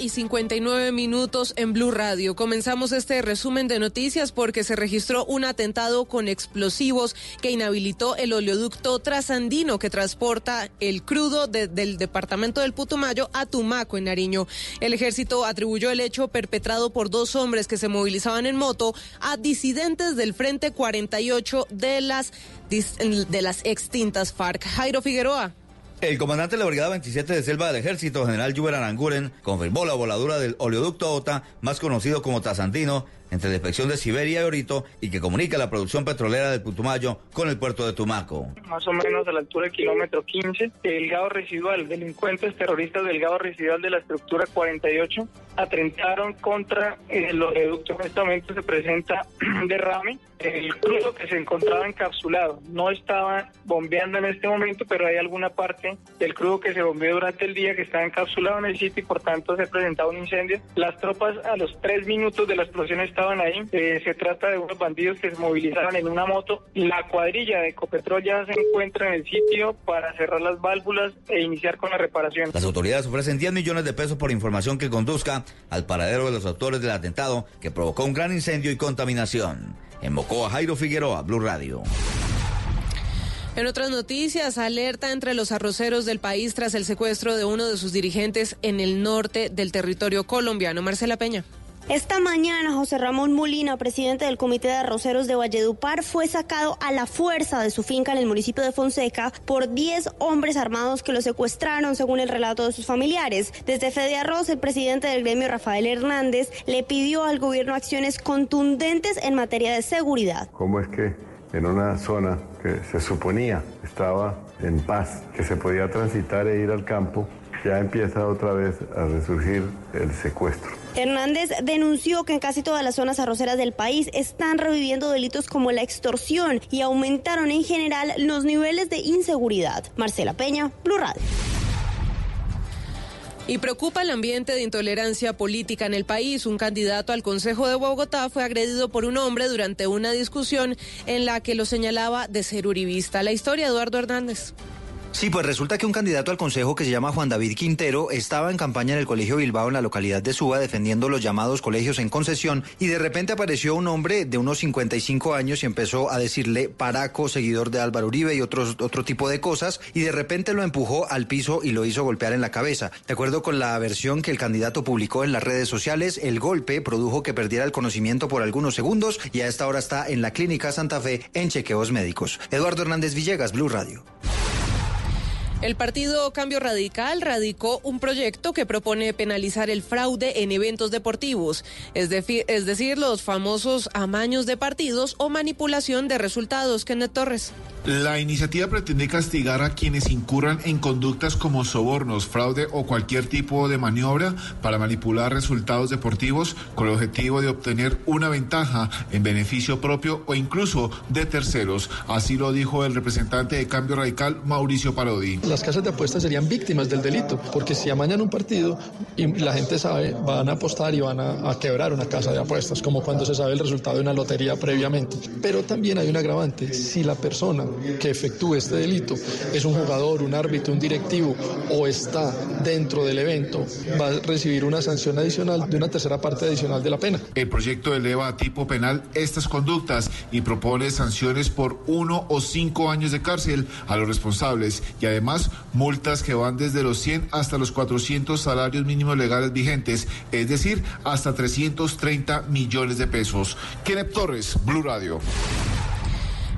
Y 59 minutos en Blue Radio. Comenzamos este resumen de noticias porque se registró un atentado con explosivos que inhabilitó el oleoducto trasandino que transporta el crudo del departamento del Putumayo a Tumaco, en Nariño. El ejército atribuyó el hecho perpetrado por dos hombres que se movilizaban en moto a disidentes del Frente 48 de las, de las extintas FARC. Jairo Figueroa. El comandante de la Brigada 27 de Selva del Ejército, general Juber Aranguren, confirmó la voladura del oleoducto OTA, más conocido como Tasandino, entre la inspección de Siberia y Orito y que comunica la producción petrolera del Putumayo con el puerto de Tumaco. Más o menos a la altura del kilómetro 15, el gado residual, delincuentes terroristas del gado residual de la estructura 48 atentaron contra el oleoducto. En este momento se presenta derrame. El crudo que se encontraba encapsulado no estaba bombeando en este momento, pero hay alguna parte del crudo que se bombeó durante el día que estaba encapsulado en el sitio y por tanto se presentaba un incendio. Las tropas a los tres minutos de la explosión estaban ahí. Eh, se trata de unos bandidos que se movilizaron en una moto. La cuadrilla de Ecopetrol ya se encuentra en el sitio para cerrar las válvulas e iniciar con la reparación. Las autoridades ofrecen 10 millones de pesos por información que conduzca al paradero de los autores del atentado que provocó un gran incendio y contaminación. En a Jairo Figueroa, Blue Radio. En otras noticias, alerta entre los arroceros del país tras el secuestro de uno de sus dirigentes en el norte del territorio colombiano. Marcela Peña. Esta mañana, José Ramón Molina, presidente del Comité de Arroceros de Valledupar, fue sacado a la fuerza de su finca en el municipio de Fonseca por 10 hombres armados que lo secuestraron, según el relato de sus familiares. Desde Fede Arroz, el presidente del gremio, Rafael Hernández, le pidió al gobierno acciones contundentes en materia de seguridad. ¿Cómo es que en una zona que se suponía estaba en paz, que se podía transitar e ir al campo, ya empieza otra vez a resurgir el secuestro. Hernández denunció que en casi todas las zonas arroceras del país están reviviendo delitos como la extorsión y aumentaron en general los niveles de inseguridad. Marcela Peña, Blue Radio. Y preocupa el ambiente de intolerancia política en el país. Un candidato al Consejo de Bogotá fue agredido por un hombre durante una discusión en la que lo señalaba de ser uribista. La historia, Eduardo Hernández. Sí, pues resulta que un candidato al Consejo que se llama Juan David Quintero estaba en campaña en el Colegio Bilbao en la localidad de Suba defendiendo los llamados colegios en concesión y de repente apareció un hombre de unos 55 años y empezó a decirle paraco, seguidor de Álvaro Uribe y otro tipo de cosas y de repente lo empujó al piso y lo hizo golpear en la cabeza. De acuerdo con la versión que el candidato publicó en las redes sociales, el golpe produjo que perdiera el conocimiento por algunos segundos y a esta hora está en la clínica Santa Fe en chequeos médicos. Eduardo Hernández Villegas, Blue Radio. El partido Cambio Radical radicó un proyecto que propone penalizar el fraude en eventos deportivos, es, es decir, los famosos amaños de partidos o manipulación de resultados. Kenneth Torres. La iniciativa pretende castigar a quienes incurran en conductas como sobornos, fraude o cualquier tipo de maniobra para manipular resultados deportivos con el objetivo de obtener una ventaja en beneficio propio o incluso de terceros. Así lo dijo el representante de Cambio Radical, Mauricio Parodi. Las casas de apuestas serían víctimas del delito, porque si amañan un partido y la gente sabe, van a apostar y van a, a quebrar una casa de apuestas, como cuando se sabe el resultado de una lotería previamente. Pero también hay un agravante, si la persona que efectúe este delito es un jugador, un árbitro, un directivo o está dentro del evento, va a recibir una sanción adicional de una tercera parte adicional de la pena. El proyecto eleva a tipo penal estas conductas y propone sanciones por uno o cinco años de cárcel a los responsables y además multas que van desde los 100 hasta los 400 salarios mínimos legales vigentes, es decir, hasta 330 millones de pesos. Kenneth Torres, Blue Radio.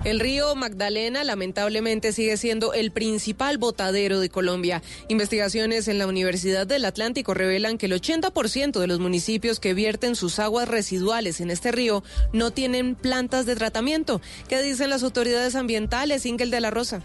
El río Magdalena lamentablemente sigue siendo el principal botadero de Colombia. Investigaciones en la Universidad del Atlántico revelan que el 80% de los municipios que vierten sus aguas residuales en este río no tienen plantas de tratamiento. ¿Qué dicen las autoridades ambientales, Ingel de la Rosa?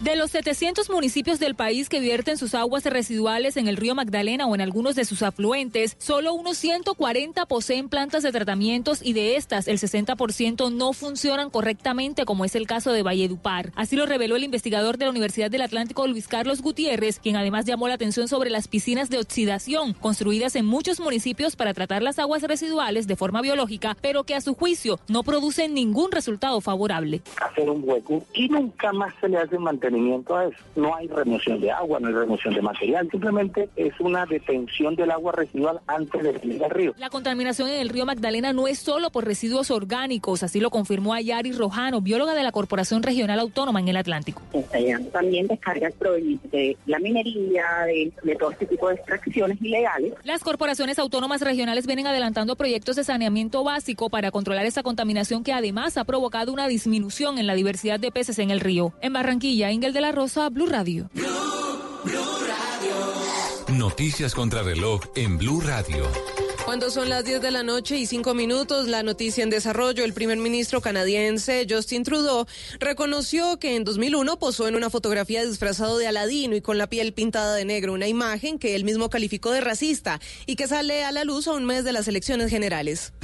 De los 700 municipios del país que vierten sus aguas residuales en el río Magdalena o en algunos de sus afluentes, solo unos 140 poseen plantas de tratamientos y de estas el 60% no funcionan correctamente, como es el caso de Valledupar. Así lo reveló el investigador de la Universidad del Atlántico Luis Carlos Gutiérrez, quien además llamó la atención sobre las piscinas de oxidación construidas en muchos municipios para tratar las aguas residuales de forma biológica, pero que a su juicio no producen ningún resultado favorable. Hacer un hueco y nunca más se le hace mantenimiento a eso. No hay remoción de agua, no hay remoción de material, simplemente es una detención del agua residual antes de salir al río. La contaminación en el río Magdalena no es solo por residuos orgánicos, así lo confirmó Ayari Rojano, bióloga de la Corporación Regional Autónoma en el Atlántico. También descargas de la minería, de, de todo este tipo de extracciones ilegales. Las corporaciones autónomas regionales vienen adelantando proyectos de saneamiento básico para controlar esa contaminación que además ha provocado una disminución en la diversidad de peces en el río. En Barranquilla, Ingel de la Rosa, Blue Radio. Noticias contra reloj en Blue Radio. Cuando son las 10 de la noche y 5 minutos, la noticia en desarrollo, el primer ministro canadiense Justin Trudeau reconoció que en 2001 posó en una fotografía disfrazado de Aladino y con la piel pintada de negro, una imagen que él mismo calificó de racista y que sale a la luz a un mes de las elecciones generales.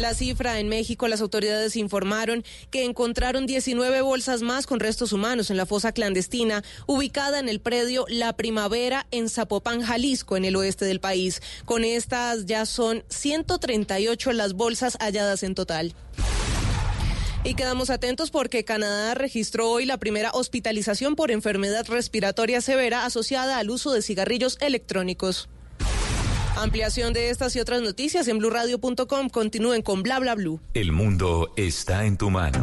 La cifra en México, las autoridades informaron que encontraron 19 bolsas más con restos humanos en la fosa clandestina ubicada en el predio La Primavera en Zapopan, Jalisco, en el oeste del país. Con estas ya son 138 las bolsas halladas en total. Y quedamos atentos porque Canadá registró hoy la primera hospitalización por enfermedad respiratoria severa asociada al uso de cigarrillos electrónicos. Ampliación de estas y otras noticias en blurradio.com. Continúen con bla bla blue. El mundo está en tu mano.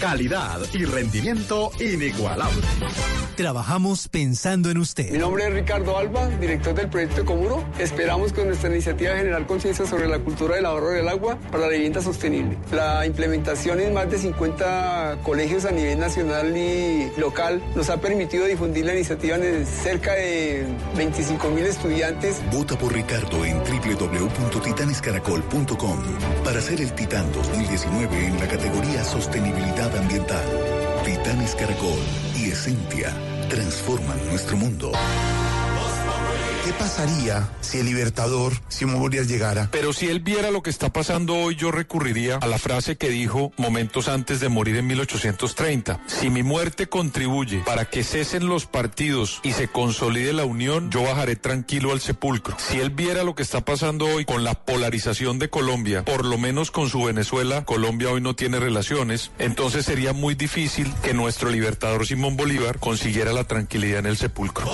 Calidad y rendimiento inigualable. Trabajamos pensando en usted. Mi nombre es Ricardo Alba, director del proyecto Comuro. Esperamos con nuestra iniciativa generar conciencia sobre la cultura del ahorro del agua para la vivienda sostenible. La implementación en más de 50 colegios a nivel nacional y local nos ha permitido difundir la iniciativa en cerca de 25 mil estudiantes. Vota por Ricardo en www.titanescaracol.com para ser el Titán 2019 en la categoría Sostenibilidad Ambiental. Titanes Caracol y Esencia transforman nuestro mundo. ¿Qué pasaría si el libertador, Simón Bolívar, llegara? Pero si él viera lo que está pasando hoy, yo recurriría a la frase que dijo momentos antes de morir en 1830. Si mi muerte contribuye para que cesen los partidos y se consolide la unión, yo bajaré tranquilo al sepulcro. Si él viera lo que está pasando hoy con la polarización de Colombia, por lo menos con su Venezuela, Colombia hoy no tiene relaciones, entonces sería muy difícil que nuestro libertador Simón Bolívar consiguiera la tranquilidad en el sepulcro.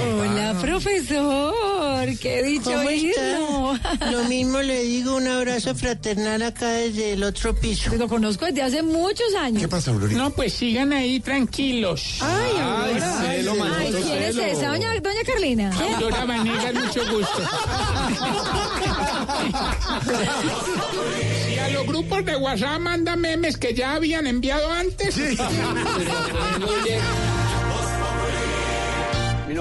Hola, profesor. ¿Qué dicho ¿Cómo está? Lo mismo le digo, un abrazo fraternal acá desde el otro piso. Lo conozco desde hace muchos años. ¿Qué pasa, Aurorita? No, pues sigan ahí tranquilos. Ay, Aurora. celo, Ay, ¿quién es esa? Doña, doña Carlina. Aurora Vanegas, mucho gusto. Y a los grupos de WhatsApp manda memes que ya habían enviado antes. Mi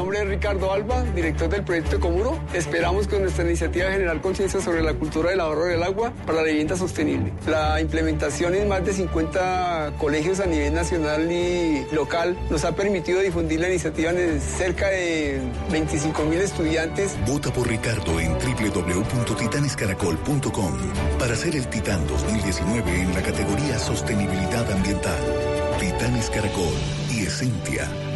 nombre es Ricardo Alba, director del proyecto Comuro. Esperamos con nuestra iniciativa generar conciencia sobre la cultura del ahorro del agua para la vivienda sostenible. La implementación en más de 50 colegios a nivel nacional y local nos ha permitido difundir la iniciativa en cerca de 25 mil estudiantes. Vota por Ricardo en www.titanescaracol.com para ser el Titán 2019 en la categoría Sostenibilidad Ambiental. Titanes Caracol y Esencia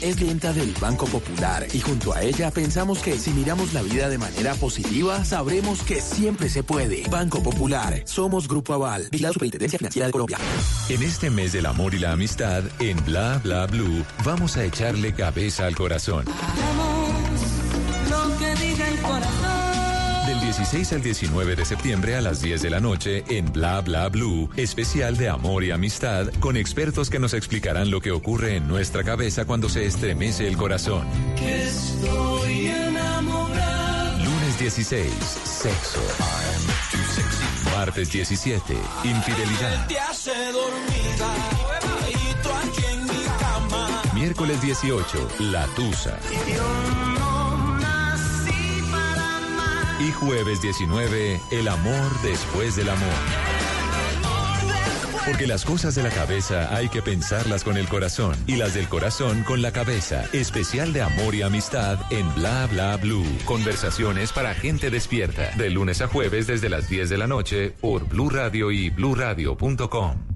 Es clienta del Banco Popular y junto a ella pensamos que si miramos la vida de manera positiva, sabremos que siempre se puede. Banco Popular, somos Grupo Aval, y la Superintendencia Financiera de Colombia. En este mes del amor y la amistad, en Bla Bla Blue, vamos a echarle cabeza al corazón. Lo que diga el corazón. Del 16 al 19 de septiembre a las 10 de la noche en Bla Bla Blue, especial de amor y amistad con expertos que nos explicarán lo que ocurre en nuestra cabeza cuando se estremece el corazón. Que estoy enamorado. Lunes 16, sexo. Martes 17, infidelidad. Miércoles 18, la tusa. Y jueves 19, el amor después del amor. Porque las cosas de la cabeza hay que pensarlas con el corazón y las del corazón con la cabeza. Especial de amor y amistad en Bla Bla Blue. Conversaciones para gente despierta. De lunes a jueves desde las 10 de la noche por Blue Radio y bluradio.com.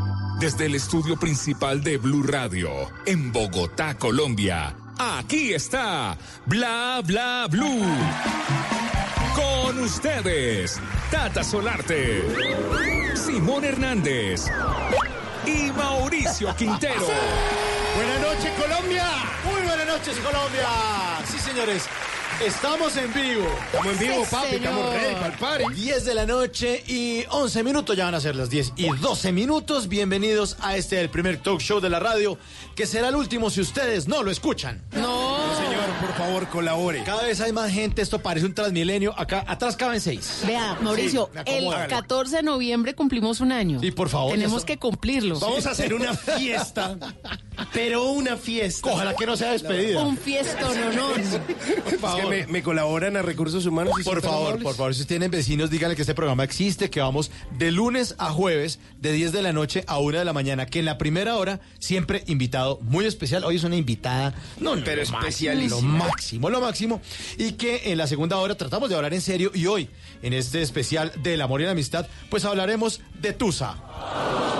desde el estudio principal de Blue Radio, en Bogotá, Colombia. Aquí está Bla Bla Blue. Con ustedes, Tata Solarte, Simón Hernández y Mauricio Quintero. Buenas noches, Colombia. Muy buenas noches, Colombia. Sí, señores. Estamos en vivo. Estamos en vivo, Sí, papi. Estamos señor. ready para el party. 10 de la noche y 11 minutos. Ya van a ser las 10 y 12 minutos. Bienvenidos a este, el primer talk show de la radio, que será el último si ustedes no lo escuchan. No. señor, por favor, colabore. Cada vez hay más gente. Esto parece un transmilenio. Acá atrás caben seis. Vea, Mauricio, Sí, el acomoda. 14 de noviembre cumplimos un año. Y por favor. Tenemos eso- que cumplirlo. Vamos a hacer una fiesta. Pero una fiesta. Ojalá que no sea despedida. Un fiesto, no, no. Por favor. me, me colaboran a recursos humanos. y Por favor, amables? por favor, si tienen vecinos, díganle que este programa existe, que vamos de lunes a jueves, de 10 de la noche a 1 de la mañana, que en la primera hora, siempre invitado muy especial. Hoy es una invitada, no, no, Pero lo máximo, especialísima. Lo máximo, lo máximo. Y que en la segunda hora tratamos de hablar en serio y hoy, en este especial del amor y la amistad, pues hablaremos de Tusa.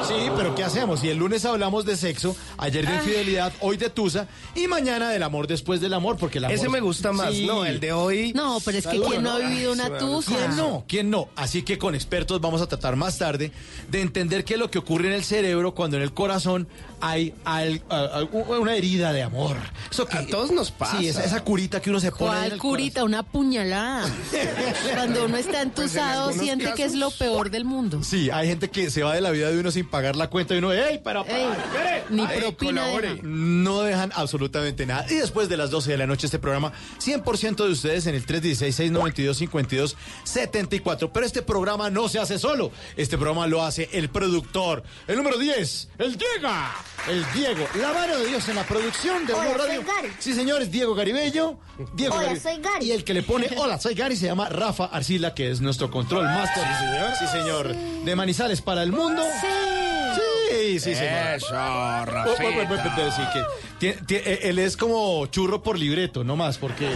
Sí, pero ¿qué hacemos? Si el lunes hablamos de sexo, ayer de infidelidad, hoy de Tusa y mañana del amor después del amor, porque el amor... Ese me gusta más, Sí. ¿no? El de hoy. No, pero es que ¿quién no ha vivido una tusa? ¿Quién no? ¿Quién no? Así que con expertos vamos a tratar más tarde de entender qué es lo que ocurre en el cerebro cuando en el corazón hay al- una herida de amor. Eso que, A todos nos pasa. Sí, esa, esa curita que uno se pone. ¿Cuál el curita? Una puñalada. Cuando uno está entusado, algunos siente que es lo peor del mundo. Sí, hay gente que se va de la vida de uno sin pagar la cuenta y uno, ¡ey, para, para, Ey, ni propina colabore. No dejan absolutamente nada. Y después de las 12 de la noche este programa, 100% de ustedes en el 316-692-5274. Pero este programa no se hace solo. Este programa lo hace el productor. El número 10, el Diego. El Diego. La mano de Dios en la producción de Hola, Blue soy Radio. Gary. Sí, señores, Diego Garibello. Diego Hola, Gari- soy Gary. Y el que le pone hola, soy Gary se llama Rafa Arcila, que es nuestro control master. Sí, señor. Sí, señor. De Manizales para el mundo. Sí. Sí, sí, señor. Eso, Oh, sí, que eh, él es como churro por libreto, no más, porque,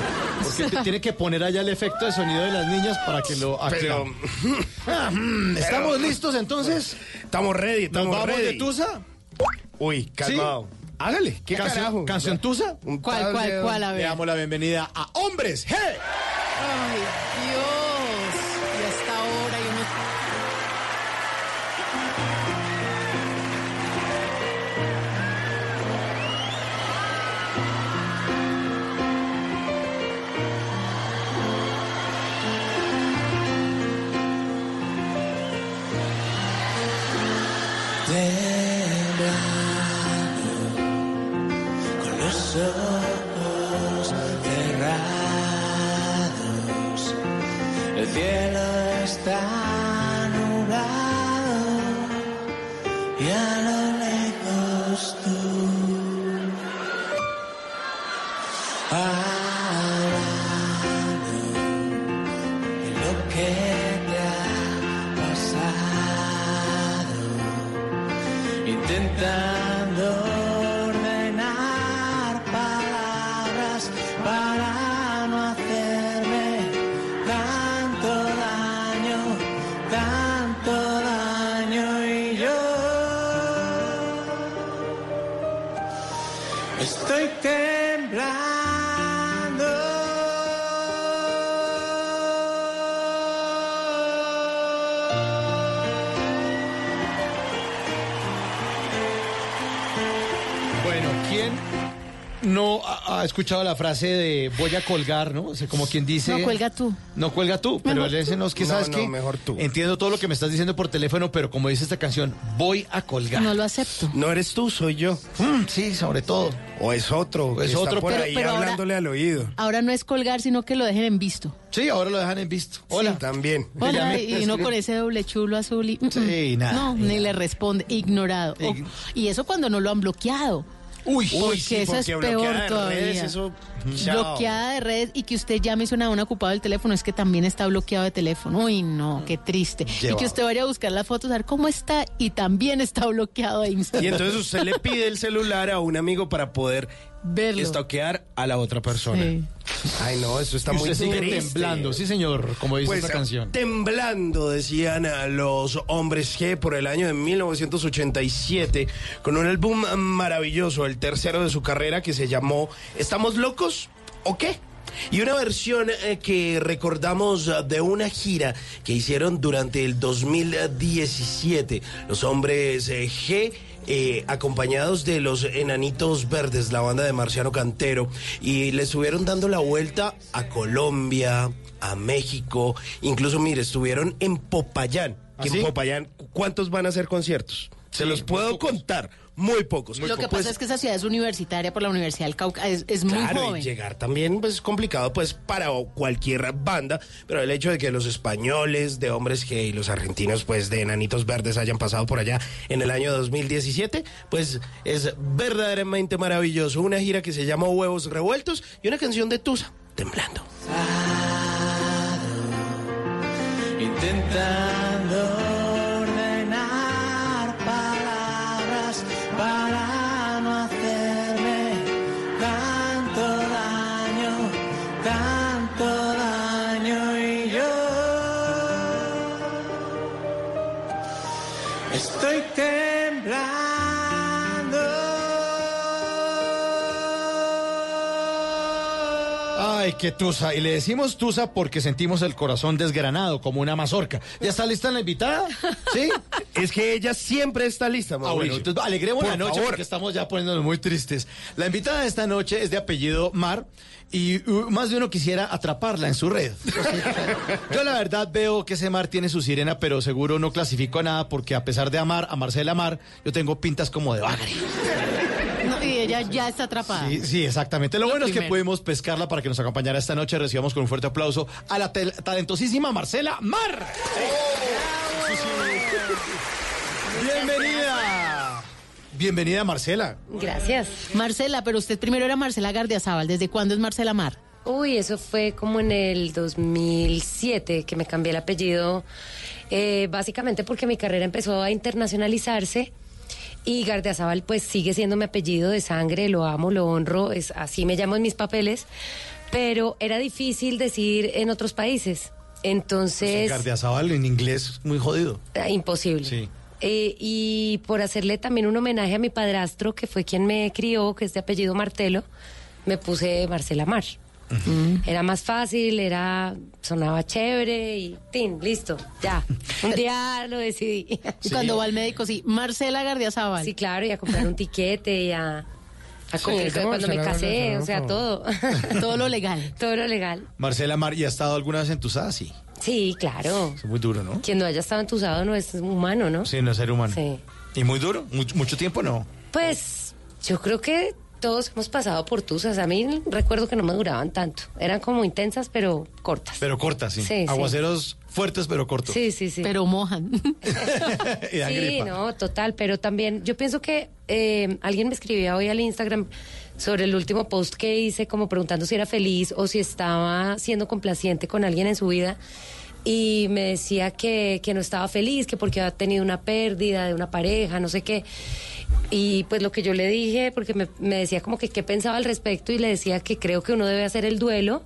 porque te- tiene que poner allá el efecto de sonido de las niñas para que lo Pero. aclare. Ah, mm, ¿Estamos listos entonces? Estamos ready, ¿Nos estamos vamos ready. de Tusa? Uy, calmado. Hágale, ¿qué ¿Canción, carajo? ¿Canción Tusa? ¿Cuál, cuál, cuál? A Le ver. damos la bienvenida a Hombres G. Ay, los ojos cerrados. El cielo está escuchado la frase de voy a colgar, no? O sea, como quien dice... No, cuelga tú. No cuelga tú, pero Mejor ese no es que No, sabes no, que mejor tú. entiendo todo lo que me estás diciendo por teléfono, pero como dice esta canción, voy a colgar. No lo acepto. No eres tú, soy yo. Mm, sí, sobre todo. O es otro. O es que está otro, por pero- ahí pero ahora- hablándole al oído. Ahora no es colgar, sino que lo dejen en visto. Sí, ahora lo dejan en visto. Hola. También. Me Hola, llamé- y uno con ese doble chulo azul y... mm, Sí, mm. nada, No, ni le responde, ignorado. O- Ig- y eso cuando no lo han bloqueado. Uy, Porque sí, eso es porque peor todavía. eso, chao. Bloqueada de redes y que usted llame y suena a un ocupado del teléfono, es que también está bloqueado de teléfono. Uy, no, qué triste. Y que usted vaya a buscar las fotos, a ver cómo está y también está bloqueado de Instagram. Y entonces usted le pide el celular a un amigo para poder Verlo. estoquear a la otra persona. Sí. Ay, no, eso está Y muy sigue triste. temblando, sí señor, como dice Pues, esta canción. Temblando, decían a los hombres G por el año de 1987, con un álbum maravilloso, el tercero de su carrera, que se llamó ¿Estamos locos o qué? Y una versión eh, que recordamos eh, de una gira que hicieron durante el 2017, los hombres eh, G. eh, acompañados de los Enanitos Verdes, la banda de Marciano Cantero, y le estuvieron dando la vuelta a Colombia, a México, incluso, mire, estuvieron en Popayán. Que ¿Ah, sí? en Popayán, ¿cuántos van a hacer conciertos? Se los puedo contar, muy pocos. Lo que Pues, pasa es que esa ciudad es universitaria por la Universidad del Cauca, es, es muy Claro, joven. y llegar también pues, es complicado pues para cualquier banda, pero el hecho de que los españoles de Hombres G y los argentinos pues de Enanitos Verdes hayan pasado por allá en el año 2017, pues es verdaderamente maravilloso. Una gira que se llama Huevos Revueltos y una canción de Tusa, Temblando. intentando temblando. Ay, qué tusa. Y le decimos tusa porque sentimos el corazón desgranado como una mazorca. ¿Ya está lista la invitada? ¿Sí? Es que ella siempre está lista, Ah, bueno, Mauricio. entonces alegremos Por la noche favor. porque estamos ya poniéndonos muy tristes. La invitada de esta noche es de apellido Mar y más de uno quisiera atraparla en su red. Yo la verdad veo que ese Mar tiene su sirena, pero seguro no clasifico a nada porque a pesar de amar a Marcela Mar, yo tengo pintas como de bagre. No, y ella ya está atrapada. Sí, sí, exactamente. Lo, Lo bueno es que pudimos pescarla para que nos acompañara esta noche. Recibamos con un fuerte aplauso a la talentosísima Marcela Mar. Bienvenida. Bienvenida, Marcela. Gracias. Marcela, pero usted primero era Marcela Gardiazabal. ¿Desde cuándo es Marcela Mar? Uy, eso fue como en el 2007 que me cambié el apellido, eh, básicamente porque mi carrera empezó a internacionalizarse y Gardiazabal pues sigue siendo mi apellido de sangre, lo amo, lo honro, es así me llamo en mis papeles, pero era difícil decir en otros países, entonces Gardiazabal en inglés muy jodido. eh, imposible. Sí. Eh, y por hacerle también un homenaje a mi padrastro, que fue quien me crió, que es de apellido Martelo, me puse Marcela Mar. Era más fácil, era sonaba chévere y tin, listo, ya. Un día lo decidí. Y cuando va al médico, sí, Marcela Gardiazabal. Sí, claro, y a comprar un tiquete y a, a Sí, cuando me casé, o sea, todo. Todo lo legal. todo lo legal. Marcela Mar, ¿y ha estado alguna vez en tu sí? Sí, claro. Es muy duro, ¿no? Quien no haya estado entusado no es humano, ¿no? Sí, no es ser humano. Sí. ¿Y muy duro? ¿Mucho, mucho tiempo no? Pues yo creo que todos hemos pasado por tusas. A mí recuerdo que no me duraban tanto. Eran como intensas, pero cortas. Pero cortas, sí. Sí, sí. Aguaceros fuertes, pero cortos. Sí, sí, sí. Pero mojan. Y Sí, gripa. no, total, pero también yo pienso que eh, alguien me escribía hoy al Instagram sobre el último post que hice, como preguntando si era feliz o si estaba siendo complaciente con alguien en su vida. Y me decía que, que no estaba feliz, que porque había tenido una pérdida de una pareja, no sé qué. Y pues lo que yo le dije, porque me, me decía como que qué pensaba al respecto y le decía que creo que uno debe hacer el duelo,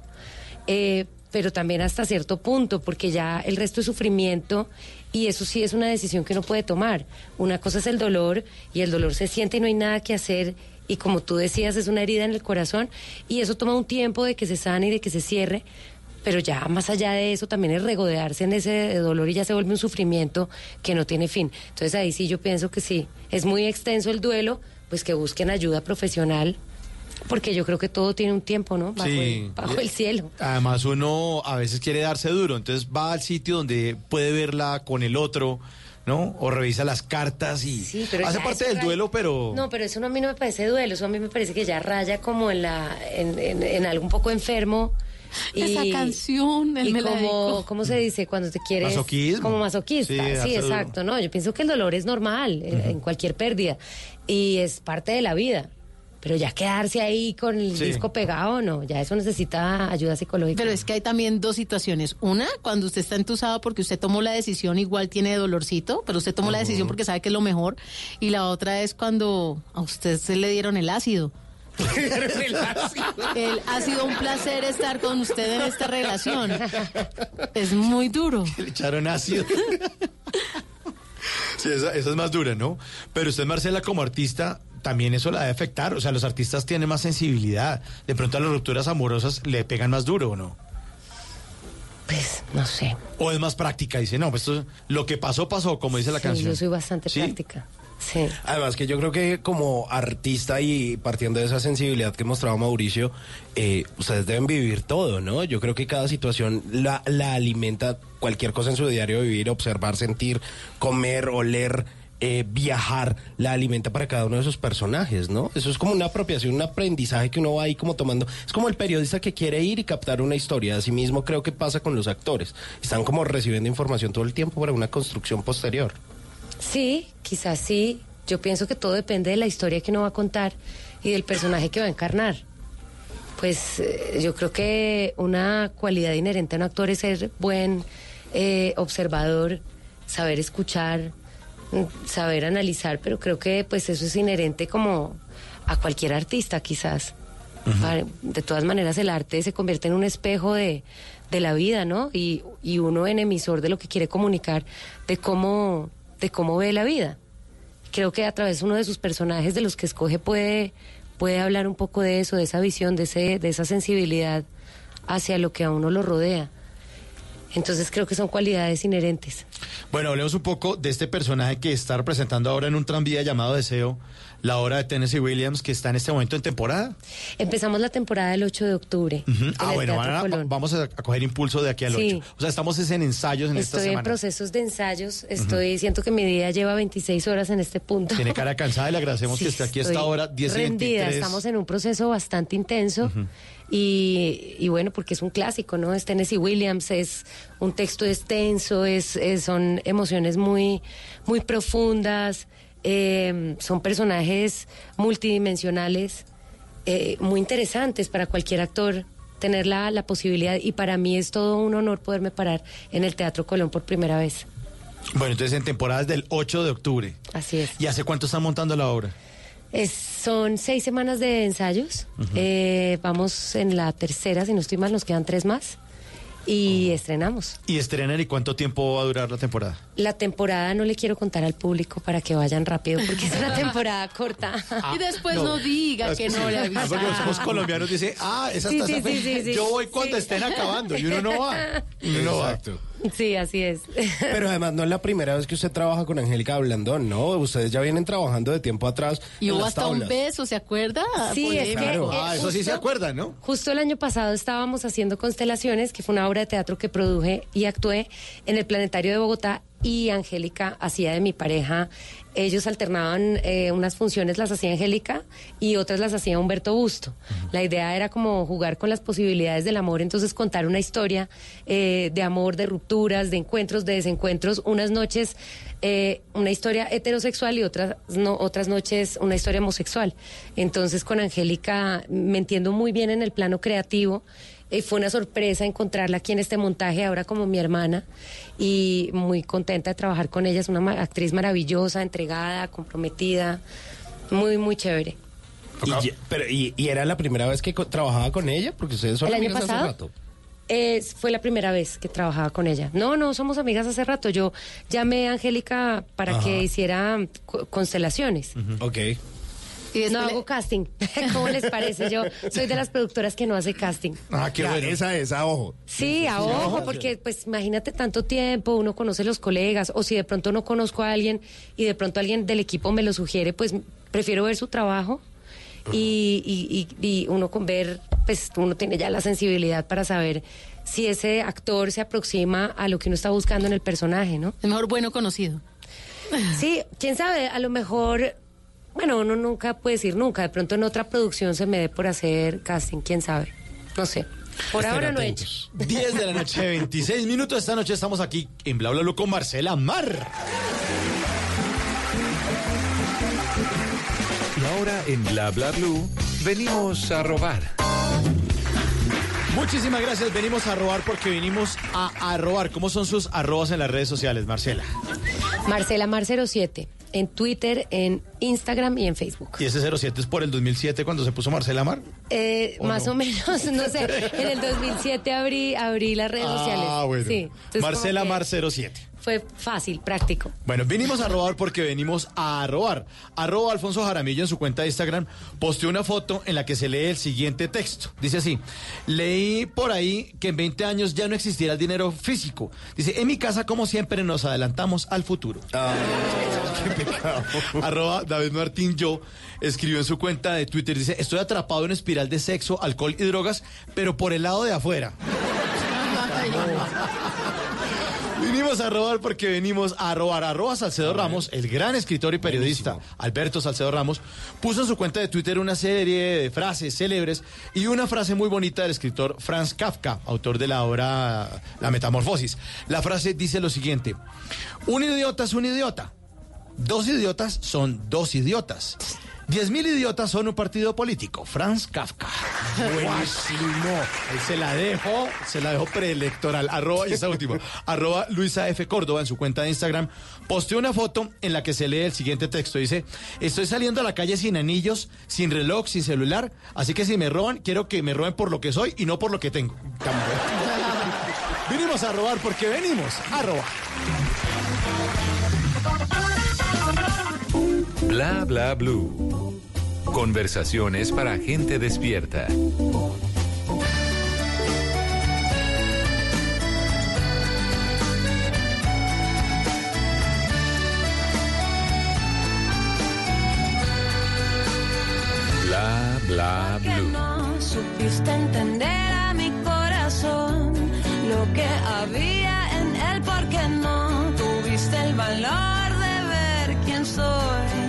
eh, pero también hasta cierto punto, porque ya el resto es sufrimiento y eso sí es una decisión que uno puede tomar. Una cosa es el dolor y el dolor se siente y no hay nada que hacer y como tú decías es una herida en el corazón y eso toma un tiempo de que se sane y de que se cierre. Pero ya más allá de eso también es regodearse en ese dolor y ya se vuelve un sufrimiento que no tiene fin. Entonces ahí sí yo pienso que sí, es muy extenso el duelo, pues que busquen ayuda profesional, porque yo creo que todo tiene un tiempo, ¿no? Bajo, Sí. el, bajo el cielo. Además, uno a veces quiere darse duro, entonces va al sitio donde puede verla con el otro, ¿no? O revisa las cartas y Sí, pero hace parte del duelo, pero... No, pero eso no, a mí no me parece duelo, eso a mí me parece que ya raya como en la en, en, en algo un poco enfermo. Y, Esa canción, él y me como. ¿cómo se dice cuando te quieres? Masoquismo. Como masoquista. Sí, exacto. No, yo pienso que el dolor es normal eh, en cualquier pérdida y es parte de la vida. Pero ya quedarse ahí con el Sí. disco pegado, no, ya eso necesita ayuda psicológica. Pero es que hay también dos situaciones. Una, cuando usted está entusado porque usted tomó la decisión, igual tiene dolorcito, pero usted tomó la decisión porque sabe que es lo mejor. Y la otra es cuando a usted se le dieron el ácido. El, ha sido un placer estar con usted en esta relación. Es muy duro. Le echaron ácido. Sí, esa, esa es más dura, ¿no? Pero usted, Marcela, como artista, también eso la debe afectar. O sea, los artistas tienen más sensibilidad. De pronto a las rupturas amorosas le pegan más duro, ¿o no? Pues, no sé. O es más práctica. Dice, no, pues esto, lo que pasó, pasó, como dice la Sí, canción. yo soy bastante ¿Sí? práctica. Sí. Además que yo creo que como artista y partiendo de esa sensibilidad que mostraba Mauricio, eh, ustedes deben vivir todo, ¿no? Yo creo que cada situación la, la alimenta cualquier cosa en su diario vivir, observar, sentir, comer, oler, eh, viajar, la alimenta para cada uno de esos personajes, ¿no? Eso es como una apropiación, un aprendizaje que uno va ahí como tomando. Es como el periodista que quiere ir y captar una historia. Asimismo creo que pasa con los actores. Están como recibiendo información todo el tiempo para una construcción posterior. Sí, quizás sí. Yo pienso que todo depende de la historia que uno va a contar y del personaje que va a encarnar. Pues eh, yo creo que una cualidad inherente a un actor es ser buen eh, observador, saber escuchar, saber analizar, pero creo que pues eso es inherente como a cualquier artista quizás. De todas maneras el arte se convierte en un espejo de, de la vida, ¿no? Y, y uno en emisor de lo que quiere comunicar, de cómo, de cómo ve la vida. Creo que a través de uno de sus personajes, de los que escoge, puede, puede hablar un poco de eso, de esa visión, de, ese, de esa sensibilidad hacia lo que a uno lo rodea. Entonces creo que son cualidades inherentes. Bueno, hablemos un poco de este personaje que está representando ahora en un tranvía llamado Deseo, la obra de Tennessee Williams, que está en este momento en temporada. Empezamos la temporada el 8 de octubre. Ah, bueno, a- vamos a, coger impulso de aquí al 8. Sí. O sea, estamos es en ensayos en esta Estoy en semana. procesos de ensayos, estoy, siento que mi día lleva 26 horas en este punto. Tiene cara cansada y le agradecemos Sí, que esté aquí a esta estoy hora, 10 y rendida, 23. estamos en un proceso bastante intenso y, y bueno, porque es un clásico, ¿no? Es Tennessee Williams, es un texto extenso, es, es- son emociones muy, muy profundas, eh, son personajes multidimensionales, eh, muy interesantes para cualquier actor tener la, la posibilidad y para mí es todo un honor poderme parar en el Teatro Colón por primera vez. Bueno, entonces en temporadas del 8 de octubre. Así es. ¿Y hace cuánto están montando la obra? Es- son seis semanas de ensayos. Eh, vamos en la tercera, si no estoy mal, nos quedan tres más. Y estrenamos. ¿Y estrenan y cuánto tiempo va a durar la temporada? La temporada no le quiero contar al público para que vayan rápido, porque es una temporada corta. y después no. no, diga Es que no sí. le Ah, avisaron. Porque somos colombianos, dice, ah, esa Sí, está sí. Yo voy cuando estén acabando y uno no va. Y uno no va. Exacto. Sí, así es. Pero además no es la primera vez que usted trabaja con Angélica Blandón, ¿no? Ustedes ya vienen trabajando de tiempo atrás. Y en hubo las hasta un beso, ¿se acuerda? Sí, es que, Polémico. eh, Ah, eso sí se acuerdan, ¿no? Justo el año pasado estábamos haciendo Constelaciones, que fue una obra de teatro que produje y actué en el Planetario de Bogotá y Angélica hacía de mi pareja. Ellos alternaban eh, unas funciones, las hacía Angélica y otras las hacía Humberto Busto. La idea era como jugar con las posibilidades del amor, entonces contar una historia eh, de amor, de rupturas, de encuentros, de desencuentros, unas noches eh, una historia heterosexual y otras no, otras noches una historia homosexual. Entonces con Angélica me entiendo muy bien en el plano creativo. Eh, fue una sorpresa encontrarla aquí en este montaje, ahora como mi hermana, y muy contenta de trabajar con ella. Es una ma- actriz maravillosa, entregada, comprometida, muy, muy chévere. Y, ya- pero, y, y era la primera vez que co- trabajaba con ella? Porque ustedes son ¿El año amigas hace rato. Eh, fue la primera vez que trabajaba con ella. No, no, somos amigas hace rato. Yo llamé a Angélica para Ajá. que hiciera co- constelaciones. Ok. No hago casting. ¿Cómo les parece? Yo soy de las productoras que no hace casting. Ah, qué bueno. Esa es, a ojo. Sí, a ojo, porque pues imagínate tanto tiempo, uno conoce los colegas, o si de pronto no conozco a alguien y de pronto alguien del equipo me lo sugiere, pues prefiero ver su trabajo y, y, y- y uno con ver, pues uno tiene ya la sensibilidad para saber si ese actor se aproxima a lo que uno está buscando en el personaje, ¿no? Es mejor bueno conocido. Sí, quién sabe, a lo mejor, bueno, uno nunca puede decir nunca, de pronto en otra producción se me dé por hacer casting, quién sabe, no sé. Por Estén ahora no he hecho. 10 de la noche, 26 minutos. Esta noche estamos aquí en Bla Bla Blue con Marcela Mar. Y ahora en Bla Bla Blue venimos a robar. Muchísimas gracias. Venimos a robar porque vinimos a, a robar. ¿Cómo son sus arrobas en las redes sociales, Marcela? Marcela Mar 07, en Twitter, en Instagram y en Facebook. ¿Y ese 07 es por el 2007 cuando se puso Marcela Mar? Eh, ¿O más no? o menos, no sé, en el 2007 abrí, abrí las redes sociales. Ah, bueno. Sí, entonces Marcela Mar que 07. Fue fácil, práctico. Bueno, vinimos a robar porque venimos a robar. Arroba Alfonso Jaramillo en su cuenta de Instagram posteó una foto en la que se lee el siguiente texto. Dice así, leí por ahí que en 20 años ya no existirá el dinero físico. Dice, en mi casa como siempre nos adelantamos al futuro. Qué pecado. Arroba David Martín Yo escribió en su cuenta de Twitter, dice, estoy atrapado en espiral de sexo, alcohol y drogas, pero por el lado de afuera. A robar porque venimos a robar. Arroba Salcedo Ramos, el gran escritor y periodista Alberto Salcedo Ramos, puso en su cuenta de Twitter una serie de frases célebres y una frase muy bonita del escritor Franz Kafka, autor de la obra La Metamorfosis. La frase dice lo siguiente, un idiota es un idiota, dos idiotas son dos idiotas. Diez mil idiotas son un partido político. Franz Kafka. Buenísimo. Ahí se la dejó, se la dejó preelectoral. Arroba, y esa última, arroba Luisa F. Córdoba en su cuenta de Instagram, posteó una foto en la que se lee el siguiente texto. Dice, estoy saliendo a la calle sin anillos, sin reloj, sin celular, así que si me roban, quiero que me roben por lo que soy y no por lo que tengo. Vinimos a robar porque venimos a robar. Bla Bla Blue. Conversaciones para gente despierta. Bla Bla Blue. no supiste entender a mi corazón lo que había en él porque no tuviste el valor de ver quién soy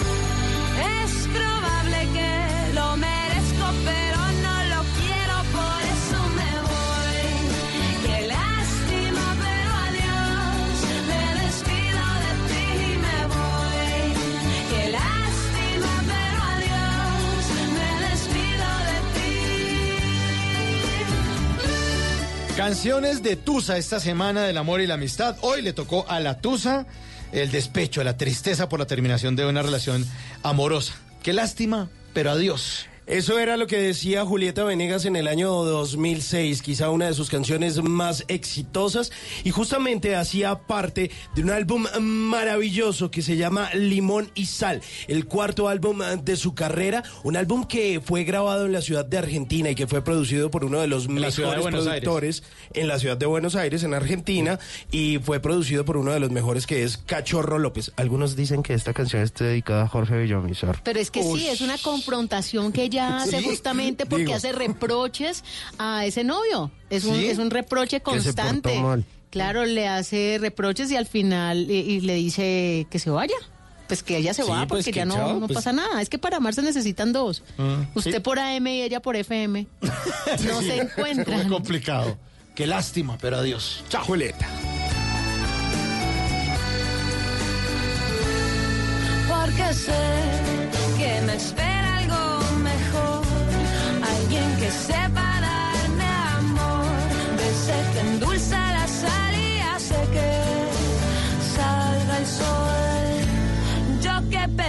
Canciones de Tusa esta semana del amor y la amistad. Hoy le tocó a la Tusa el despecho, la tristeza por la terminación de una relación amorosa. Qué lástima, pero adiós. Eso era lo que decía Julieta Venegas en el año 2006, quizá una de sus canciones más exitosas, y justamente hacía parte de un álbum maravilloso que se llama Limón y Sal, el cuarto álbum de su carrera, un álbum que fue grabado en la ciudad de Argentina y que fue producido por uno de los de mejores Aires. productores en la ciudad de Buenos Aires, en Argentina, y fue producido por uno de los mejores que es Cachorro López. Algunos dicen que esta canción está dedicada a Jorge Villamizar. Pero es que sí, es una confrontación que ella hace Sí, justamente porque digo. hace reproches a ese novio. Es un, es un reproche Que se portó constante. mal. Claro, le hace reproches y al final y, y le dice que se vaya. Pues que ella se Sí, va pues porque que ya no, chao, no pues. pasa nada. Es que para amar se necesitan dos. Ah, Usted sí. por AM y ella por FM. No Sí, se Muy encuentran. complicado. Qué lástima, pero adiós. Chao, Julieta.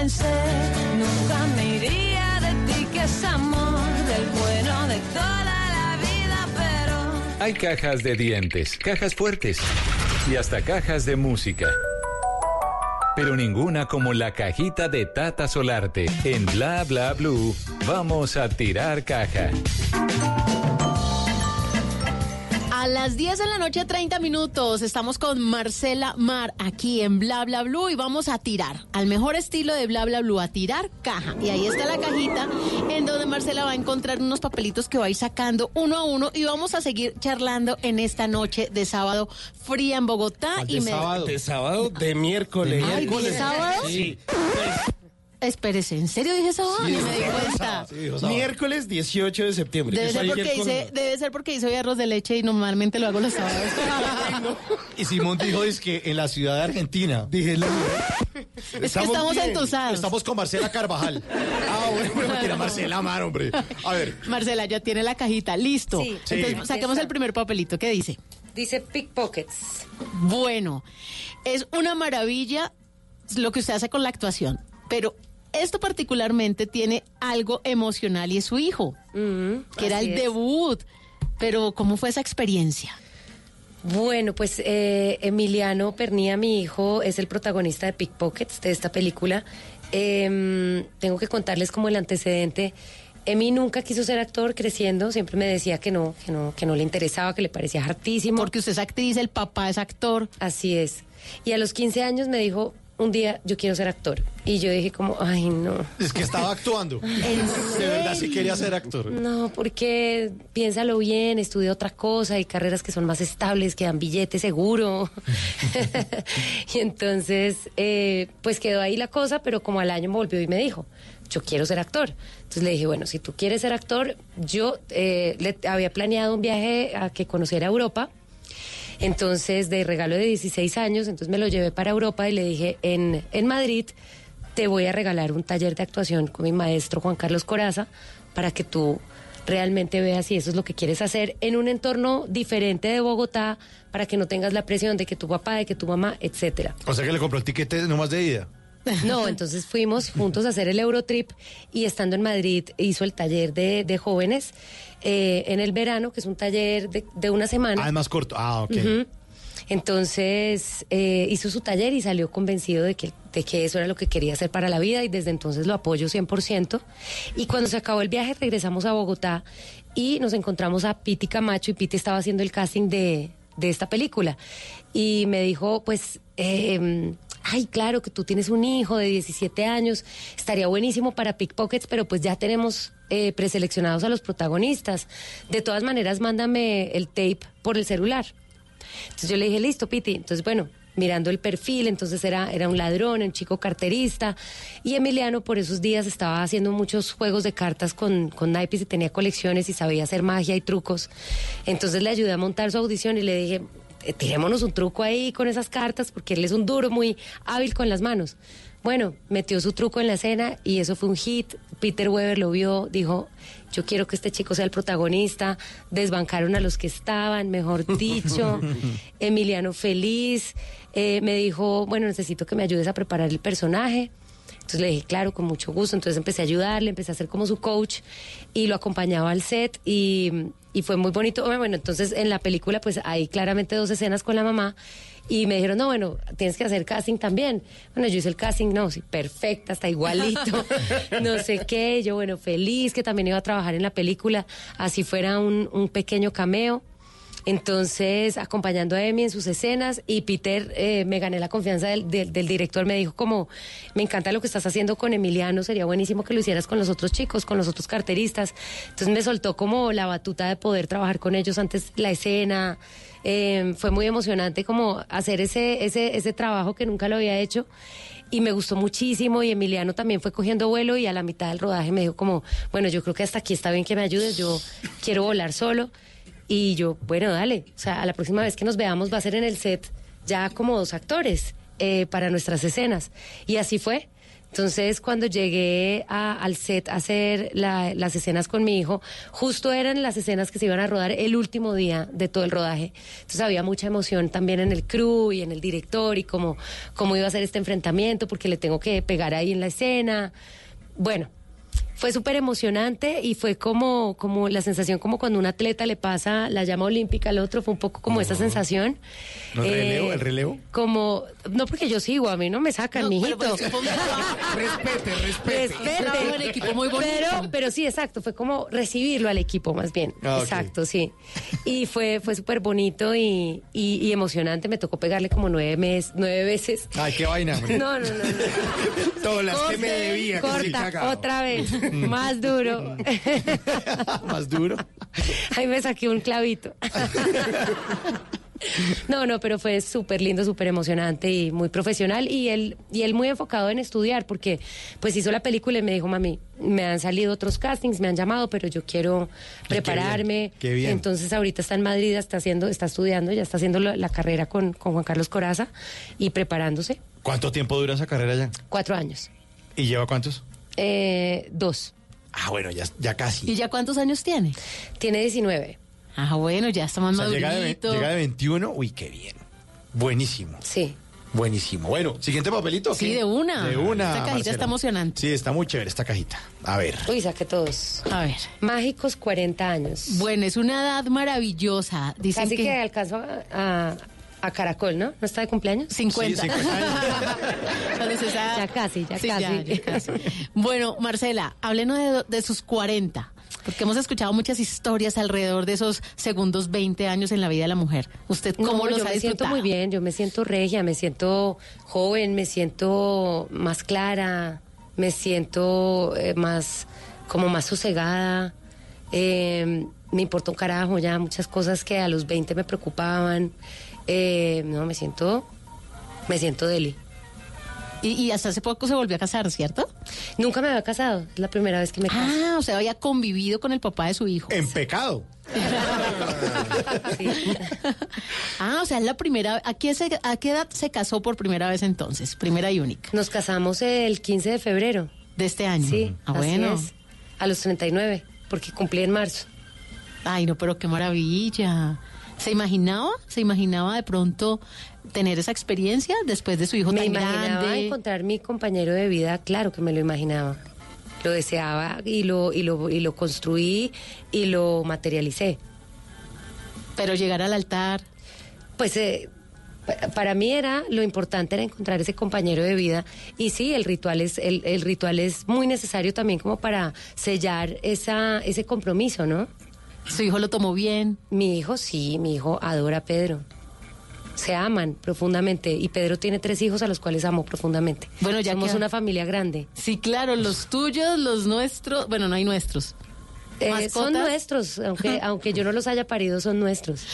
Nunca me iría de ti, que es amor, del bueno de toda la vida, pero... Hay cajas de dientes, cajas fuertes y hasta cajas de música. Pero ninguna como la cajita de Tata Solarte. En Bla Bla Blue, vamos a tirar caja. A las 10 de la noche, 30 minutos, estamos con Marcela Mar aquí en Bla Bla Blue y vamos a tirar, al mejor estilo de Bla Bla Blue, a tirar caja. Y ahí está la cajita en donde Marcela va a encontrar unos papelitos que va a ir sacando uno a uno y vamos a seguir charlando en esta noche de sábado fría en Bogotá. y de me- sábado. De sábado, de miércoles. Ay, ¿dije sábado? Sí. Espérese, ¿en serio dije sábado? Sí, Ni me di sábado. cuenta. Sí. Miércoles 18 de septiembre. Debe Eso ser, porque hice, debe ser porque hice hoy arroz de leche y normalmente lo hago los sábados. Y Simón dijo es que en la ciudad de Argentina. Dije la Es que estamos entusados. Estamos con Marcela Carvajal. Ah, bueno, era Marcela Mar, hombre. A ver. Marcela, ya tiene la cajita, listo. Sí. Entonces, Sí. saquemos el primer papelito. ¿Qué dice? Dice pickpockets. Bueno, es una maravilla lo que usted hace con la actuación, pero esto particularmente tiene algo emocional y es su hijo, que era el es. debut. Pero, ¿cómo fue esa experiencia? Bueno, pues eh, Emiliano Pernía, mi hijo, es el protagonista de Pickpockets, de esta película. Em, tengo que contarles como el antecedente. Emi nunca quiso ser actor creciendo, siempre me decía que no, que no, que no le interesaba, que le parecía hartísimo. Porque usted es actriz, el papá es actor. Así es. Y a los 15 años me dijo, un día yo quiero ser actor. Y yo dije como, ay no. Es que estaba actuando. De verdad sí quería ser actor. No, porque piénsalo bien, estudia otra cosa, hay carreras que son más estables, que dan billete seguro. y entonces, eh, pues quedó ahí la cosa, pero como al año me volvió y me dijo, yo quiero ser actor. Entonces le dije, bueno, si tú quieres ser actor, yo eh, le había planeado un viaje a que conociera Europa. Entonces, de regalo de 16 años, entonces me lo llevé para Europa y le dije, en, en Madrid te voy a regalar un taller de actuación con mi maestro Juan Carlos Coraza para que tú realmente veas si eso es lo que quieres hacer en un entorno diferente de Bogotá para que no tengas la presión de que tu papá, de que tu mamá, etcétera. O sea que le compró el tiquete nomás de ida. No, entonces fuimos juntos a hacer el Eurotrip y estando en Madrid hizo el taller de, de jóvenes eh, en el verano, que es un taller de, de una semana. Ah, es más corto. Ah, ok. Entonces eh, hizo su taller y salió convencido de que, de que eso era lo que quería hacer para la vida y desde entonces lo apoyo 100%. Y cuando se acabó el viaje regresamos a Bogotá y nos encontramos a Piti Camacho y Piti estaba haciendo el casting de, de esta película. Y me dijo, pues, eh, ay, claro que tú tienes un hijo de 17 años, estaría buenísimo para Pickpockets, pero pues ya tenemos eh, preseleccionados a los protagonistas. De todas maneras, mándame el tape por el celular. Entonces yo le dije, listo, Piti. Entonces, bueno, mirando el perfil, entonces era, era un ladrón, un chico carterista. Y Emiliano por esos días estaba haciendo muchos juegos de cartas con, con naipes y tenía colecciones y sabía hacer magia y trucos. Entonces le ayudé a montar su audición y le dije, "Eh, tirémonos un truco ahí con esas cartas, porque él es un duro, muy hábil con las manos. Bueno, metió su truco en la escena y eso fue un hit. Peter Weber lo vio, dijo, yo quiero que este chico sea el protagonista. Desbancaron a los que estaban, mejor dicho. Emiliano feliz. Eh, me dijo, bueno, necesito que me ayudes a preparar el personaje. Entonces le dije, claro, con mucho gusto. Entonces empecé a ayudarle, empecé a ser como su coach y lo acompañaba al set y, y fue muy bonito. Bueno, entonces en la película pues hay claramente dos escenas con la mamá y me dijeron, no, bueno, tienes que hacer casting también. Bueno, yo hice el casting, no, sí, perfecta, está igualito, no sé qué. Yo, bueno, feliz que también iba a trabajar en la película, así fuera un, un pequeño cameo. Entonces, acompañando a Emi en sus escenas y Peter, eh, me gané la confianza del, director, me dijo como, me encanta lo que estás haciendo con Emiliano, sería buenísimo que lo hicieras con los otros chicos, con los otros carteristas. Entonces me soltó como la batuta de poder trabajar con ellos antes la escena. Eh, fue muy emocionante como hacer ese, ese, ese trabajo que nunca lo había hecho y me gustó muchísimo y Emiliano también fue cogiendo vuelo y a la mitad del rodaje me dijo como, bueno, yo creo que hasta aquí está bien que me ayudes, yo quiero volar solo y yo, bueno, dale, o sea, a la próxima vez que nos veamos va a ser en el set ya como dos actores eh, para nuestras escenas y así fue. Entonces, cuando llegué a- al set a hacer la- las escenas con mi hijo, justo eran las escenas que se iban a rodar el último día de todo el rodaje. Entonces, había mucha emoción también en el crew y en el director y cómo, cómo iba a ser este enfrentamiento, porque le tengo que pegar ahí en la escena. Bueno, fue súper emocionante y fue como, como la sensación como cuando un atleta le pasa la llama olímpica al otro, fue un poco como esa sensación. ¿No, el Eh, relevo? ¿El relevo? Como, no porque yo sigo, a mí no me sacan, mijito. pues, Respete, respete. Respete. En equipo muy bonito. Pero, pero sí, exacto, fue como recibirlo al equipo más bien. Ah. Exacto, sí. Y fue, fue súper bonito y, y- y emocionante. Me tocó pegarle como nueve, mes, nueve veces. Ay, qué vaina. hombre. No, no, no. no. Todas las que me debía. que sí Corta, otra vez. Más duro. Más duro. Ahí me saqué un clavito. No, no, pero fue súper lindo, súper emocionante y muy profesional y él, y él muy enfocado en estudiar porque pues hizo la película y me dijo, mami, me han salido otros castings, me han llamado, pero yo quiero prepararme. qué bien. Entonces ahorita está en Madrid, está haciendo, está estudiando, ya está haciendo la, la carrera con, con Juan Carlos Coraza y preparándose. ¿Cuánto tiempo dura esa carrera ya? Cuatro años. ¿Y lleva cuántos? Eh, dos. Ah, bueno, ya, ya casi. ¿Y ya cuántos años tiene? Tiene 19. Ah, bueno, ya está más O sea, llega de, ve- madurito. llega de 21. Uy, qué bien. Buenísimo. Sí. Buenísimo. Bueno, siguiente papelito. ¿o Sí, qué? de una. De una. Esta cajita Marcela. está emocionante. Sí, está muy chévere esta cajita. A ver. Uy, saqué todos. A ver. Mágicos 40 años. Bueno, es una edad maravillosa. Dicen Casi que, que, alcanzo a, a- a Caracol, ¿no? ¿No está de cumpleaños? 50. Cuando se sa- Ya casi, ya Sí, casi. ya, ya casi. Bueno, Marcela, háblenos de, de sus 40. Porque hemos escuchado muchas historias alrededor de esos segundos 20 años en la vida de la mujer. ¿Usted cómo No, los yo ha me siento disfrutado? muy bien, yo me siento regia, me siento joven, me siento más clara, me siento eh, más, como más sosegada. Eh, me importa un carajo ya muchas cosas que a los 20 me preocupaban. Eh, no, me siento, me siento deli. Y, y hasta hace poco se volvió a casar, ¿cierto? Nunca me había casado, es la primera vez que me caso. Ah, o sea, había convivido con el papá de su hijo. En pecado. Ah, o sea, es la primera. ¿a qué, se- ¿A qué edad se casó por primera vez entonces? Primera y única. Nos casamos el 15 de febrero. De este año. Sí, Ah, así bueno. es. A los 39, porque cumplí en marzo. Ay, no, pero qué maravilla. ¿Se imaginaba? ¿Se imaginaba de pronto tener esa experiencia después de su hijo Me tan imaginaba grande? encontrar mi compañero de vida, claro que me lo imaginaba. Lo deseaba y lo, y lo, y lo construí y lo materialicé. Pero llegar al altar. Pues eh, para mí era lo importante era encontrar ese compañero de vida y sí el ritual es el, el ritual es muy necesario también como para sellar esa ese compromiso no su hijo lo tomó bien mi hijo sí mi hijo adora a Pedro se aman profundamente y Pedro tiene tres hijos a los cuales amo profundamente Bueno, ya somos que- una familia grande Sí, claro, los tuyos, los nuestros. Bueno, no hay nuestros. Eh, son nuestros aunque aunque yo no los haya parido son nuestros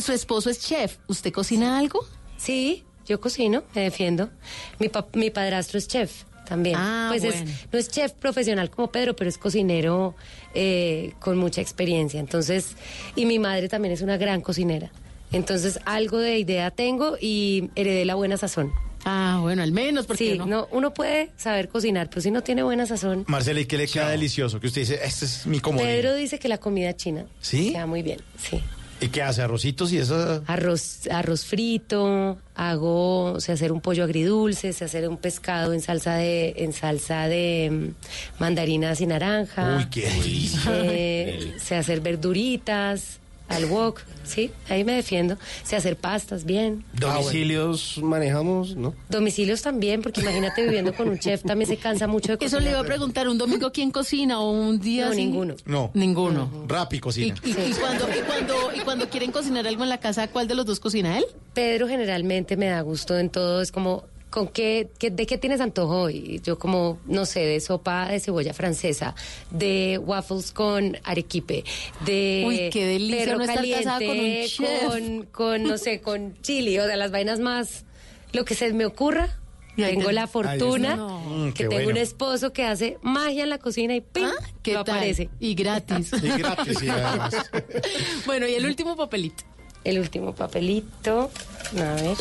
Su esposo es chef. ¿Usted cocina algo? Sí, yo cocino, me defiendo. Mi, pa- mi padrastro es chef también. Ah, pues es- no es chef profesional como Pedro, pero es cocinero eh, con mucha experiencia. Entonces, y mi madre también es una gran cocinera. Entonces, algo de idea tengo y heredé la buena sazón. Ah, bueno, al menos porque sí, no? uno puede saber cocinar, pero si no tiene buena sazón. Marcela, ¿y qué le queda delicioso? Que usted dice, este es mi comodín. Pedro dice que la comida china ¿Sí? queda muy bien, sí. ¿Y qué hace? ¿Arrocitos y eso? Arroz, arroz frito, hago, sé hacer un pollo agridulce, sé hacer un pescado en salsa de, en salsa de mm, mandarinas y naranja. Uy, qué delicia. Eh, sé hacer verduritas, al wok, sí, ahí me defiendo. Sé hacer pastas, bien. Domicilios manejamos, ¿no? Domicilios también, porque imagínate viviendo con un chef también se cansa mucho de Eso le iba a cocinar. preguntar, ¿un domingo quién cocina o un día No, así? ninguno. No. Ninguno. Rap y cocina. ¿Y, y cuando, y, cuando, y cuando quieren cocinar algo en la casa, ¿cuál de los dos cocina él? Pedro generalmente me da gusto en todo, es como, ¿con qué, qué- de qué tienes antojo hoy? Yo como, no sé, de sopa de cebolla francesa, de waffles con arequipe, de Uy, qué delicia perro no estar casada con un caliente, chef. con, con, no sé, con chili, o sea, las vainas más, lo que se me ocurra. Tengo te- la fortuna No. Mm, que qué tengo bueno. un esposo que hace magia en la cocina y ¡pim! ¿Ah? ¿Qué lo tal? aparece. Y gratis. Y gratis, y además. bueno, y el último papelito. El último papelito. A ver.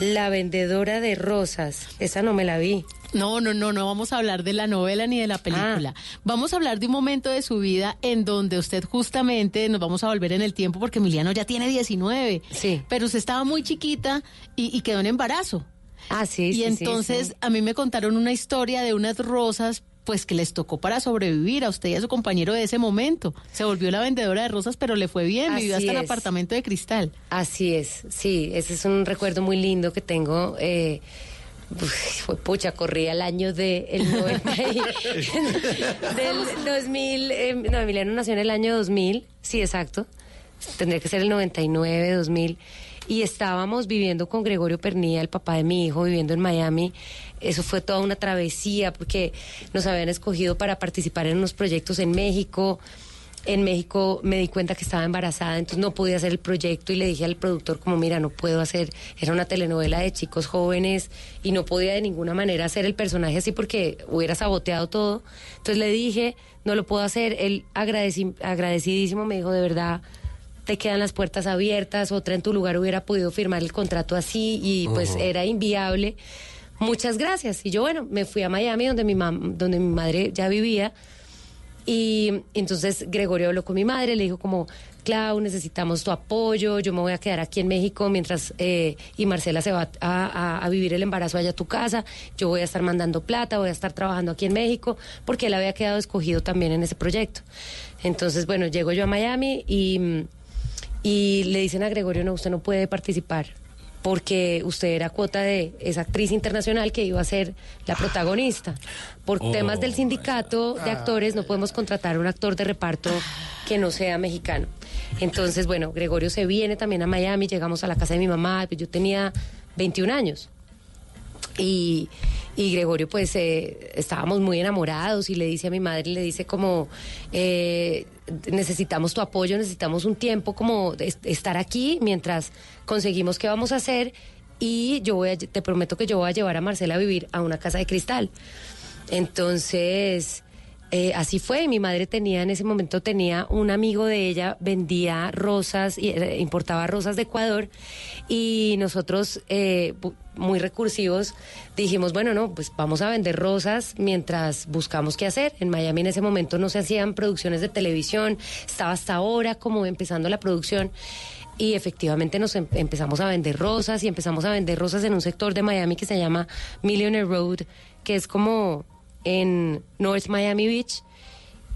La vendedora de rosas. Esa no me la vi. No, no, no, no vamos a hablar de la novela ni de la película. Vamos a hablar de un momento de su vida en donde usted justamente nos vamos a volver en el tiempo porque Emiliano ya tiene 19. Sí. Pero usted estaba muy chiquita y, y quedó en embarazo. Ah, sí, y sí, sí, entonces sí. a mí me contaron una historia de unas rosas pues que les tocó para sobrevivir a usted y a su compañero de ese momento. Se volvió la vendedora de rosas, pero le fue bien, vivió hasta es. apartamento de cristal. Así es, sí, ese es un recuerdo muy lindo que tengo. Eh, fue pucha, corría el año de el 90 y- del 2000, eh, no, Emiliano nació en el año 2000, sí, exacto, tendría que ser el 99, 2000, y estábamos viviendo con Gregorio Pernilla, el papá de mi hijo, viviendo en Miami. Eso fue toda una travesía porque nos habían escogido para participar en unos proyectos en México. En México me di cuenta que estaba embarazada, entonces no podía hacer el proyecto y le dije al productor como, mira, no puedo hacer, era una telenovela de chicos jóvenes y no podía de ninguna manera hacer el personaje así porque hubiera saboteado todo. Entonces le dije, no lo puedo hacer, él agradeci- agradecidísimo me dijo, de verdad, te quedan las puertas abiertas, otra en tu lugar hubiera podido firmar el contrato así y pues era inviable. Muchas gracias. Y yo, bueno, me fui a Miami donde mi, mam- donde mi madre ya vivía. Y entonces Gregorio habló con mi madre, le dijo como, Clau, necesitamos tu apoyo, yo me voy a quedar aquí en México mientras, eh, y Marcela se va a, a- a vivir el embarazo allá a tu casa, yo voy a estar mandando plata, voy a estar trabajando aquí en México, porque él había quedado escogido también en ese proyecto. Entonces, bueno, llego yo a Miami y, mm, y le dicen a Gregorio, no, usted no puede participar porque usted era cuota de esa actriz internacional que iba a ser la protagonista. Por Oh, temas del sindicato de actores no podemos contratar a un actor de reparto que no sea mexicano. Entonces, bueno, Gregorio se viene también a Miami, llegamos a la casa de mi mamá, pues yo tenía 21 años. Y, y Gregorio, pues eh, estábamos muy enamorados y le dice a mi madre, le dice como, eh, necesitamos tu apoyo, necesitamos un tiempo como estar aquí mientras conseguimos qué vamos a hacer y yo voy a, te prometo que yo voy a llevar a Marcela a vivir a una casa de cristal. Entonces, eh, así fue. Mi madre tenía, en ese momento tenía un amigo de ella, vendía rosas, eh, importaba rosas de Ecuador y nosotros, eh, muy recursivos, dijimos, bueno, no, pues vamos a vender rosas mientras buscamos qué hacer. En Miami en ese momento no se hacían producciones de televisión, estaba hasta ahora como empezando la producción. Y efectivamente nos em- empezamos a vender rosas y empezamos a vender rosas en un sector de Miami que se llama Millionaire Road, que es como en North Miami Beach.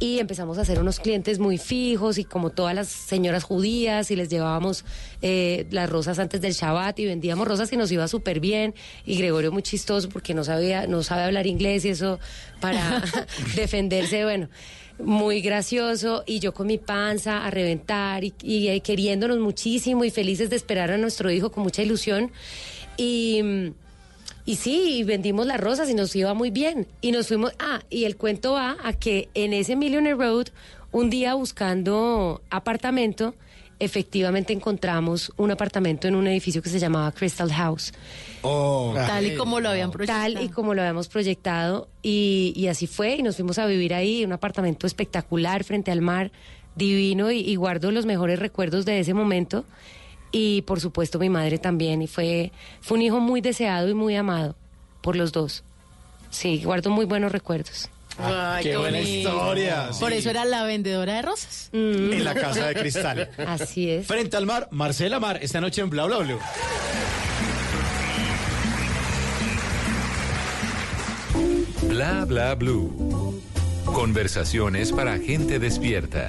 Y empezamos a hacer unos clientes muy fijos y como todas las señoras judías y les llevábamos eh, las rosas antes del Shabbat y vendíamos rosas y nos iba súper bien. Y Gregorio muy chistoso porque no sabía, no sabe hablar inglés y eso para defenderse, bueno, muy gracioso. Y yo con mi panza a reventar y, y, eh, queriéndonos muchísimo y felices de esperar a nuestro hijo con mucha ilusión. Y... y sí, y vendimos las rosas y nos iba muy bien. Y nos fuimos, ah, y el cuento va a que en ese Millionaire Road, un día buscando apartamento, efectivamente encontramos un apartamento en un edificio que se llamaba Crystal House. Tal y como lo habían proyectado. Tal y como lo habíamos proyectado. Y, y así fue, y nos fuimos a vivir ahí, un apartamento espectacular frente al mar, divino, y, y guardo los mejores recuerdos de ese momento. Y por supuesto mi madre también, y fue, fue un hijo muy deseado y muy amado por los dos. Sí, guardo muy buenos recuerdos. Ay, Qué buena bonito. historia, Por eso era la vendedora de rosas. En la casa de cristal. Así es. Frente al mar, Marcela Mar, esta noche en Bla Bla Blue. Bla bla blue. Conversaciones para gente despierta.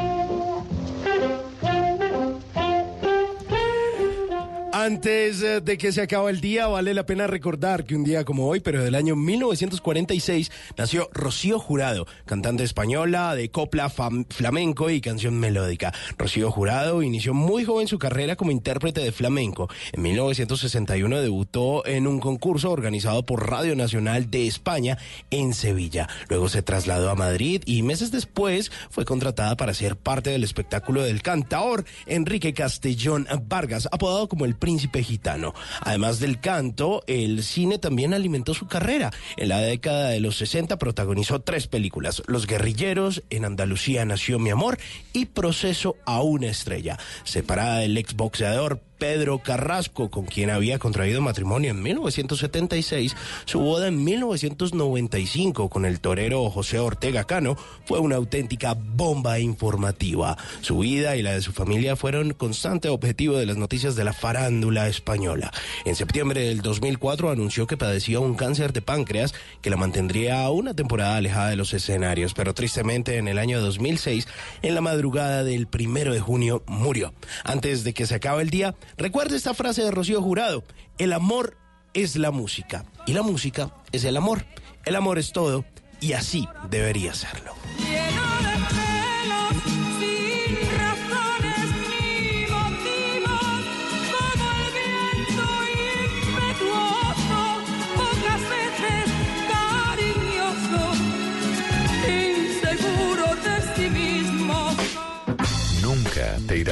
Antes eh, de que se acabe el día, vale la pena recordar que un día como hoy, pero del año 1946, nació Rocío Jurado, cantante española de copla flamenco y canción melódica. Rocío Jurado inició muy joven su carrera como intérprete de flamenco. En 1961 debutó en un concurso organizado por Radio Nacional de España en Sevilla. Luego se trasladó a Madrid y meses después fue contratada para ser parte del espectáculo del cantaor Enrique Castellón Vargas, apodado como el gitano. Además del canto, el cine también alimentó su carrera. En la década de los 60 protagonizó tres películas, Los guerrilleros, En Andalucía nació mi amor y Proceso a una estrella. Separada del exboxeador Pedro Carrasco, con quien había contraído matrimonio en 1976, su boda en 1995 con el torero José Ortega Cano fue una auténtica bomba informativa. Su vida y la de su familia fueron constante objetivo de las noticias de la farándula española. En septiembre del 2004 anunció que padecía un cáncer de páncreas que la mantendría una temporada alejada de los escenarios, pero tristemente en el año 2006, en la madrugada del primero de junio, murió. Antes de que se acabe el día, recuerde esta frase de Rocío Jurado, el amor es la música y la música es el amor. El amor es todo y así debería serlo.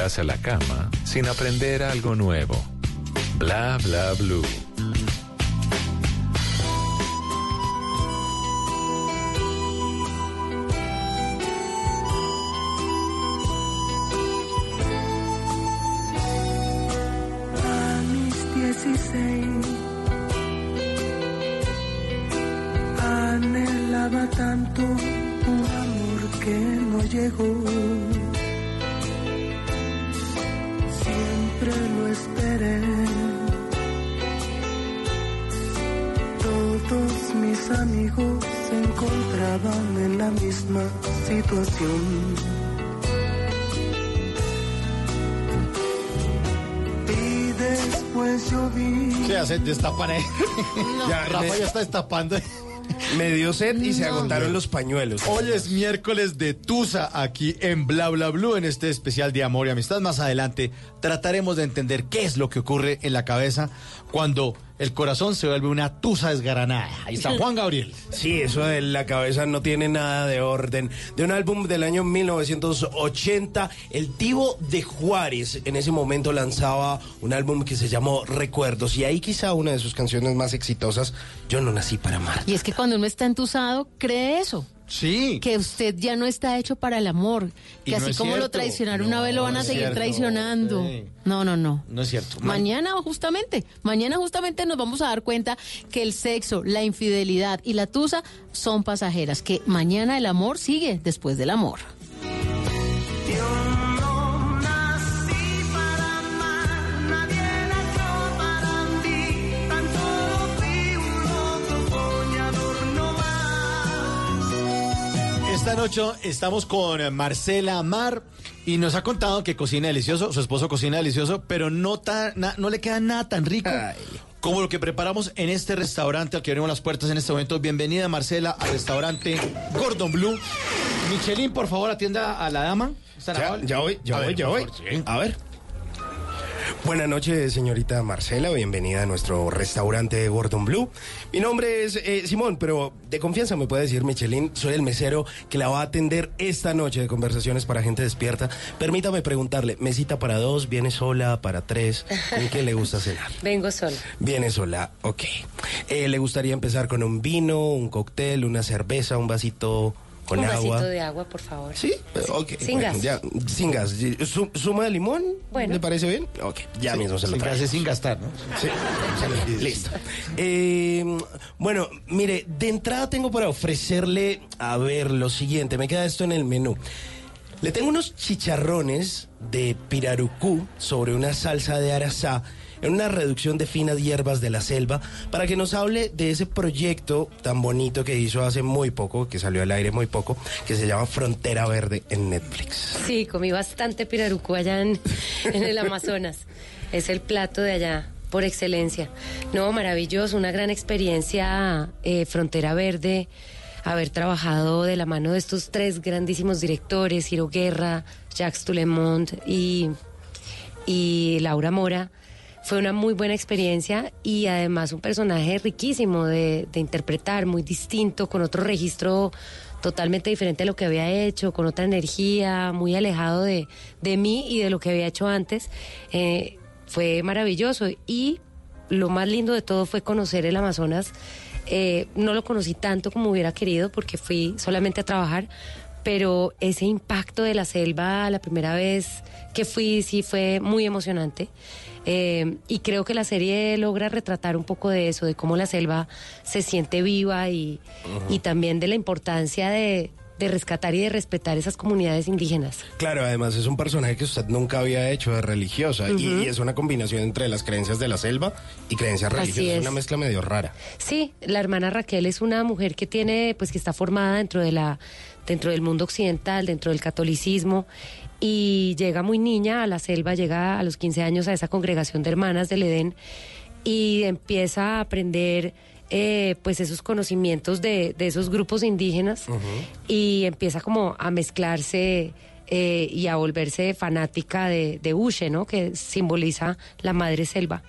Irás a la cama sin aprender algo nuevo. Bla bla blue. Anhelaba tanto un amor que no llegó. Siempre lo esperé. Todos mis amigos se encontraban en la misma situación. Y después yo vi. ¿Qué hace? Destapan ahí. Ya, Rafa ya está destapando. Me dio sed y se agotaron los pañuelos. Hoy es miércoles de Tusa aquí en Bla Bla Blue en este especial de amor y amistad. Más adelante trataremos de entender qué es lo que ocurre en la cabeza cuando el corazón se vuelve una tusa desgranada. Ahí está Juan Gabriel. Sí, eso de la cabeza no tiene nada de orden. De un álbum del año 1980, el Tivo de Juárez en ese momento lanzaba un álbum que se llamó Recuerdos y ahí quizá una de sus canciones más exitosas, Yo no nací para amar. Y es que cuando uno está entusado, cree eso. Sí. Que usted ya no está hecho para el amor. Y Que no así como lo traicionaron una vez, lo van a seguir cierto. traicionando. Sí. No, no, no. No es cierto. Ma- Mañana justamente, mañana justamente nos vamos a dar cuenta que el sexo, la infidelidad y la tusa son pasajeras, que mañana el amor sigue después del amor. Esta noche estamos con Marcela Mar y nos ha contado que cocina delicioso, su esposo cocina delicioso, pero no, tan, na- no le queda nada tan rico como lo que preparamos en este restaurante al que abrimos las puertas en este momento. Bienvenida Marcela al restaurante Gordon Blue. Michelin, por favor, atienda a la dama. ¿Está Ya, voy, ya A voy, ver, ya voy. favor, sí. A ver. Buenas noches, señorita Marcela. Bienvenida a nuestro restaurante Gordon Blue. Mi nombre es eh, Simón, pero de confianza me puede decir Michelin. Soy el mesero que la va a atender esta noche de conversaciones para gente despierta. Permítame preguntarle, ¿mesita para dos? ¿Viene sola? ¿Para tres? ¿En qué le gusta cenar? Vengo sola. Viene sola, ok. Eh, ¿Le gustaría empezar con un vino, un cóctel, una cerveza, un vasito con Un agua. vasito de agua, por favor. Sí, ok. Sin bueno, gas. ya, sin gas. Su- ¿Zumo de limón? Bueno. ¿Le parece bien? Ok, ya mismo se lo Sin traigo. gas es sin gastar, ¿no? Sí, listo. Eh, bueno, mire, de entrada tengo para ofrecerle, a ver, lo siguiente, me queda esto en el menú. Le tengo unos chicharrones de pirarucú sobre una salsa de arazá en una reducción de finas hierbas de la selva para que nos hable de ese proyecto tan bonito que hizo hace muy poco, que salió al aire muy poco, que se llama Frontera Verde en Netflix. Sí, comí bastante pirarucu allá en, el Amazonas. Es el plato de allá por excelencia. No, maravilloso, una gran experiencia, eh, Frontera Verde, haber trabajado de la mano de estos tres grandísimos directores, Ciro Guerra, Jacques Toulemont y Laura Mora. Fue una muy buena experiencia y además un personaje riquísimo de, de interpretar, muy distinto, con otro registro totalmente diferente a lo que había hecho, con otra energía, muy alejado de, de mí y de lo que había hecho antes. Eh, fue maravilloso y lo más lindo de todo fue conocer el Amazonas. Eh, no lo conocí tanto como hubiera querido porque fui solamente a trabajar, pero ese impacto de la selva la primera vez que fui sí fue muy emocionante. Eh, y creo que la serie logra retratar un poco de eso, de cómo la selva se siente viva y, y también de la importancia de, de rescatar y de respetar esas comunidades indígenas. Claro, además es un personaje que usted nunca había hecho de religiosa y- es una combinación entre las creencias de la selva y creencias religiosas. Es. una mezcla medio rara. Sí, la hermana Raquel es una mujer que tiene, pues que está formada dentro de la, dentro del mundo occidental, dentro del catolicismo, y llega muy niña a la selva, llega a los 15 años a esa congregación de hermanas del Edén y empieza a aprender eh, pues esos conocimientos de, de esos grupos indígenas y empieza como a mezclarse eh, y a volverse fanática de, de Uche, ¿no? Que simboliza la madre selva.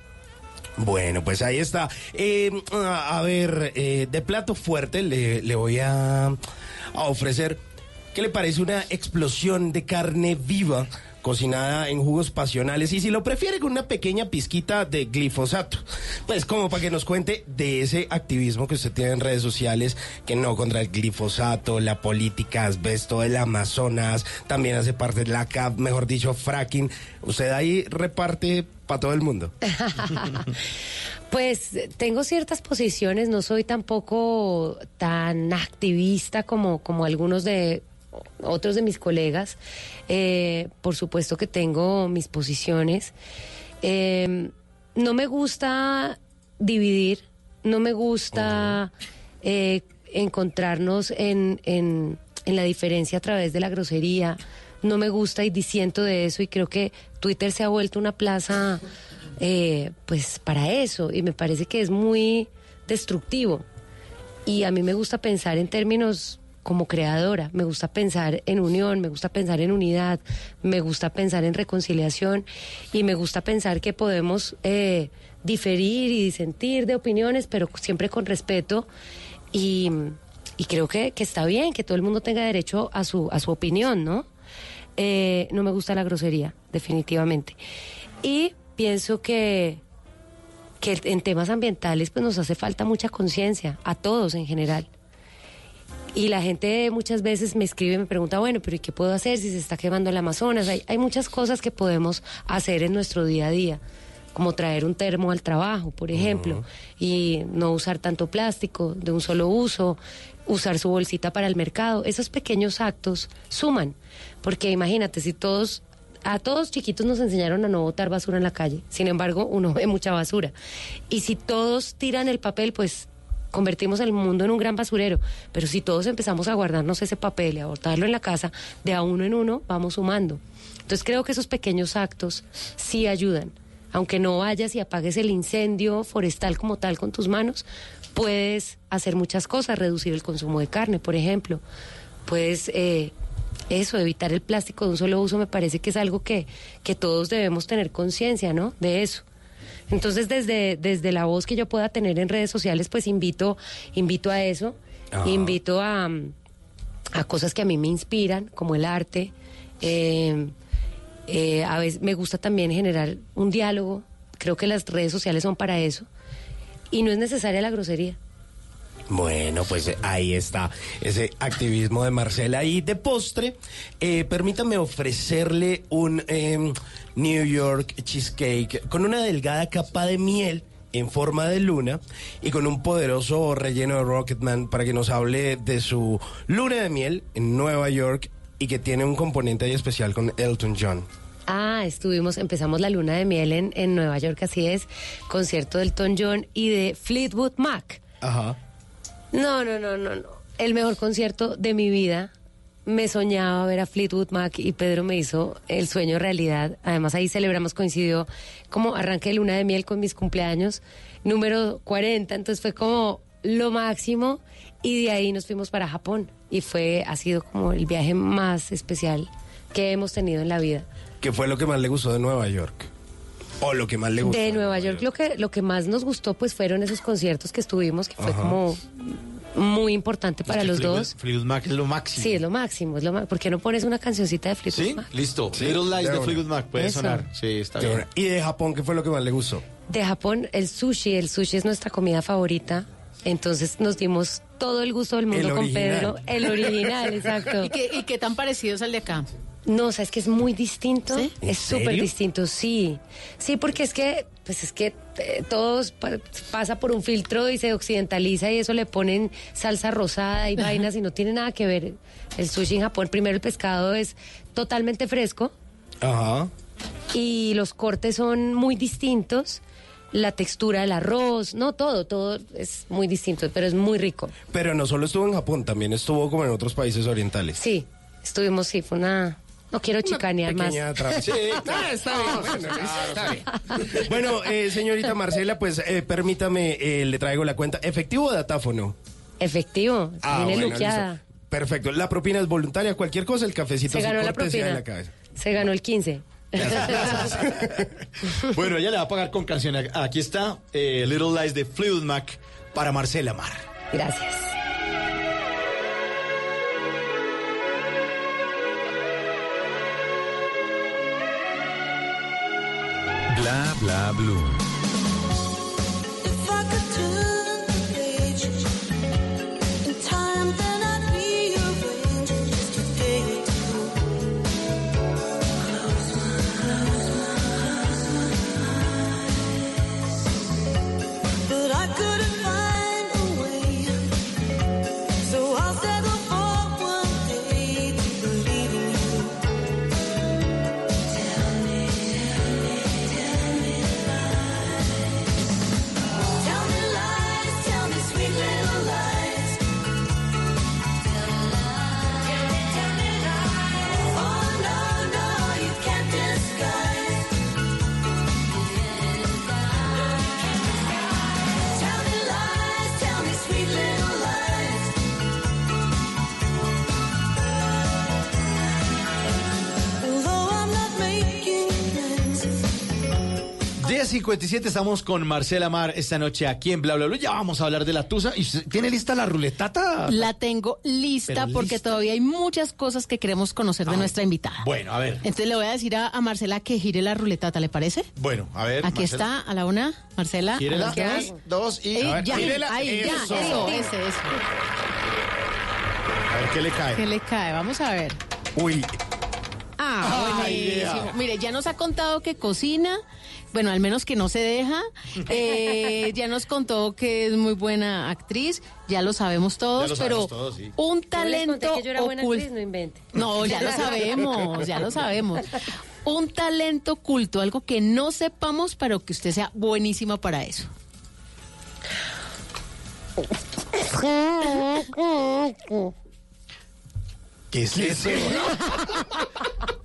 Bueno, pues ahí está. Eh, a a ver, eh, de plato fuerte le, le voy a, a ofrecer, ¿qué le parece una explosión de carne viva? cocinada en jugos pasionales y si lo prefiere con una pequeña pizquita de glifosato. Pues como para que nos cuente de ese activismo que usted tiene en redes sociales, que no contra el glifosato, la política, asbesto, el Amazonas, también hace parte de la CAP, mejor dicho, fracking. Usted ahí reparte para todo el mundo. Pues tengo ciertas posiciones, no soy tampoco tan activista como, como algunos de otros de mis colegas. Eh, por supuesto que tengo mis posiciones. Eh, no me gusta dividir, no me gusta eh, encontrarnos en, en, en la diferencia a través de la grosería. No me gusta y disiento de eso y creo que Twitter se ha vuelto una plaza eh, pues para eso y me parece que es muy destructivo y a mí me gusta pensar en términos como creadora, me gusta pensar en unión, me gusta pensar en unidad, me gusta pensar en reconciliación y me gusta pensar que podemos eh, diferir y disentir de opiniones, pero siempre con respeto y, creo que, que está bien que todo el mundo tenga derecho a su, a su opinión, ¿no? Eh, no me gusta la grosería, definitivamente. Y pienso que, que en temas ambientales pues nos hace falta mucha conciencia, a todos en general. Y la gente muchas veces me escribe y me pregunta, bueno, pero ¿y qué puedo hacer si se está quemando el Amazonas? Hay, hay muchas cosas que podemos hacer en nuestro día a día, como traer un termo al trabajo, por ejemplo, y no usar tanto plástico de un solo uso, usar su bolsita para el mercado. Esos pequeños actos suman, porque imagínate, si todos a todos chiquitos nos enseñaron a no botar basura en la calle. Sin embargo, uno ve mucha basura. Y si todos tiran el papel, pues convertimos el mundo en un gran basurero. Pero si todos empezamos a guardarnos ese papel y a botarlo en la casa, de a uno en uno vamos sumando. Entonces creo que esos pequeños actos sí ayudan. Aunque no vayas y apagues el incendio forestal como tal con tus manos, puedes hacer muchas cosas, reducir el consumo de carne, por ejemplo. Puedes eh, eso, evitar el plástico de un solo uso me parece que es algo que, que todos debemos tener conciencia, ¿no? De eso. Entonces, desde, desde la voz que yo pueda tener en redes sociales, pues invito, invito a eso, Ajá. invito a, a cosas que a mí me inspiran, como el arte. eh, eh, a veces me gusta también generar un diálogo. Creo que las redes sociales son para eso. Y no es necesaria la grosería. Bueno, pues eh, ahí está ese activismo de Marcela. Y de postre, eh, permítame ofrecerle un em, New York cheesecake con una delgada capa de miel en forma de luna y con un poderoso relleno de Rocketman para que nos hable de su luna de miel en Nueva York y que tiene un componente ahí especial con Elton John. Ah, estuvimos, empezamos la luna de miel en, en Nueva York, así es, concierto del Elton John y de Fleetwood Mac. Ajá. No, no, no, no, no. El mejor concierto de mi vida. Me soñaba ver a Fleetwood Mac y Pedro me hizo el sueño realidad. Además ahí celebramos, coincidió como arranque de luna de miel con mis cumpleaños, número 40. Entonces fue como lo máximo y de ahí nos fuimos para Japón y fue, ha sido como el viaje más especial que hemos tenido en la vida. ¿Qué fue lo que más le gustó de Nueva York? O lo que más le gustó. De Nueva York lo que lo que más nos gustó pues fueron esos conciertos que estuvimos que fue Ajá. como muy importante para Es que los Fleetwood- dos. Fleetwood Mac es lo máximo. Sí, es lo máximo, es lo ma- ¿Por qué no pones una cancioncita de Fleetwood ¿Sí? Mac? Listo. Sí, Little Lies de de. Fleetwood Mac puede Eso. sonar. Sí, está De bien. ¿Y de Japón qué fue lo que más le gustó? De Japón, el sushi, el sushi es nuestra comida favorita. Entonces nos dimos todo el gusto del mundo El con original. Pedro. El original, exacto. ¿Y qué, ¿Y qué tan parecido es al de acá? No, o sea, es que es muy distinto. ¿Sí? ¿En Es súper distinto, sí. Sí, porque es que, pues es que eh, todos pa- pasa por un filtro y se occidentaliza y eso le ponen salsa rosada y vainas y no tiene nada que ver. El sushi en Japón, primero el pescado es totalmente fresco Ajá. y los cortes son muy distintos. La textura del arroz, no todo, todo es muy distinto, pero es muy rico. Pero no solo estuvo en Japón, también estuvo como en otros países orientales. Sí, estuvimos, sí, fue una... No quiero chicanear más. Sí, Ah, está bien, bueno, está bien. Bueno, eh, señorita Marcela, pues eh, permítame, eh, le traigo la cuenta. ¿Efectivo o datáfono? Efectivo, Ah, viene bueno, luqueada. listo. Perfecto. La propina es voluntaria, cualquier cosa, el cafecito Se es ganó la de propina. la cabeza. Se ganó el 15. Bueno, ella le va a pagar con canción. Aquí está eh, Little Lies de Fleetwood Mac para Marcela Mar. Gracias. Bla bla blue. 10.57 estamos con Marcela Mar esta noche aquí en Bla Bla Bla. Ya vamos a hablar de la Tusa. ¿Y tiene lista la ruletata? La tengo lista Pero porque lista. todavía hay muchas cosas que queremos conocer de nuestra invitada. Bueno, a ver. Entonces le voy a decir a, a Marcela que gire la ruletata, ¿le parece? Bueno, a ver. Aquí Marcela. está, a la una, Marcela. Gírela. a las Dos, dos. y. Eh, ya, gírela. ahí, ya, Eso. eso, ese, eso. A ver qué le cae. ¿Qué le cae? Vamos a ver. Uy, Ah, buenísimo. Mire, ya nos ha contado que cocina, bueno, al menos que no se deja. Eh, ya nos contó que es muy buena actriz, ya lo sabemos todos, Ya lo pero sabemos todos, sí. un Yo les conté talento que yo era buena oculto. actriz, no invente. No, ya lo sabemos, ya lo sabemos. Un talento oculto, algo que no sepamos, pero que usted sea buenísima para eso. ¿Qué es eso?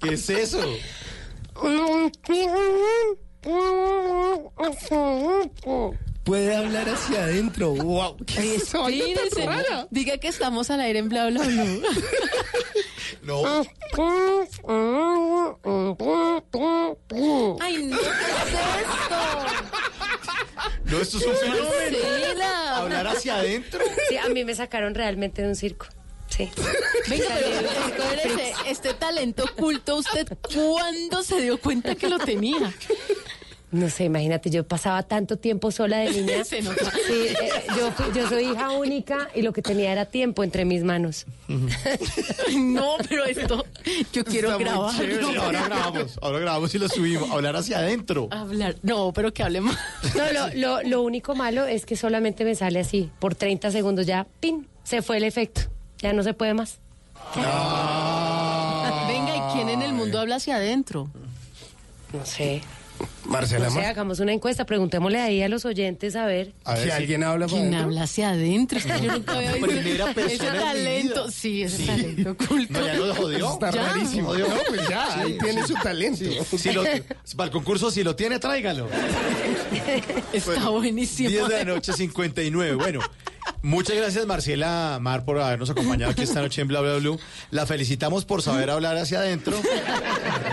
¿Qué es eso? puede hablar hacia adentro. Wow. Ay, espérese. Diga que estamos al aire en bla bla bla. No. Ay, no, ¿qué es esto? No, esto es un fenómeno. Marcela. Hablar hacia adentro. Sí, a mí me sacaron realmente de un circo. Sí. Venga, pero espérese, este talento oculto, ¿usted cuándo se dio cuenta que lo tenía? No sé, imagínate, yo pasaba tanto tiempo sola de niña. Se nota. Sí, eh, yo, soy hija única y lo que tenía era tiempo entre mis manos. No, pero esto yo quiero chévere. Ahora grabamos, ahora grabamos y lo subimos. Hablar hacia adentro. Hablar. No, pero que hable más. No, lo, lo, lo único malo es que solamente me sale así, por 30 segundos ya, ¡pin! Se fue el efecto. Ya no se puede más. Venga, ¿y quién en el mundo habla hacia adentro? No sé. Marcela No sé, Mar. hagamos una encuesta, preguntémosle ahí a los oyentes a ver. A ver si alguien habla ¿Quién adentro. habla hacia adentro? Es que yo nunca había visto Primera ese talento. Sí, ese talento oculto. No, ya lo jodió. Está Ya. rarísimo. Jodió. No, pues ya, ahí tiene su talento. Si lo, para el concurso, si lo tiene, tráigalo. Está buenísimo. 10 de la noche, 59. Bueno, muchas gracias, Marcela Mar, por habernos acompañado aquí esta noche en Bla Bla Blue. La felicitamos por saber hablar hacia adentro.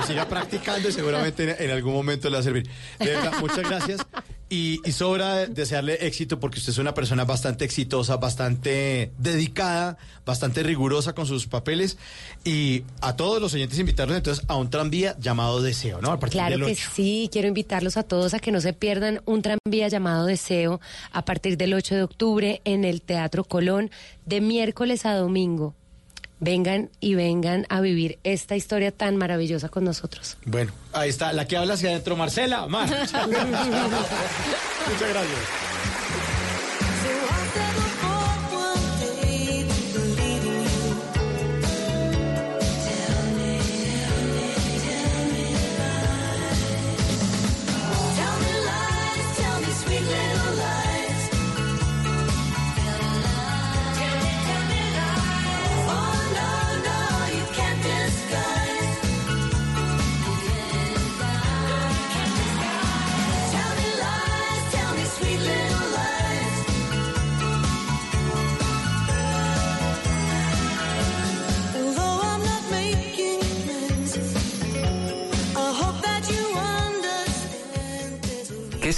Siga practicando y seguramente en, en algún momento le va a servir. De verdad, muchas gracias. Y, y sobra desearle éxito porque usted es una persona bastante exitosa, bastante dedicada, bastante rigurosa con sus papeles. Y a todos los oyentes invitarlos entonces a un tranvía llamado Deseo, ¿no? A partir Claro del que 8. sí, quiero invitarlos a todos a que no se pierdan un tranvía llamado Deseo a partir del 8 de octubre en el Teatro Colón de miércoles a domingo. Vengan y vengan a vivir esta historia tan maravillosa con nosotros. Bueno, ahí está, la que habla hacia adentro, Marcela. Mar. Muchas gracias.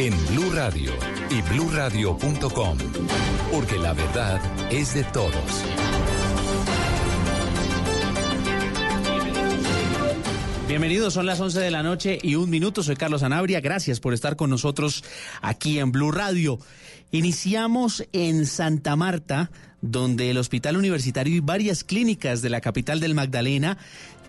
en Blue Radio y bluradio.com, porque la verdad es de todos. Bienvenidos, son las 11 de la noche y un minuto. Soy Carlos Anabria. Gracias por estar con nosotros aquí en Blue Radio. Iniciamos en Santa Marta, donde el Hospital Universitario y varias clínicas de la capital del Magdalena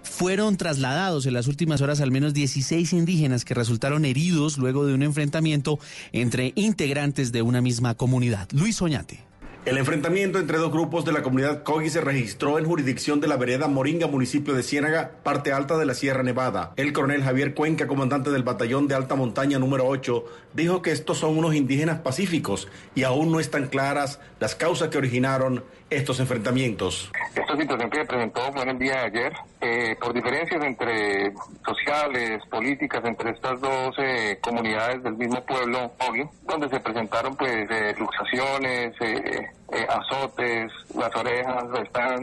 fueron trasladados en las últimas horas al menos 16 indígenas que resultaron heridos luego de un enfrentamiento entre integrantes de una misma comunidad. Luis Oñate. El enfrentamiento entre dos grupos de la comunidad Cogi se registró en jurisdicción de la vereda Moringa, municipio de Ciénaga, parte alta de la Sierra Nevada. El coronel Javier Cuenca, comandante del batallón de alta montaña número 8, dijo que estos son unos indígenas pacíficos y aún no están claras las causas que originaron estos enfrentamientos. Esta situación que se presentó fue en el día de ayer, eh, por diferencias entre sociales, políticas, entre estas dos eh, comunidades del mismo pueblo, Ogi, donde se presentaron pues eh, luxaciones, eh, eh, azotes, las orejas están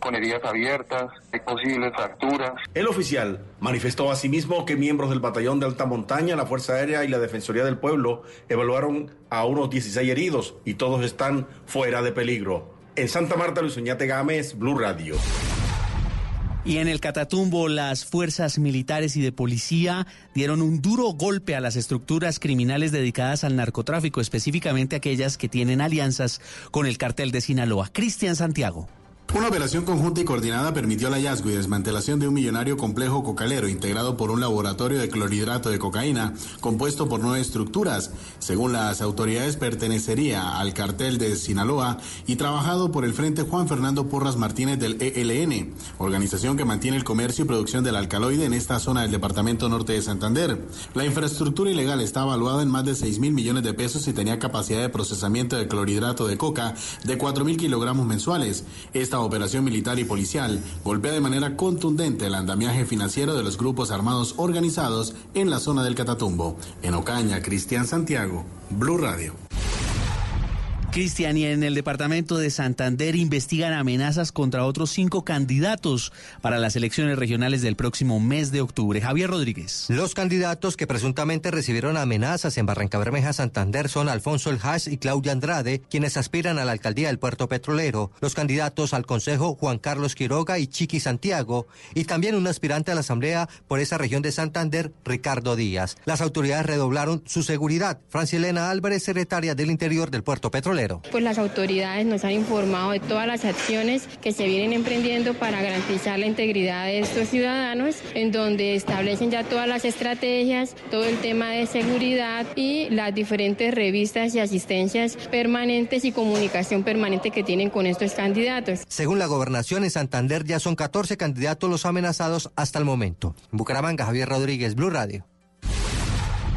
con heridas abiertas, hay posibles fracturas. El oficial manifestó asimismo que miembros del batallón de alta montaña, la Fuerza Aérea y la Defensoría del Pueblo evaluaron a unos 16 heridos y todos están fuera de peligro. En Santa Marta, Luis Oñate Gámez, Blue Radio. Y en el Catatumbo, las fuerzas militares y de policía dieron un duro golpe a las estructuras criminales dedicadas al narcotráfico, específicamente aquellas que tienen alianzas con el cartel de Sinaloa. Cristian Santiago. Una operación conjunta y coordinada permitió el hallazgo y desmantelación de un millonario complejo cocalero integrado por un laboratorio de clorhidrato de cocaína compuesto por nueve estructuras. Según las autoridades, pertenecería al cartel de Sinaloa y trabajado por el Frente Juan Fernando Porras Martínez del ELN, organización que mantiene el comercio y producción del alcaloide en esta zona del departamento norte de Santander. La infraestructura ilegal está evaluada en más de 6 mil millones de pesos y tenía capacidad de procesamiento de clorhidrato de coca de 4 mil kilogramos mensuales. Esta operación militar y policial golpea de manera contundente el andamiaje financiero de los grupos armados organizados en la zona del Catatumbo. En Ocaña, Cristian Santiago, Blue Radio. Cristian, y en el departamento de Santander investigan amenazas contra otros cinco candidatos para las elecciones regionales del próximo mes de octubre. Javier Rodríguez. Los candidatos que presuntamente recibieron amenazas en Barranca Bermeja, Santander son Alfonso El Haas y Claudia Andrade, quienes aspiran a la alcaldía del puerto petrolero. Los candidatos al consejo, Juan Carlos Quiroga y Chiqui Santiago, y también un aspirante a la asamblea por esa región de Santander, Ricardo Díaz. Las autoridades redoblaron su seguridad. Francilena Álvarez, secretaria del Interior del puerto petrolero. Pues las autoridades nos han informado de todas las acciones que se vienen emprendiendo para garantizar la integridad de estos ciudadanos, en donde establecen ya todas las estrategias, todo el tema de seguridad y las diferentes revistas y asistencias permanentes y comunicación permanente que tienen con estos candidatos. Según la gobernación en Santander ya son 14 candidatos los amenazados hasta el momento. En Bucaramanga, Javier Rodríguez, Blue Radio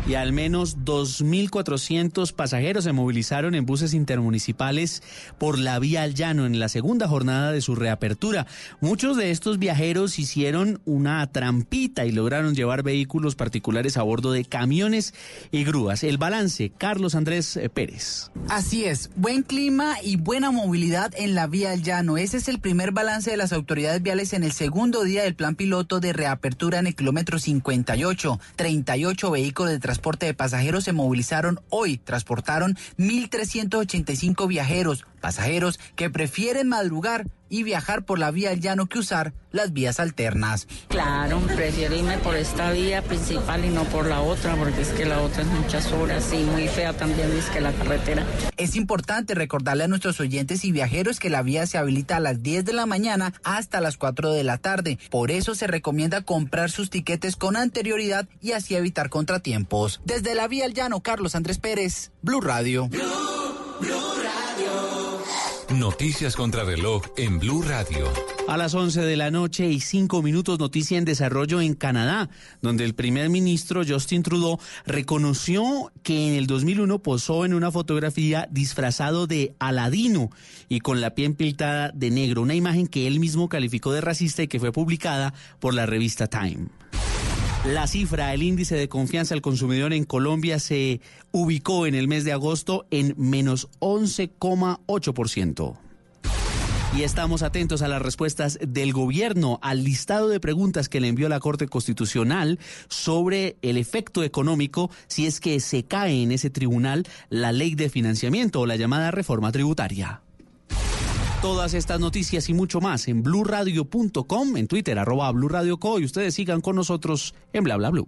y al menos 2.400 pasajeros se movilizaron en buses intermunicipales por la vía al llano en la segunda jornada de su reapertura. Muchos de estos viajeros hicieron una trampita y lograron llevar vehículos particulares a bordo de camiones y grúas. El balance, Carlos Andrés Pérez. Así es, buen clima y buena movilidad en la vía al llano. Ese es el primer balance de las autoridades viales en el segundo día del plan piloto de reapertura en el kilómetro 58. 38 vehículos de transporte transporte de pasajeros se movilizaron hoy. Transportaron 1.385 viajeros, pasajeros que prefieren madrugar y viajar por la vía del llano que usar las vías alternas. Claro, prefiero irme por esta vía principal y no por la otra, porque es que la otra es muchas horas y muy fea también es que la carretera. Es importante recordarle a nuestros oyentes y viajeros que la vía se habilita a las 10 de la mañana hasta las 4 de la tarde. Por eso se recomienda comprar sus tiquetes con anterioridad y así evitar contratiempos. Desde la vía al llano, Carlos Andrés Pérez, Blue Radio. Noticias contra reloj en Blue Radio. A las 11 de la noche y 5 minutos, noticia en desarrollo en Canadá, donde el primer ministro Justin Trudeau reconoció que en el 2001 posó en una fotografía disfrazado de Aladino y con la piel pintada de negro, una imagen que él mismo calificó de racista y que fue publicada por la revista Time. La cifra, el índice de confianza al consumidor en Colombia se ubicó en el mes de agosto en menos 11,8%. Y estamos atentos a las respuestas del gobierno al listado de preguntas que le envió la Corte Constitucional sobre el efecto económico si es que se cae en ese tribunal la ley de financiamiento o la llamada reforma tributaria. Todas estas noticias y mucho más en blurradio.com, en Twitter, arroba blurradioco, y ustedes sigan con nosotros en bla bla blue.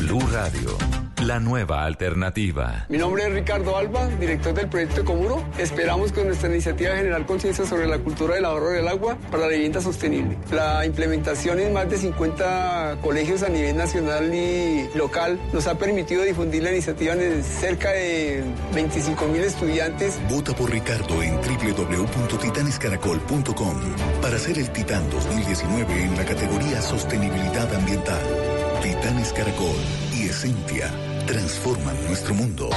Blue Radio, la nueva alternativa. Mi nombre es Ricardo Alba, director del proyecto Comuro. Esperamos con nuestra iniciativa generar conciencia sobre la cultura del ahorro del agua para la vivienda sostenible. La implementación en más de 50 colegios a nivel nacional y local nos ha permitido difundir la iniciativa en cerca de 25 mil estudiantes Vota por Ricardo en www.titanescaracol.com para ser el Titán 2019 en la categoría Sostenibilidad Ambiental. Titanes Caracol y Esencia transforman nuestro mundo.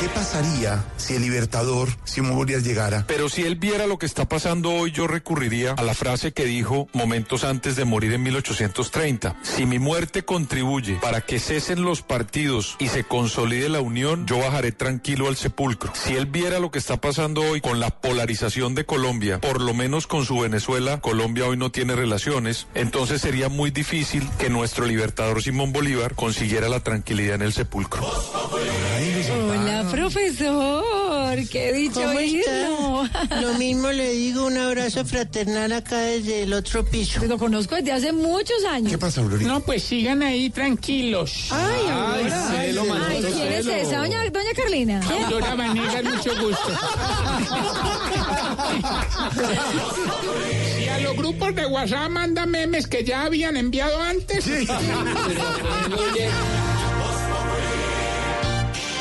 ¿Qué pasaría si el libertador Simón Bolívar llegara? Pero si él viera lo que está pasando hoy, yo recurriría a la frase que dijo momentos antes de morir en 1830. Si mi muerte contribuye para que cesen los partidos y se consolide la unión, yo bajaré tranquilo al sepulcro. Si él viera lo que está pasando hoy con la polarización de Colombia, por lo menos con su Venezuela, Colombia hoy no tiene relaciones, entonces sería muy difícil que nuestro libertador Simón Bolívar consiguiera la tranquilidad en el sepulcro. Profesor. ¿Qué dicho ¿Cómo está? Lo mismo le digo, un abrazo fraternal acá desde el otro piso. Lo conozco desde hace muchos años. ¿Qué pasa, Aurorita? No, pues sigan ahí tranquilos. Ay, Aurora. celo, Ay, ¿quién es esa? Doña, doña Carlina. Aurora Vanegas, mucho gusto. Y a los grupos de WhatsApp manda memes que ya habían enviado antes.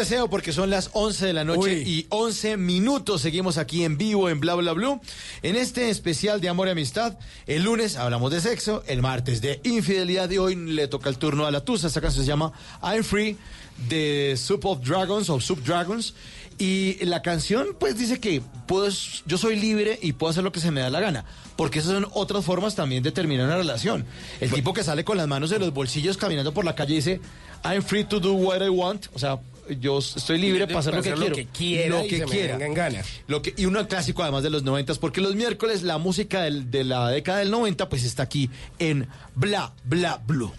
Deseo porque son las 11 de la noche y 11 minutos. Seguimos aquí en vivo en Bla Bla Blue. En este especial de amor y amistad, el lunes hablamos de sexo, el martes de infidelidad y hoy le toca el turno a la Tusa. Esta canción se llama I'm Free de Soup of Dragons o Soup Dragons. Y la canción pues dice que puedo, yo soy libre y puedo hacer lo que se me da la gana. Porque esas son otras formas también de terminar una relación. El tipo que sale con las manos en los bolsillos caminando por la calle dice I'm free to do what I want. O sea, yo estoy libre para hacer lo que Hacer lo quiero. que quiera Lo y que me quiera. en gana. Lo que, y un clásico además de los noventas, porque los miércoles la música del- de la década del 90 pues está aquí en Bla Bla Blue.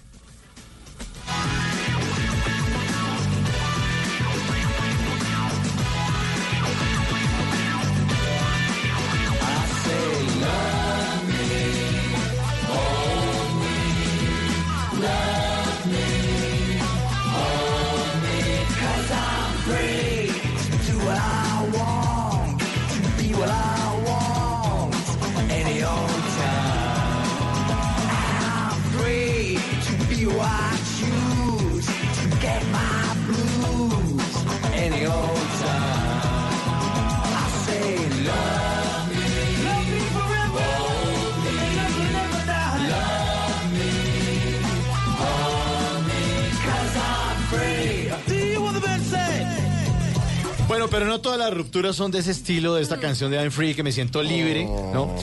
Pero no todas las rupturas son de ese estilo, de esta canción de I'm Free, que me siento libre, ¿no?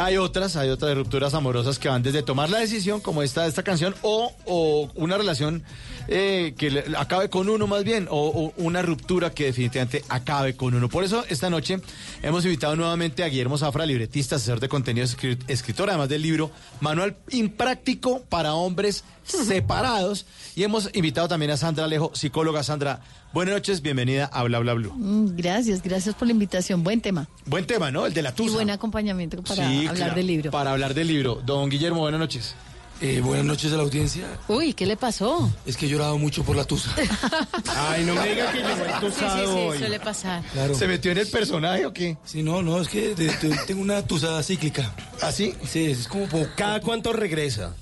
Hay otras, hay otras rupturas amorosas que van desde tomar la decisión, como esta esta canción, o, o una relación eh, que le- acabe con uno más bien, o, o una ruptura que definitivamente acabe con uno. Por eso, esta noche hemos invitado nuevamente a Guillermo Zafra, libretista, asesor de contenido, escri- escritor, además del libro Manual Impráctico para Hombres Separados. Y hemos invitado también a Sandra Alejo, psicóloga. Sandra, buenas noches, bienvenida a Bla Bla Blue. Mm, Gracias, gracias por la invitación. Buen tema. Buen tema, ¿no? El de la Y tusa. buen acompañamiento para Sí, hablar claro, del libro. Para hablar del libro. Don Guillermo, buenas noches. Eh, buenas noches a la audiencia. Uy, ¿qué le pasó? Es que he llorado mucho por la tusa. Ay, no me diga que llegó el tusado hoy. suele pasar. Claro. ¿Se metió en el personaje o qué? Sí, no, no, es que de- de- tengo una tusada cíclica. ¿Ah, sí? Sí, es como por... ¿Cada cuánto regresa?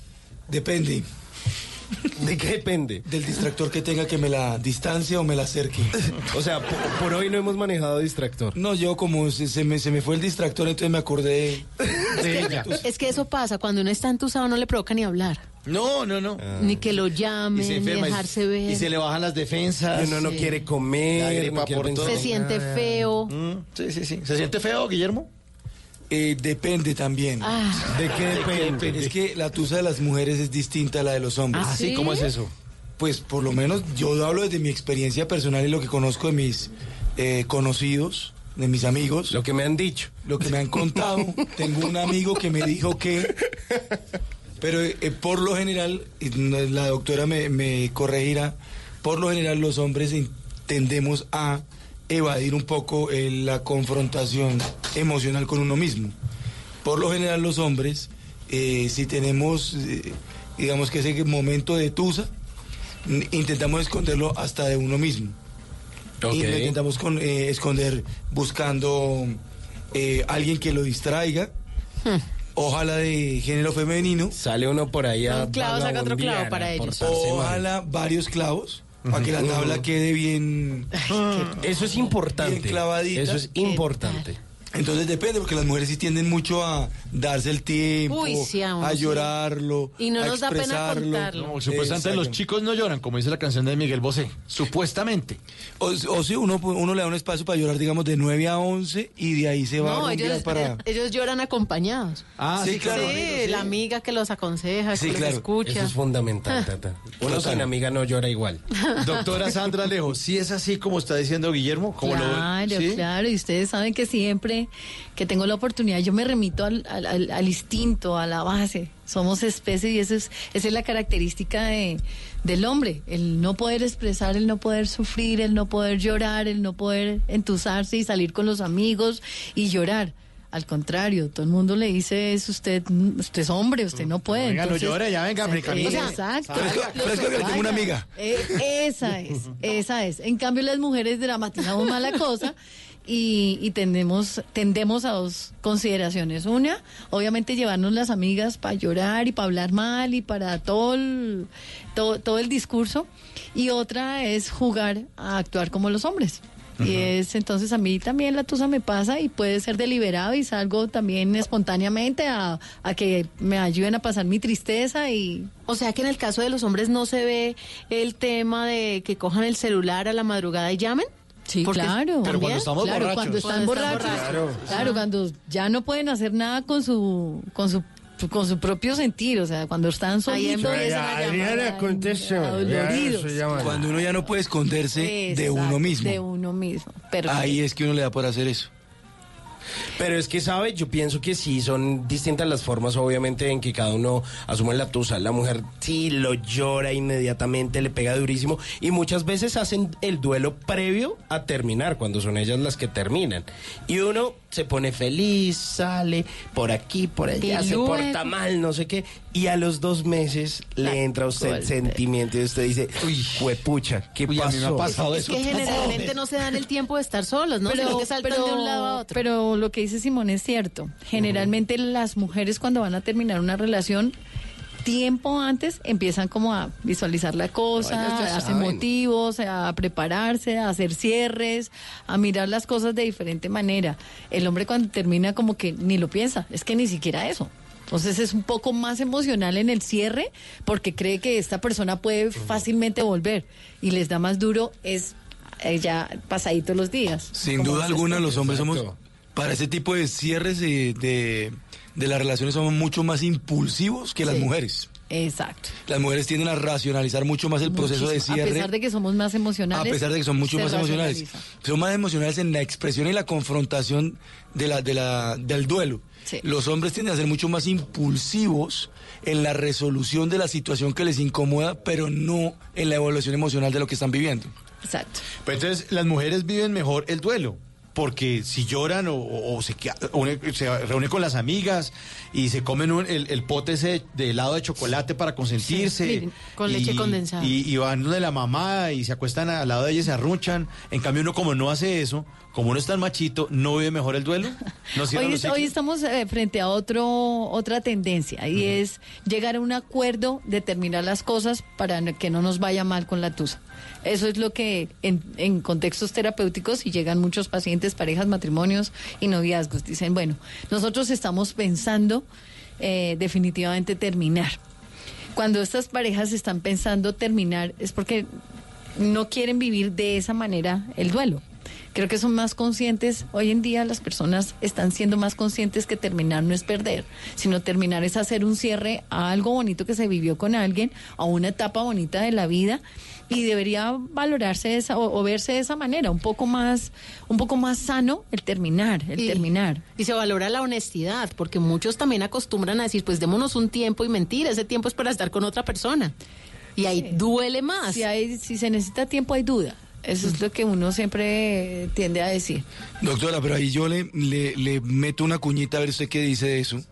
Depende ¿De qué depende? del distractor que tenga que me la distancia o me la acerque. O sea, por, por hoy no hemos manejado distractor. No, yo como se, se me, se me fue el distractor, entonces me acordé De ella. Es que eso pasa, cuando uno está entusado no le provoca ni hablar, No, no, no. ni que lo llamen, se ni dejarse ver. Y se le bajan las defensas. Y uno no Sí. quiere comer, La gripa no quiere por pensar todo. Se en siente nada. feo. Mm, sí, sí, sí. ¿Se siente feo, Guillermo? Eh, depende también. Ah, ¿De qué depende? Es que la tusa de las mujeres es distinta a la de los hombres. ¿Ah, sí? ¿Cómo es eso? Pues por lo menos yo hablo desde mi experiencia personal y lo que conozco de mis eh, conocidos, de mis amigos, Lo que me han dicho. lo que me han contado. Tengo un amigo que me dijo que, pero eh, por lo general, la doctora me, me corregirá, por lo general los hombres tendemos a evadir un poco eh, la confrontación emocional con uno mismo. Por lo general los hombres, eh, si tenemos, eh, digamos que ese momento de tusa, intentamos esconderlo hasta de uno mismo. Y lo intentamos con, eh, esconder buscando eh, alguien que lo distraiga, ojalá de género femenino, Sale uno por ahí a Un clavo saca otro clavo para ellos. ojalá varios clavos, para que la tabla quede bien... Eso es importante. Bien clavadita. Eso es importante. Entonces depende, porque las mujeres sí tienden mucho a darse el tiempo, Uy, sí, a uno a sí. llorarlo, Y no a nos da pena contarlo. No, supuestamente los chicos no lloran, como dice la canción de Miguel Bosé. Supuestamente. O, o si uno, uno le da un espacio para llorar, digamos, de 9 a 11 y de ahí se va a no, rumbear ellos, para... ellos lloran acompañados. Ah, sí, claro. sí, la amiga que los aconseja, Sí, que los claro. escucha. Eso es fundamental, Tata. Uno sin amiga no llora igual. Doctora Sandra Alejo, ¿sí es así como está diciendo Guillermo? ¿Cómo lo- Claro, ¿sí? claro. Y ustedes saben que siempre que tengo la oportunidad, yo me remito al, al- al- al instinto, a la base. Somos especie y eso es, esa es la característica de, del hombre. El no poder expresar, el no poder sufrir, el no poder llorar, el no poder entusarse y salir con los amigos y llorar. Al contrario, todo el mundo le dice es usted, usted es hombre, usted no puede. Venga, no Entonces, llore, ya venga, o sea, Exacto. Fresco- fresco que tengo una amiga. Eh, esa es, esa es. En cambio, las mujeres dramatizamos más la cosa y, y tendemos, tendemos a dos consideraciones. Una, obviamente llevarnos las amigas para llorar y para hablar mal y para todo el, todo, todo el discurso. Y otra es jugar a actuar como los hombres. Y es entonces a mí también la tusa me pasa y puede ser deliberado y salgo también espontáneamente a, a que me ayuden a pasar mi tristeza y O sea que en el caso de los hombres no se ve el tema de que cojan el celular a la madrugada y llamen. Sí, Porque- claro. Pero cuando estamos claro, borrachos. cuando están Cuando están borrachos. Claro, cuando ya no pueden hacer nada con su con su con su propio sentir, o sea, cuando están solitos. Cuando uno ya no puede esconderse de uno mismo. De uno mismo. Pero Ahí es que uno le da por hacer eso. Pero es que, ¿sabe? Yo pienso que sí, son distintas las formas, obviamente, en que cada uno asume la tusa. La mujer sí lo llora inmediatamente, le pega durísimo. Y muchas veces hacen el duelo previo a terminar, cuando son ellas las que terminan. Y uno se pone feliz, sale por aquí, por allá, se porta mal, no sé qué. Y a los dos meses le entra a usted el golpe. sentimiento y usted dice, uy, huepucha, ¿qué Uy, a pasó? mí me ha pasado Es eso. que generalmente no se dan el tiempo de estar solos, ¿no? Que saltan de un lado a otro. pero lo que dice Simón es cierto. Generalmente las mujeres cuando van a terminar una relación tiempo antes empiezan como a visualizar la cosa, a darse saben. motivos, a prepararse, a hacer cierres, a mirar las cosas de diferente manera. El hombre cuando termina como que ni lo piensa, es que ni siquiera eso. Entonces es un poco más emocional en el cierre porque cree que esta persona puede fácilmente volver y les da más duro es eh, ya pasaditos los días. Sin duda alguna, los hombres somos, para ese tipo de cierres de, de, de las relaciones, somos mucho más impulsivos que las mujeres. Exacto. Las mujeres tienden a racionalizar mucho más el proceso de cierre. A pesar de que somos más A emocionales. pesar de que son mucho más emocionales. Son más emocionales en la expresión y la confrontación de la, de la, del duelo. Sí. Los hombres tienden a ser mucho más impulsivos en la resolución de la situación que les incomoda, pero no en la evaluación emocional de lo que están viviendo. Exacto. Pues entonces las mujeres viven mejor el duelo. Porque si lloran o, se, une- se reúnen con las amigas y se comen un- el, el pote ese de helado de chocolate para consentirse. Sí, miren, con y- leche condensada. Y, y van de la mamá y se acuestan al lado de ella y se arrunchan. En cambio uno como no hace eso, como uno es tan machito, ¿no vive mejor el duelo? ¿No Hoy, es- hoy estamos eh, frente a otro otra tendencia y es llegar a un acuerdo, determinar las cosas para no- que no nos vaya mal con la tusa. Eso es lo que en, en contextos terapéuticos y llegan muchos pacientes, parejas, matrimonios y noviazgos. Dicen, bueno, nosotros estamos pensando eh, definitivamente terminar. Cuando estas parejas están pensando terminar es porque no quieren vivir de esa manera el duelo. Creo que son más conscientes, hoy en día las personas están siendo más conscientes que terminar no es perder, sino terminar es hacer un cierre a algo bonito que se vivió con alguien, a una etapa bonita de la vida y debería valorarse esa, o, o verse de esa manera, un poco más, un poco más sano el terminar, el Y- terminar. Y se valora la honestidad, porque muchos también acostumbran a decir, pues démonos un tiempo y mentira, ese tiempo es para estar con otra persona. Y ahí duele más. Si, hay, si se necesita tiempo hay duda. Eso es lo que uno siempre tiende a decir. Doctora, pero ahí yo le, le, meto una cuñita a ver usted qué dice de eso.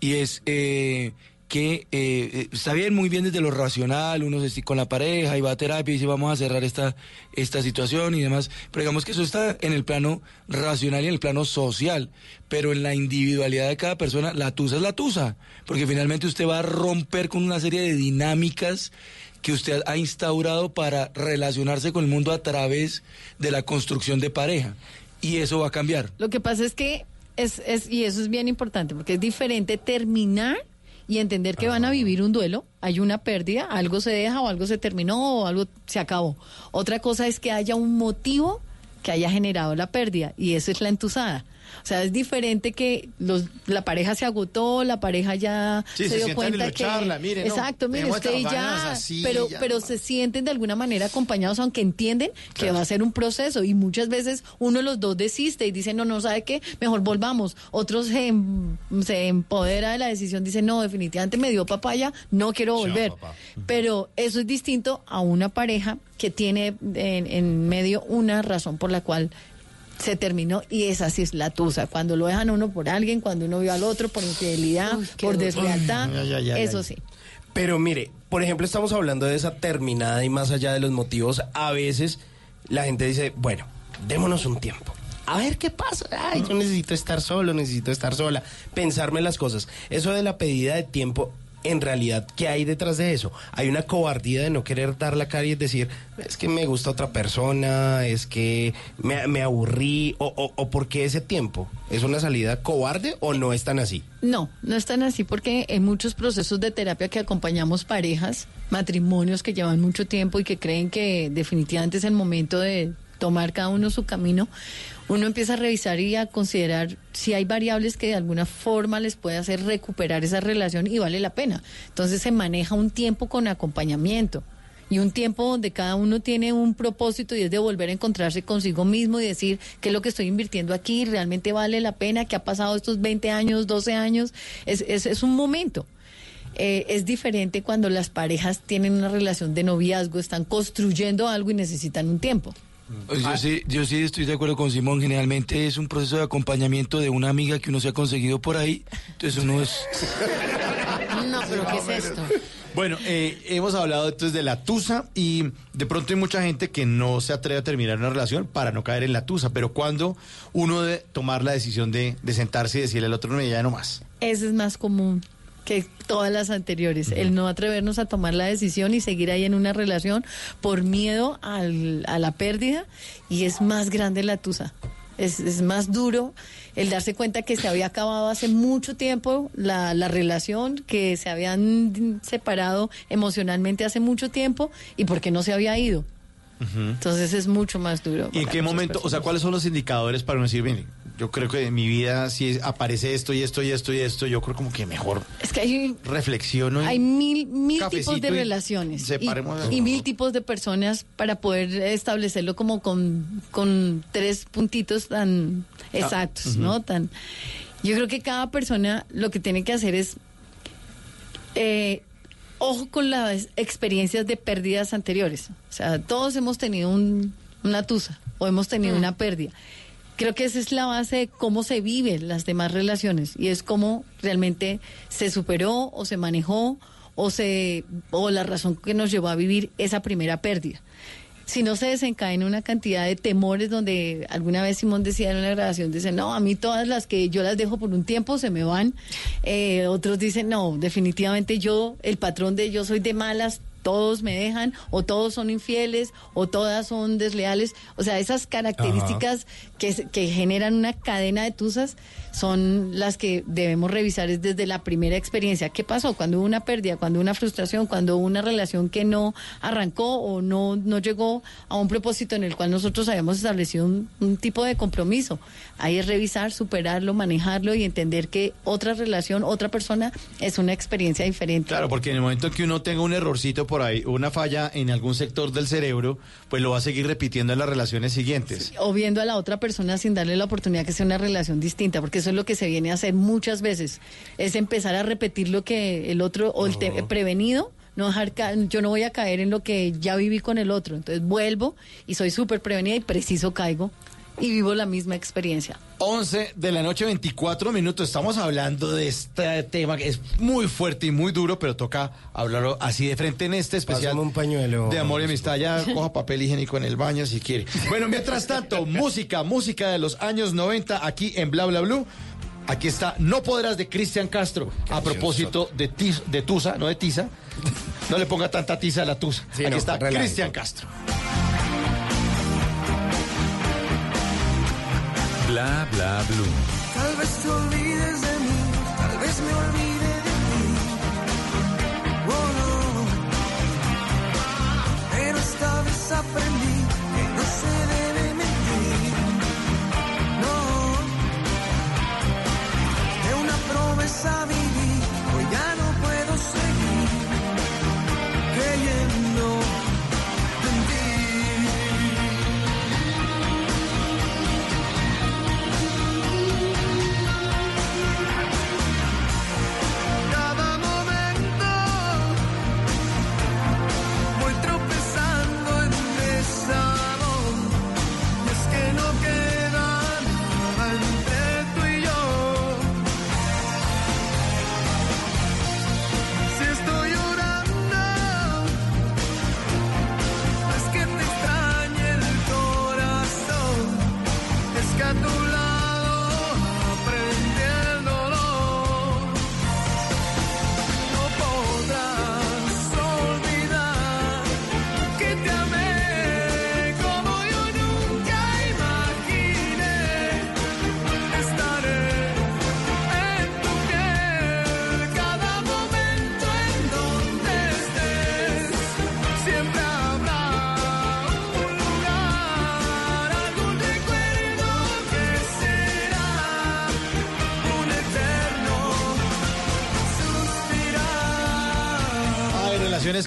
Y es eh, que eh, eh, está bien, muy bien desde lo racional, uno se con la pareja y va a terapia y dice vamos a cerrar esta, esta situación y demás. Pero digamos que eso está en el plano racional y en el plano social. Pero en la individualidad de cada persona, la tusa es la tusa. Porque finalmente usted va a romper con una serie de dinámicas que usted ha instaurado para relacionarse con el mundo a través de la construcción de pareja. Y eso va a cambiar. Lo que pasa es que es, es y eso es bien importante porque es diferente terminar y entender que van a vivir un duelo, hay una pérdida, algo se deja o algo se terminó o algo se acabó. Otra cosa es que haya un motivo que haya generado la pérdida y eso es la entusada. O sea, es diferente que los, la pareja se agotó, la pareja ya Sí, se, se dio cuenta que charlan, mire, no, exacto, mire dejemos usted ya, así, pero ya pero se sienten de alguna manera acompañados, aunque entienden que va a ser un proceso. Y muchas veces uno de los dos desiste y dice no no sabe qué, mejor volvamos. Otros se, em- se empodera de la decisión, dice no definitivamente me dio papaya, no quiero volver. Pero eso es distinto a una pareja que tiene en, en medio una razón por la cual se terminó y esa sí es la tusa. Cuando lo dejan a uno por alguien, cuando uno vio al otro por infidelidad, por deslealtad, eso sí. Pero mire, por ejemplo, estamos hablando de esa terminada y más allá de los motivos, a veces la gente dice, bueno, démonos un tiempo. A ver qué pasa. Ay, yo necesito estar solo, necesito estar sola. Pensarme las cosas. Eso de la pedida de tiempo, en realidad, ¿qué hay detrás de eso? Hay una cobardía de no querer dar la cara y decir, es que me gusta otra persona, es que me, me aburrí, o, o, o ¿por qué ese tiempo? ¿Es una salida cobarde o no es tan así? No, no están así porque en muchos procesos de terapia que acompañamos parejas, matrimonios que llevan mucho tiempo y que creen que definitivamente es el momento de tomar cada uno su camino, uno empieza a revisar y a considerar si hay variables que de alguna forma les puede hacer recuperar esa relación y vale la pena. Entonces se maneja un tiempo con acompañamiento y un tiempo donde cada uno tiene un propósito y es de volver a encontrarse consigo mismo y decir qué es lo que estoy invirtiendo aquí, realmente vale la pena, qué ha pasado estos 20 años, 12 años, es, es, es un momento. Eh, es diferente cuando las parejas tienen una relación de noviazgo, están construyendo algo y necesitan un tiempo. Pues Yo sí, yo sí estoy de acuerdo con Simón. Generalmente es un proceso de acompañamiento de una amiga que uno se ha conseguido por ahí. Entonces uno es. No, pero ¿qué es esto? Bueno, eh, hemos hablado entonces de la tusa y de pronto hay mucha gente que no se atreve a terminar una relación para no caer en la tusa, pero cuando uno debe tomar la decisión de, de sentarse y decirle al otro no me ya no más. Ese es más común que todas las anteriores, el no atrevernos a tomar la decisión y seguir ahí en una relación por miedo al- a la pérdida y es más grande la tusa. Es, es más duro el darse cuenta que se había acabado hace mucho tiempo la, la relación, que se habían separado emocionalmente hace mucho tiempo y porque no se había ido. Entonces es mucho más duro. ¿Y en qué momento, o sea, cuáles son los indicadores para uno decir, bien, yo creo que en mi vida si aparece esto y esto y esto y esto, yo creo como que mejor Es que hay, reflexiono y hay mil, mil tipos de y relaciones y, separemos- y mil tipos de personas para poder establecerlo como con, con tres puntitos tan exactos, ujú. ¿no? Tan, yo creo que cada persona lo que tiene que hacer es eh, ojo con las experiencias de pérdidas anteriores. O sea, todos hemos tenido un- una tusa o hemos tenido una pérdida. Creo que esa es la base de cómo se viven las demás relaciones y es cómo realmente se superó o se manejó o se o la razón que nos llevó a vivir esa primera pérdida. Si no se desencadena una cantidad de temores donde alguna vez Simón decía en una grabación, dice, no, a mí todas las que yo las dejo por un tiempo se me van. Eh, otros dicen, no, definitivamente yo, el patrón de yo soy de malas, todos me dejan, o todos son infieles, o todas son desleales. O sea, esas características que, que generan una cadena de tusas son las que debemos revisar es desde la primera experiencia. ¿Qué pasó? Cuando hubo una pérdida, cuando hubo una frustración, cuando hubo una relación que no arrancó o no, no llegó a un propósito en el cual nosotros habíamos establecido un, un tipo de compromiso. Ahí es revisar, superarlo, manejarlo y entender que otra relación, otra persona es una experiencia diferente. Claro, porque en el momento que uno tenga un errorcito por ahí, una falla en algún sector del cerebro, pues lo va a seguir repitiendo en las relaciones siguientes. o viendo a la otra persona sin darle la oportunidad que sea una relación distinta, porque eso es lo que se viene a hacer muchas veces, es empezar a repetir lo que el otro o el te- prevenido, no dejar yo no voy a caer en lo que ya viví con el otro, entonces vuelvo y soy súper prevenida y preciso caigo y vivo la misma experiencia. 11 de la noche, 24 minutos. Estamos hablando de este tema que es muy fuerte y muy duro, pero toca hablarlo así de frente en este especial Pásame un pañuelo. de amor y amistad. Ya coja papel higiénico en el baño si quiere. Bueno, mientras tanto, música, música de los años 90 aquí en Bla Bla Blue. Aquí está No Podrás de Cristian Castro. A propósito de, tis- de Tusa, no de Tiza. No le ponga tanta tiza a la Tusa. Sí, aquí no, está. Cristian Castro. Bla bla blue. Tal vez te olvides de mí, tal vez me olvide de ti. Oh, no. Pero esta vez aprendí que no se debe mentir. No. De una promesa viví, hoy ya no puedo seguir creyendo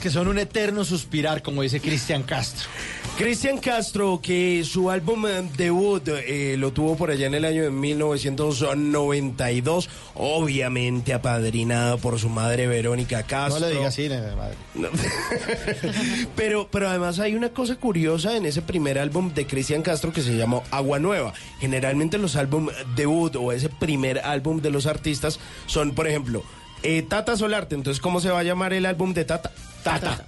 que son un eterno suspirar, como dice Cristian Castro. Cristian Castro, que su álbum eh, debut eh, lo tuvo por allá en el año de 1992, obviamente apadrinado por su madre Verónica Castro. No le diga así, madre. No. pero, pero además hay una cosa curiosa en ese primer álbum de Cristian Castro que se llamó Agua Nueva. Generalmente los álbum debut o ese primer álbum de los artistas son, por ejemplo, eh, Tata Solarte. Entonces, ¿cómo se va a llamar el álbum de Tata? Tata.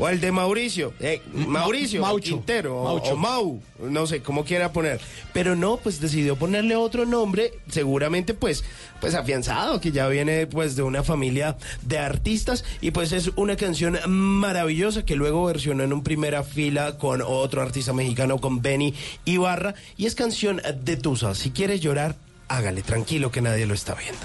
O el de Mauricio, eh, Mauricio, Maucho. Quintero, o- Maucho. o Mau, no sé, cómo quiera poner. Pero no, pues decidió ponerle otro nombre, seguramente pues, pues afianzado, que ya viene pues de una familia de artistas y pues es una canción maravillosa que luego versionó en un primera fila con otro artista mexicano, con Benny Ibarra, y es canción de Tusa. Si quieres llorar, hágale, tranquilo que nadie lo está viendo.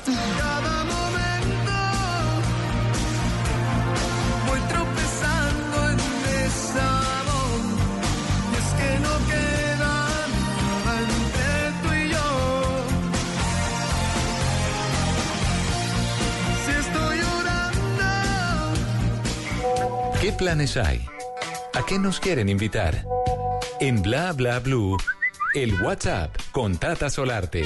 ¿Qué planes hay? ¿A qué nos quieren invitar? En Bla Bla Blue, el WhatsApp con Tata Solarte.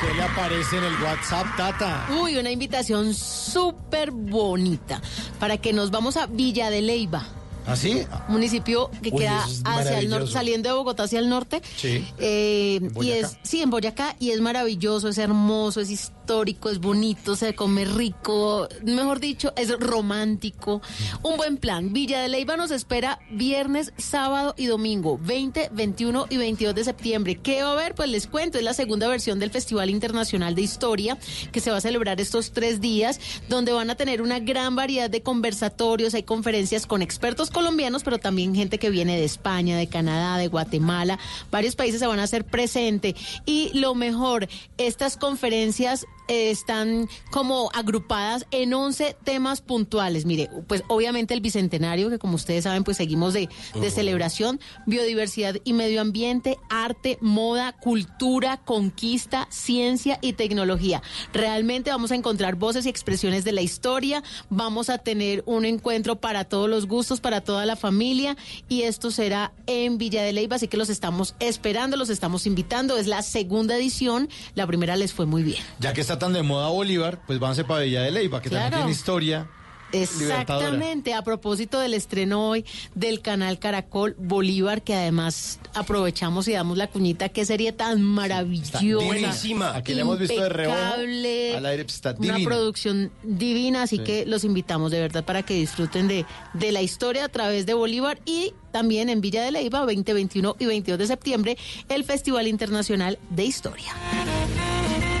¿Qué le aparece en el WhatsApp, Tata? Uy, una invitación súper bonita para que nos vamos a Villa de Leyva. ¿Ah, sí? municipio que Uy, queda es hacia el norte, saliendo de Bogotá hacia el norte. Sí. Eh, y es, sí, en Boyacá, y es maravilloso, es hermoso, es histórico, es bonito, se come rico, mejor dicho, es romántico. Un buen plan. Villa de Leyva nos espera viernes, sábado y domingo, 20, 21 y 22 de septiembre. ¿Qué va a haber? Pues les cuento, es la segunda versión del Festival Internacional de Historia, que se va a celebrar estos tres días, donde van a tener una gran variedad de conversatorios, hay conferencias con expertos colombianos, pero también gente que viene de España, de Canadá, de Guatemala, varios países se van a hacer presente. Y lo mejor, estas conferencias eh, están como agrupadas en 11 temas puntuales. Mire, pues obviamente el Bicentenario, que como ustedes saben, pues seguimos de, de celebración, biodiversidad y medio ambiente, arte, moda, cultura, conquista, ciencia y tecnología. Realmente vamos a encontrar voces y expresiones de la historia, vamos a tener un encuentro para todos los gustos, para toda la familia y esto será en Villa de Leyva, así que los estamos esperando, los estamos invitando. Es la segunda edición, la primera les fue muy bien. Ya que está tan de moda Bolívar, pues váyanse para Villa de Leyva, que también Claro. tiene historia. Exactamente, a propósito del estreno hoy del canal Caracol Bolívar, que además aprovechamos y damos la cuñita, qué serie tan maravillosa. divina. Aquí la hemos visto de reojo. impecable, Al aire, pues, Una producción divina, así Sí. que los invitamos de verdad para que disfruten de, de la historia a través de Bolívar y también en Villa de Leyva, 20, 21 y 22 de septiembre, el Festival Internacional de Historia.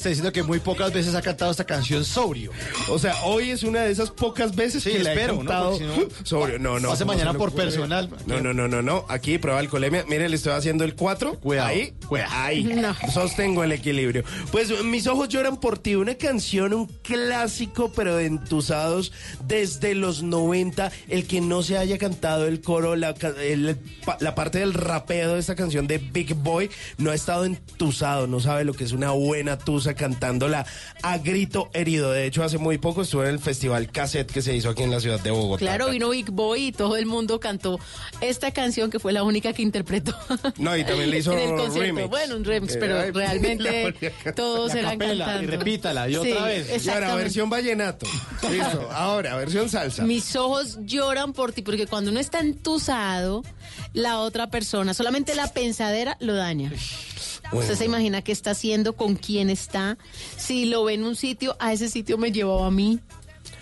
Está diciendo que muy pocas veces ha cantado esta canción sobrio. O sea, hoy es una de esas pocas veces Sí, que la he espero, ¿no? cantado Porque si no, sobrio. No, no. hace ¿cómo mañana por personal. No, no, no, no, no. Aquí prueba alcoholemia. Mire, le estoy haciendo el 4. Cuidado, Ahí. cuidado. Ahí. No. Sostengo el equilibrio. Pues mis ojos lloran por ti. Una canción, un clásico, pero de entusados desde los 90. El que no se haya cantado el coro, la, ca- el- la parte del rapeo de esta canción de Big Boy, no ha estado entusado, no sabe lo que es una buena tusa cantándola a grito herido. De hecho, hace muy poco estuve en el festival Cassette que se hizo aquí en la ciudad de Bogotá. Claro, vino Big Boy y todo el mundo cantó esta canción que fue la única que interpretó. No, y también le hizo en el concierto. remix. Bueno, un remix, pero realmente todos La eran capela, cantando. y repítala, y otra vez. Y ahora, versión vallenato. Listo. Ahora, versión salsa. Mis ojos lloran por ti, porque cuando uno está entusado, la otra persona, solamente la pensadera lo daña. Usted se imagina qué está haciendo, con quién está. Si lo ve en un sitio, a ese sitio me llevaba a mí.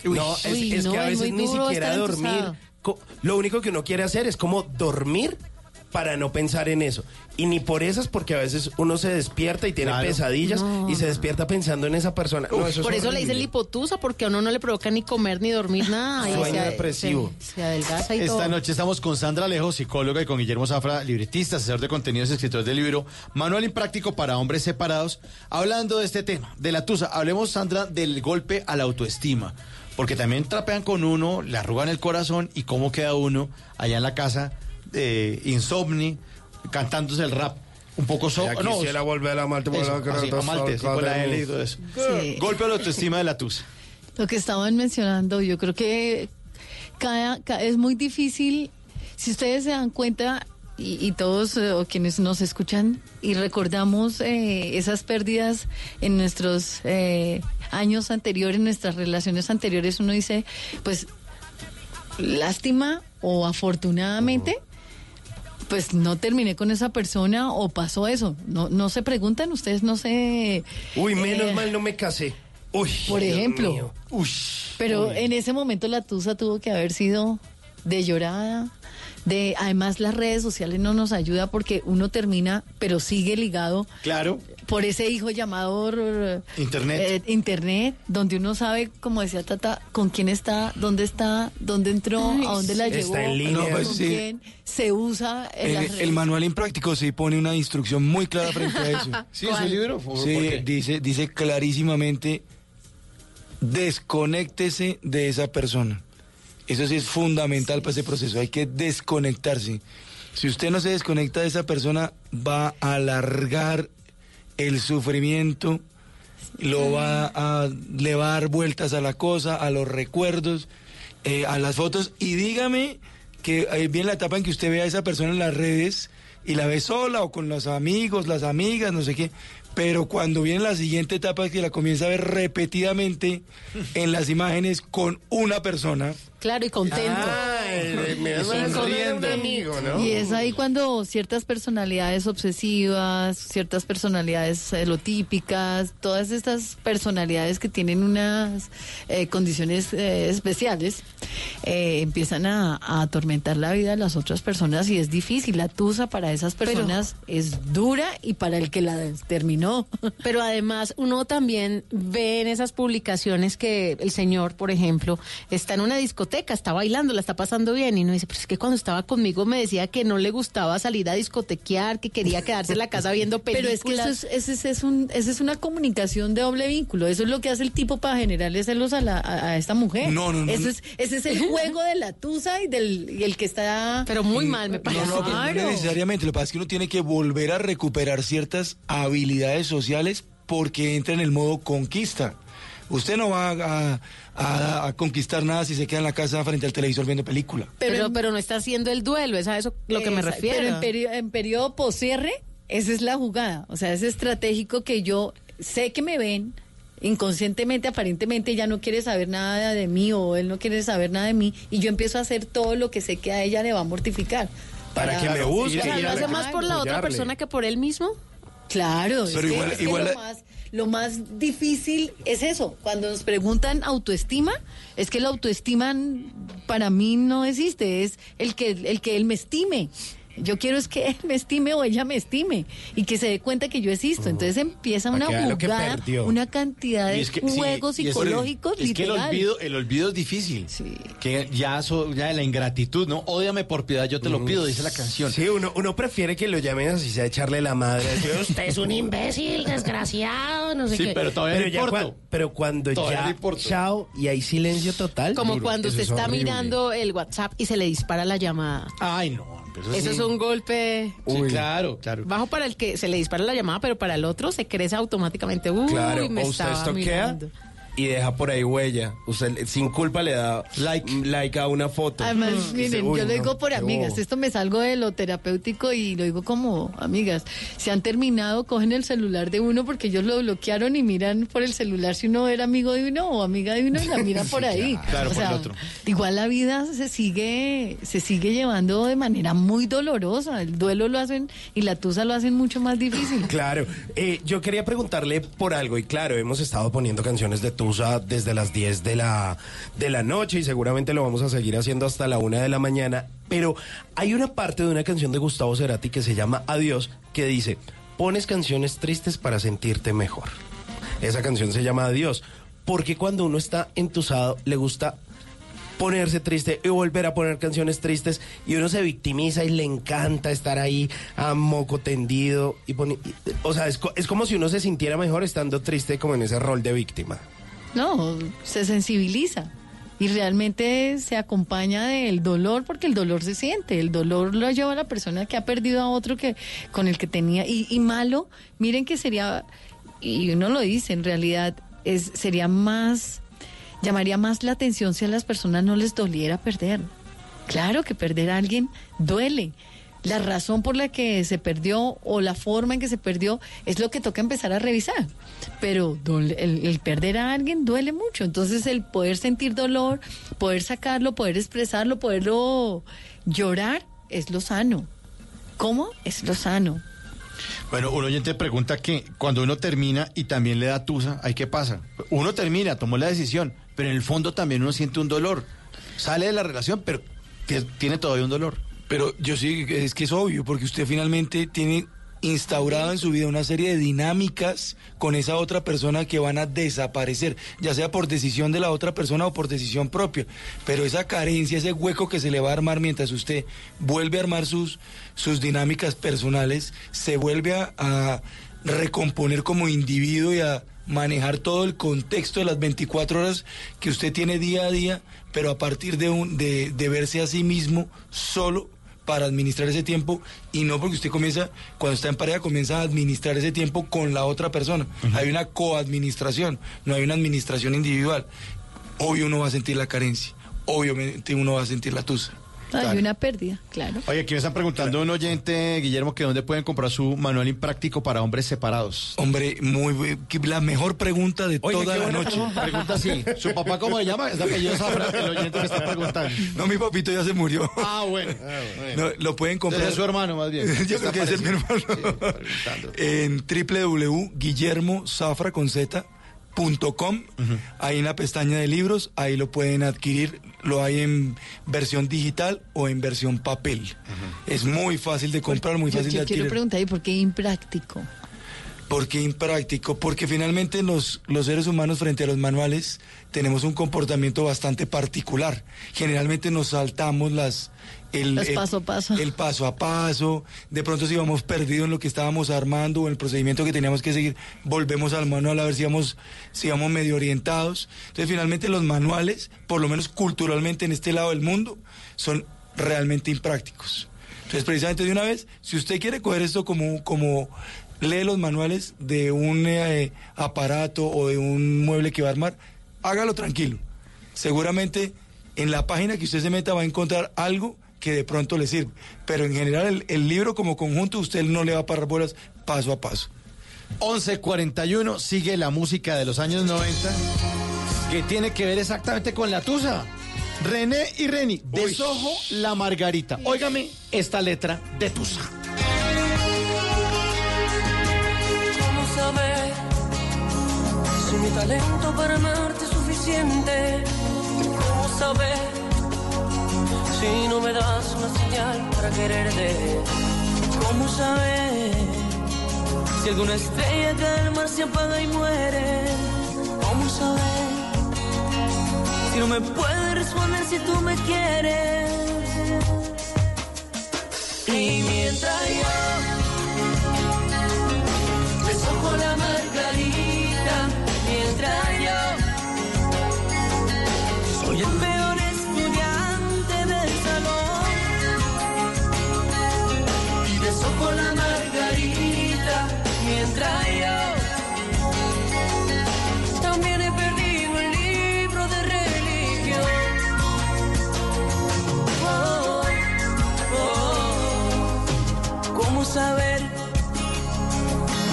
No, es, Uy, es no, que a es veces ni siquiera dormir. entusado. Lo único que uno quiere hacer es como dormir para no pensar en eso. Y ni por esas, porque a veces uno se despierta y tiene Claro. pesadillas No. y se despierta pensando en esa persona. No, eso es Por eso le dicen lipotusa, porque a uno no le provoca ni comer ni dormir nada. y Sueño se- depresivo. Se, se adelgaza y todo. Esta noche estamos con Sandra Alejo, psicóloga, y con Guillermo Zafra, libretista, asesor de contenidos, escritor del libro Manual Impráctico para Hombres Separados, hablando de este tema, de la tusa. Hablemos, Sandra, del golpe a la autoestima, porque también trapean con uno, le arrugan el corazón y cómo queda uno allá en la casa, eh, insomni, cantándose el rap. Un poco so no, quisiera volver a la Malte, eso, volver a así, cantar a Malte, sí, con la L y todo eso. Sí. Golpe a la autoestima de la tusa. Lo que estaban mencionando, yo creo que cada, ca- es muy difícil, si ustedes se dan cuenta, y, y todos eh, o quienes nos escuchan, y recordamos eh, esas pérdidas en nuestros eh, años anteriores, en nuestras relaciones anteriores, uno dice, pues, lástima o afortunadamente. Pues no terminé con esa persona o pasó eso. No, no se preguntan, ustedes no se... Uy, menos eh, mal no me casé. Uy, Por ejemplo. Uy. Pero Uy. en ese momento la tusa tuvo que haber sido de llorada. De, además las redes sociales no nos ayuda porque uno termina, pero sigue ligado Claro. por ese hijo llamado eh, Internet. eh, internet, donde uno sabe, como decía Tata, con quién está, dónde está, dónde entró, a dónde la Está llevó, en línea. No, pues con sí. quién se usa en las El, redes. el manual impráctico sí pone una instrucción muy clara frente a eso. ¿Sí, es un libro? ¿Por- Sí, por dice, dice clarísimamente, desconéctese de esa persona. Eso sí es fundamental para ese proceso, hay que desconectarse. Si usted no se desconecta de esa persona, va a alargar el sufrimiento, lo va a, le vueltas a la cosa, a los recuerdos, eh, a las fotos. Y dígame que eh, viene la etapa en que usted ve a esa persona en las redes y la ve sola o con los amigos, las amigas, no sé qué. Pero cuando viene la siguiente etapa que la comienza a ver repetidamente en las imágenes con una persona. Claro, y contento. Ay, me con- un amigo, ¿no? Y es ahí cuando ciertas personalidades obsesivas, ciertas personalidades celotípicas, todas estas personalidades que tienen unas eh, condiciones eh, especiales, eh, empiezan a, a atormentar la vida de las otras personas y es difícil. La tusa para esas personas es dura y para el que la terminó. Pero además uno también ve en esas publicaciones que el señor, por ejemplo, está en una discoteca, está bailando, la está pasando bien y uno dice, pero es que cuando estaba conmigo me decía que no le gustaba salir a discotequear, que quería quedarse en la casa viendo Pero películas. es que eso es, ese es, es un, esa es una comunicación de doble vínculo. Eso es lo que hace el tipo para generarle celos a, la, a, a esta mujer. No, no, no, Eso no. es, ese es el juego de la tusa y del y el que está. Pero muy mal, me parece. No, no, pero no Claro. necesariamente. Lo que pasa es que uno tiene que volver a recuperar ciertas habilidades sociales porque entra en el modo conquista. Usted no va a, a- a conquistar nada si se queda en la casa frente al televisor viendo película. Pero, pero, no está haciendo el duelo, es a eso lo que me refiero. Pero en, perio- en periodo poscierre, esa es la jugada. O sea, es estratégico que yo sé que me ven. Inconscientemente, aparentemente, ya no quiere saber nada de mí o él no quiere saber nada de mí y yo empiezo a hacer todo lo que sé que a ella le va a mortificar. Para que me busque. o sea, y lo hace más por la otra persona que por él mismo. Claro, es que- igual- es que igual lo, más, lo más difícil es eso. Cuando nos preguntan autoestima, es que la autoestima para mí no existe, es el que, el que él me estime. Yo quiero es que él me estime o ella me estime y que se dé cuenta que yo existo. Entonces empieza una jugada, una cantidad de Y es que- sí, juegos y es- psicológicos Es que el olvido, el olvido es difícil. Que ya, so- ya la ingratitud, ¿no? Ódiame por piedad, yo te lo pido, dice la canción. Sí, uno, uno prefiere que lo llamen así, sea echarle la madre. Usted es un imbécil, desgraciado, no sé Sí, qué. pero todavía Pero, no ya importa. cua- pero cuando Todavía ya, chao, y hay silencio total. Como duro. cuando usted es está horrible. mirando el WhatsApp y se le dispara la llamada. Ay, no. Eso es un golpe Sí, claro, claro. bajo para el que se le dispara la llamada, pero para el otro se crece automáticamente. Uy, Claro, me o usted estaba estoquea mirando. Y deja por ahí huella. Usted sin culpa le da like, like a una foto. Además, miren, "Uy, yo lo no, digo por amigas. bobo". Esto me salgo de lo terapéutico y lo digo como amigas. Se han terminado, cogen el celular de uno porque ellos lo bloquearon y miran por el celular si uno era amigo de uno o amiga de uno y la miran por ahí. claro, o por el otro. igual la vida se sigue, se sigue llevando de manera muy dolorosa. El duelo lo hacen y la tusa lo hacen mucho más difícil. Claro, eh, yo quería preguntarle por algo y claro, hemos estado poniendo canciones de Tusa desde las 10 de la, de la noche y seguramente lo vamos a seguir haciendo hasta la una de la mañana, pero hay una parte de una canción de Gustavo Cerati que se llama Adiós que dice, pones canciones tristes para sentirte mejor. Esa canción se llama Adiós, porque cuando uno está entusado le gusta ponerse triste y volver a poner canciones tristes y uno se victimiza y le encanta estar ahí a moco tendido y y- o sea es, es como si uno se sintiera mejor estando triste como en ese rol de víctima No, se sensibiliza y realmente se acompaña del dolor porque el dolor se siente, el dolor lo lleva a la persona que ha perdido a otro que con el que tenía y, y malo, miren que sería y uno lo dice, en realidad es sería más llamaría más la atención si a las personas no les doliera perder. Claro que perder a alguien duele. La razón por la que se perdió o la forma en que se perdió es lo que toca empezar a revisar. Pero el, perder a alguien duele mucho. Entonces el poder sentir dolor, poder sacarlo, poder expresarlo, poderlo llorar, es lo sano. ¿Cómo? Es lo sano. Bueno, un oyente pregunta que cuando uno termina y también le da tusa, ¿ahí qué pasa? Uno termina, tomó la decisión, pero en el fondo también uno siente un dolor. Sale de la relación, pero que tiene todavía un dolor. Pero yo sí, es que es obvio, porque usted finalmente tiene instaurado en su vida una serie de dinámicas con esa otra persona que van a desaparecer, ya sea por decisión de la otra persona o por decisión propia. Pero esa carencia, ese hueco que se le va a armar mientras usted vuelve a armar sus, sus dinámicas personales, se vuelve a, recomponer como individuo y a manejar todo el contexto de las 24 horas que usted tiene día a día, pero a partir de, un, de verse a sí mismo solo para administrar ese tiempo y no porque usted comienza, cuando está en pareja, comienza a administrar ese tiempo con la otra persona. Hay una coadministración, no hay una administración individual. Obvio uno va a sentir la carencia, obviamente uno va a sentir la tusa. Hay una pérdida, claro. Oye, aquí me están preguntando un oyente, Guillermo, que dónde pueden comprar su manual impráctico para hombres separados. Hombre, muy que la mejor pregunta de toda la noche. pregunta. Pregunta así. ¿Su papá cómo se llama? Es apellido Zafra, el oyente que está preguntando. No, mi papito ya se murió. Ah, bueno. No, lo pueden comprar. Ese es su hermano, más bien. Yo creo que ese es mi hermano. en ahí en la pestaña de libros, ahí lo pueden adquirir, lo hay en versión digital o en versión papel. Es muy fácil de comprar, muy Yo, fácil yo de quiero adquirir. preguntar, ¿y por qué impráctico? ¿Por qué impráctico? Porque finalmente los, los seres humanos frente a los manuales tenemos un comportamiento bastante particular. Generalmente nos saltamos las... El, Los el- paso a paso. El paso a paso. De pronto si vamos perdidos en lo que estábamos armando o en el procedimiento que teníamos que seguir, volvemos al manual a ver si vamos, si vamos medio orientados. Entonces finalmente los manuales, por lo menos culturalmente en este lado del mundo, son realmente imprácticos. Entonces, precisamente de una vez, si usted quiere coger esto como, como lee los manuales de un eh, aparato o de un mueble que va a armar, hágalo tranquilo. Seguramente en la página que usted se meta va a encontrar algo que de pronto le sirve. Pero en general el, el libro como conjunto usted no le va a parar bolas paso a paso. 1141 sigue la música de los años 90 que tiene que ver exactamente con la tusa. René y Reni, desojo la margarita. Óigame esta letra de tusa. ¿Cómo saber si mi talento para amarte es suficiente? ¿Cómo saber si no me das una señal para quererte? ¿Cómo saber si alguna estrella al mar se apaga y muere? ¿Cómo saber si no me puedes responder si tú me quieres? Y mientras yo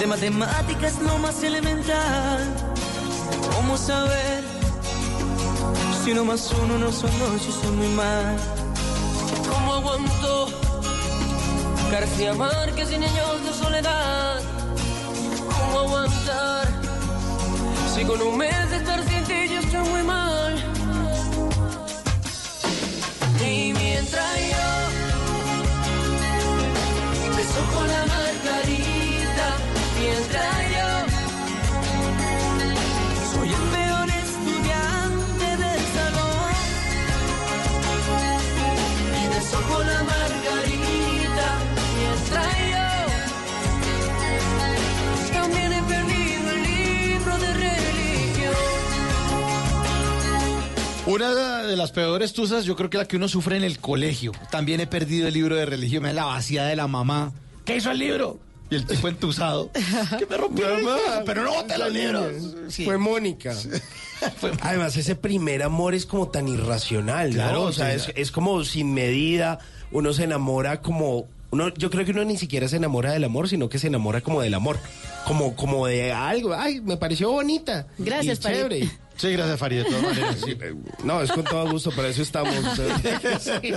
matemática es lo más elemental. ¿Cómo saber si uno más uno no son y son muy mal? ¿Cómo aguantó García Márquez y niños de soledad? ¿Cómo aguantar si con un mes de estar sin ti yo estoy muy mal? Y mientras yo beso con la margarita, Una de las peores tusas, yo creo que la que uno sufre en el colegio. También he perdido el libro de religión, me da la vaciada de la mamá. ¿Qué hizo el libro? Y el tipo entusado. que me rompió el libro, pero no bote los libros. Sí. Fue Mónica. Además, ese primer amor es como tan irracional, ¿no? Claro, o sea, sí. es, es como sin medida. Uno se enamora como. Uno, yo creo que uno ni siquiera se enamora del amor, sino que se enamora como del amor. Como, como de algo. Ay, me pareció bonita. Gracias, y Farid. chévere. Sí, gracias, Farid, de todas maneras. Sí, eh, no, es con todo gusto, para eso estamos. eh.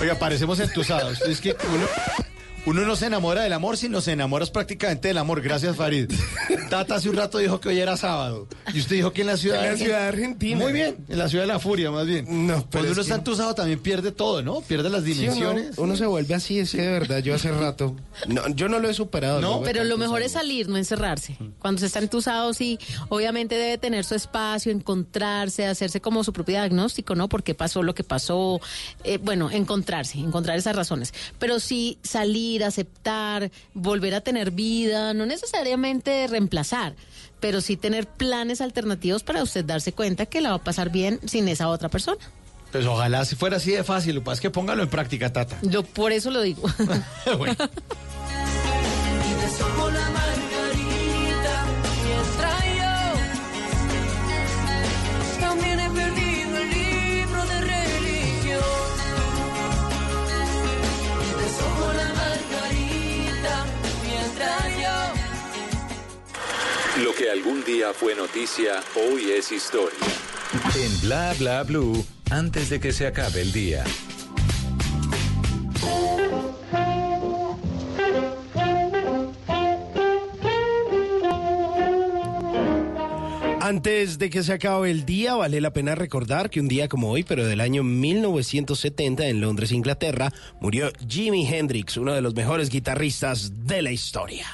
Oiga, parecemos entusados. Es que uno, uno no se enamora del amor, sino se enamora prácticamente del amor. Gracias, Farid. Tata hace un rato dijo que hoy era sábado. Y usted dijo que en la ciudad, En la ciudad de Argentina. Muy bien, en la ciudad de la furia, más bien. No, pero Cuando es uno está que- entusado también pierde todo, ¿no? Pierde las Sí, ¿o no? dimensiones. Uno se vuelve así, es que de verdad, yo hace rato. No, yo no lo he superado. No, Pero lo mejor es salir, no encerrarse. Cuando se está entusado, sí, obviamente debe tener su espacio, encontrarse, hacerse como su propio diagnóstico, ¿no? ¿Por qué pasó lo que pasó? Eh, bueno, encontrarse, encontrar esas razones. Pero sí salir, aceptar, volver a tener vida, no necesariamente reemplazar, pero sí tener planes alternativos para usted darse cuenta que la va a pasar bien sin esa otra persona. Pues ojalá si fuera así de fácil. Lo que pasa es que póngalo en práctica, Tata. Yo por eso lo digo. Bueno. Lo que algún día fue noticia, hoy es historia. En Bla Bla Blue, antes de que se acabe el día. Antes de que se acabe el día, vale la pena recordar que un día como hoy, pero del año 1970 en Londres, Inglaterra, murió Jimi Hendrix, uno de los mejores guitarristas de la historia.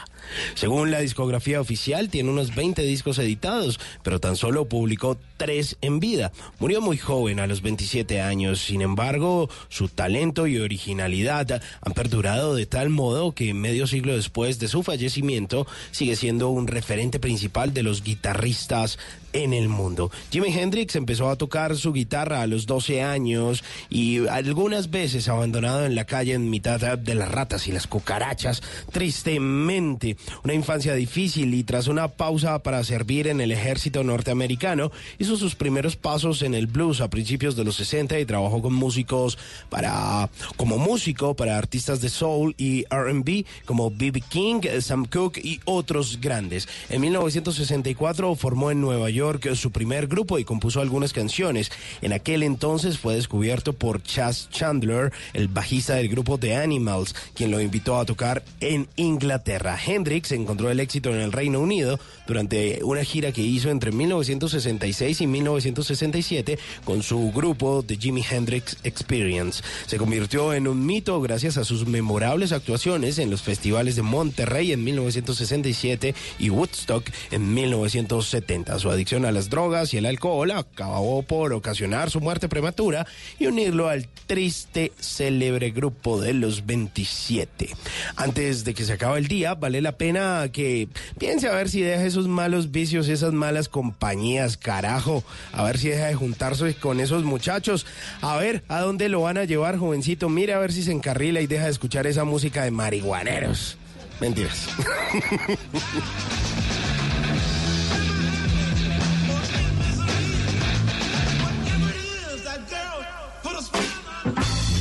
Según la discografía oficial, tiene unos 20 discos editados, pero tan solo publicó tres en vida. Murió muy joven, a los 27 años. Sin embargo, su talento y originalidad han perdurado de tal modo que medio siglo después de su fallecimiento sigue siendo un referente principal de los guitarristas en el mundo. Jimi Hendrix empezó a tocar su guitarra a los 12 años y algunas veces abandonado en la calle en mitad de las ratas y las cucarachas, tristemente. Una infancia difícil y tras una pausa para servir en el ejército norteamericano, hizo sus primeros pasos en el blues a principios de los 60 y trabajó con músicos para como músico para artistas de soul y R&B como B.B. King, Sam Cooke y otros grandes. En 1964 formó en Nueva York su primer grupo y compuso algunas canciones. En aquel entonces fue descubierto por Chas Chandler, el bajista del grupo The Animals, quien lo invitó a tocar en Inglaterra. Hendrix encontró el éxito en el Reino Unido durante una gira que hizo entre 1966 y 1967 con su grupo The Jimi Hendrix Experience. Se convirtió en un mito gracias a sus memorables actuaciones en los festivales de Monterrey en 1967 y Woodstock en 1970. Su adicción a las drogas y el alcohol acabó por ocasionar su muerte prematura y unirlo al triste, célebre grupo de los 27. Antes de que se acabe el día, vale la pena que piense a ver si deja esos malos vicios, esas malas compañías, carajo, a ver si deja de juntarse con esos muchachos, a ver a dónde lo van a llevar, jovencito, mire a ver si se encarrila y deja de escuchar esa música de marihuaneros. Mentiras.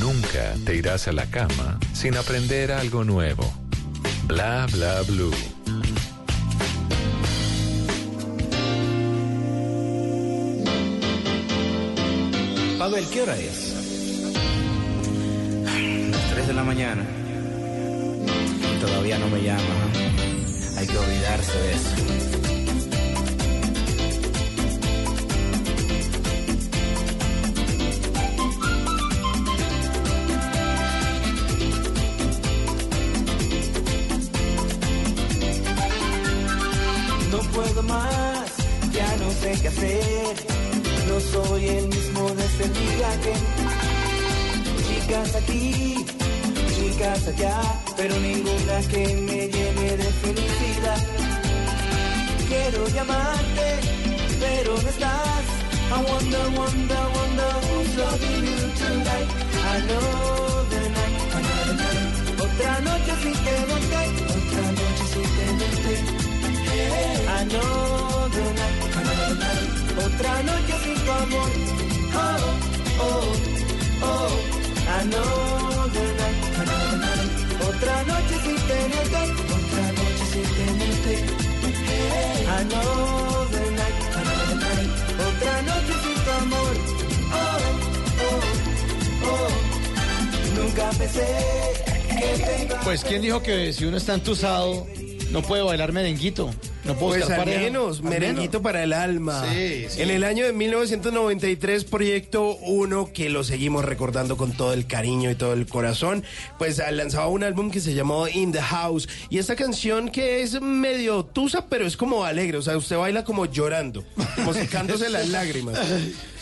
Nunca te irás a la cama sin aprender algo nuevo. Bla bla blue. Pavel, ¿qué hora es? Las 3 de la mañana. Todavía no me llama. Hay que olvidarse de eso. Puedo más, ya no sé qué hacer. No soy el mismo de ese día que. Chicas aquí, chicas allá, pero ninguna que me llene de felicidad. Quiero llamarte, pero no estás. I wonder, wonder, wonder who's loving you tonight. Another night, another night. Otra noche sin tenerte, otra Otra noche sin tu amor. Oh, oh, oh. Otra noche sin tenerte. Otra noche sin tenerte. Night, another night. Otra noche sin tu amor. Oh, oh, oh. Nunca pensé que te iba a Pues, ¿quién dijo que si uno está entusado no puede bailar merenguito? No puedo Pues al menos, Al merenguito menos. para el alma. Sí, sí. En el año de 1993, Proyecto 1, que lo seguimos recordando con todo el cariño y todo el corazón, pues ah, lanzaba un álbum que se llamó In the House. Y esta canción que es medio tusa, pero es como alegre. O sea, usted baila como llorando, como secándose las lágrimas.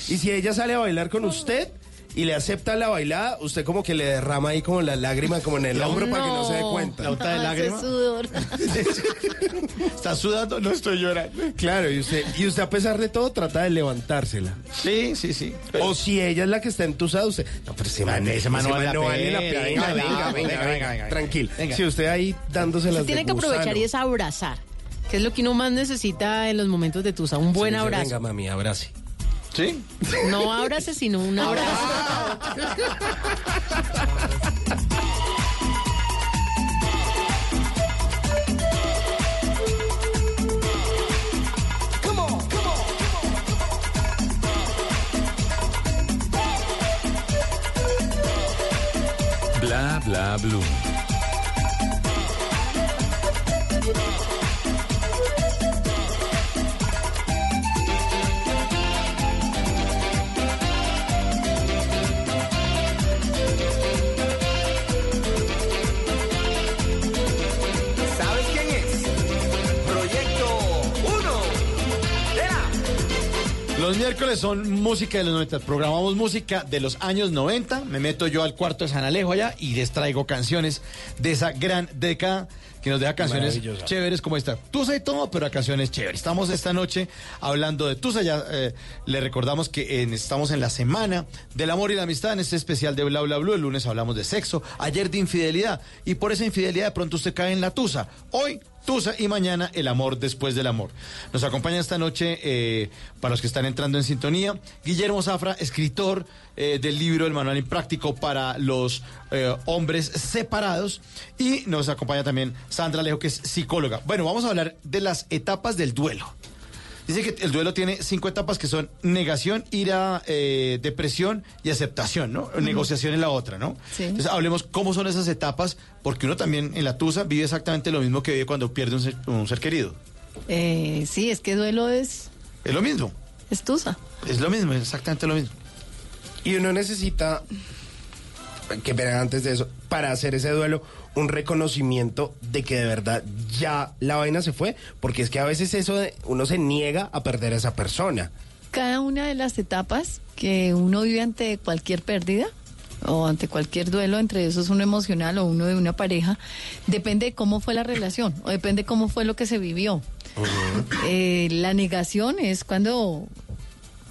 Y si ella sale a bailar con usted y le acepta la bailada, usted como que le derrama ahí como la lágrima como en el hombro para que no se dé cuenta. La gota de Ese lágrima. sudor. ¿Está sudando? No estoy llorando. Claro, y usted, y usted a pesar de todo trata de levantársela. Sí, sí, sí. O si ella es la que está entusada, usted. No, pero ese man, ese man no vale la pena. Venga, Venga, venga, venga, venga, venga, venga. Tranquilo. Venga. Si usted ahí dándose las Tiene que aprovechar y es abrazar, que es lo que uno más necesita en los momentos de tusa, un buen abrazo. Venga, mami, abrace. ¿Sí? No abrace, sino un abrazo. Bla bla blue. Los miércoles son música de los 90. Programamos música de los años 90. Me meto yo al cuarto de San Alejo allá y les traigo canciones de esa gran década que nos deja canciones chéveres como esta. Tusa y todo, pero a canciones chéveres. Estamos esta noche hablando de Tusa. Ya eh, le recordamos que en- estamos en la semana del amor y la amistad en este especial de Bla Bla Blue. El lunes hablamos de sexo, ayer de infidelidad. Y por esa infidelidad de pronto usted cae en la Tusa. Hoy Tusa y mañana el amor después del amor. Nos acompaña esta noche, eh, para los que están entrando en sintonía, Guillermo Zafra, escritor eh, del libro El Manual Impráctico para los eh, Hombres Separados. Y nos acompaña también Sandra Alejo, que es psicóloga. Bueno, vamos a hablar de las etapas del duelo. Dice que el duelo tiene cinco etapas que son negación, ira, eh, depresión y aceptación, ¿no? Negociación es la otra, ¿no? Sí. Entonces hablemos cómo son esas etapas, porque uno también en la tusa vive exactamente lo mismo que vive cuando pierde un ser, un ser querido. Eh, sí, es que duelo es, Es lo mismo, es tusa. es lo mismo, es exactamente lo mismo. Y uno necesita, que antes de eso, para hacer ese duelo, un reconocimiento de que de verdad ya la vaina se fue, porque es que a veces eso de- uno se niega a perder a esa persona. Cada una de las etapas que uno vive ante cualquier pérdida o ante cualquier duelo, entre esos uno emocional o uno de una pareja, depende de cómo fue la relación o depende de cómo fue lo que se vivió. Eh, la negación es cuando,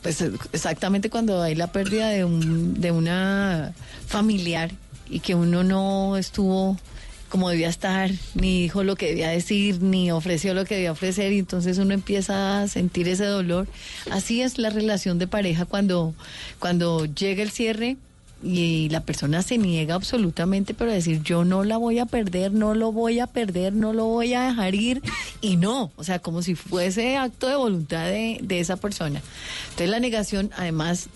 pues exactamente cuando hay la pérdida de, un, de una familiar y que uno no estuvo como debía estar, ni dijo lo que debía decir, ni ofreció lo que debía ofrecer, y entonces uno empieza a sentir ese dolor. Así es la relación de pareja cuando, cuando llega el cierre y la persona se niega absolutamente, pero decir yo no la voy a perder, no lo voy a perder, no lo voy a dejar ir, y no, o sea, como si fuese acto de voluntad de, de esa persona. Entonces la negación, además,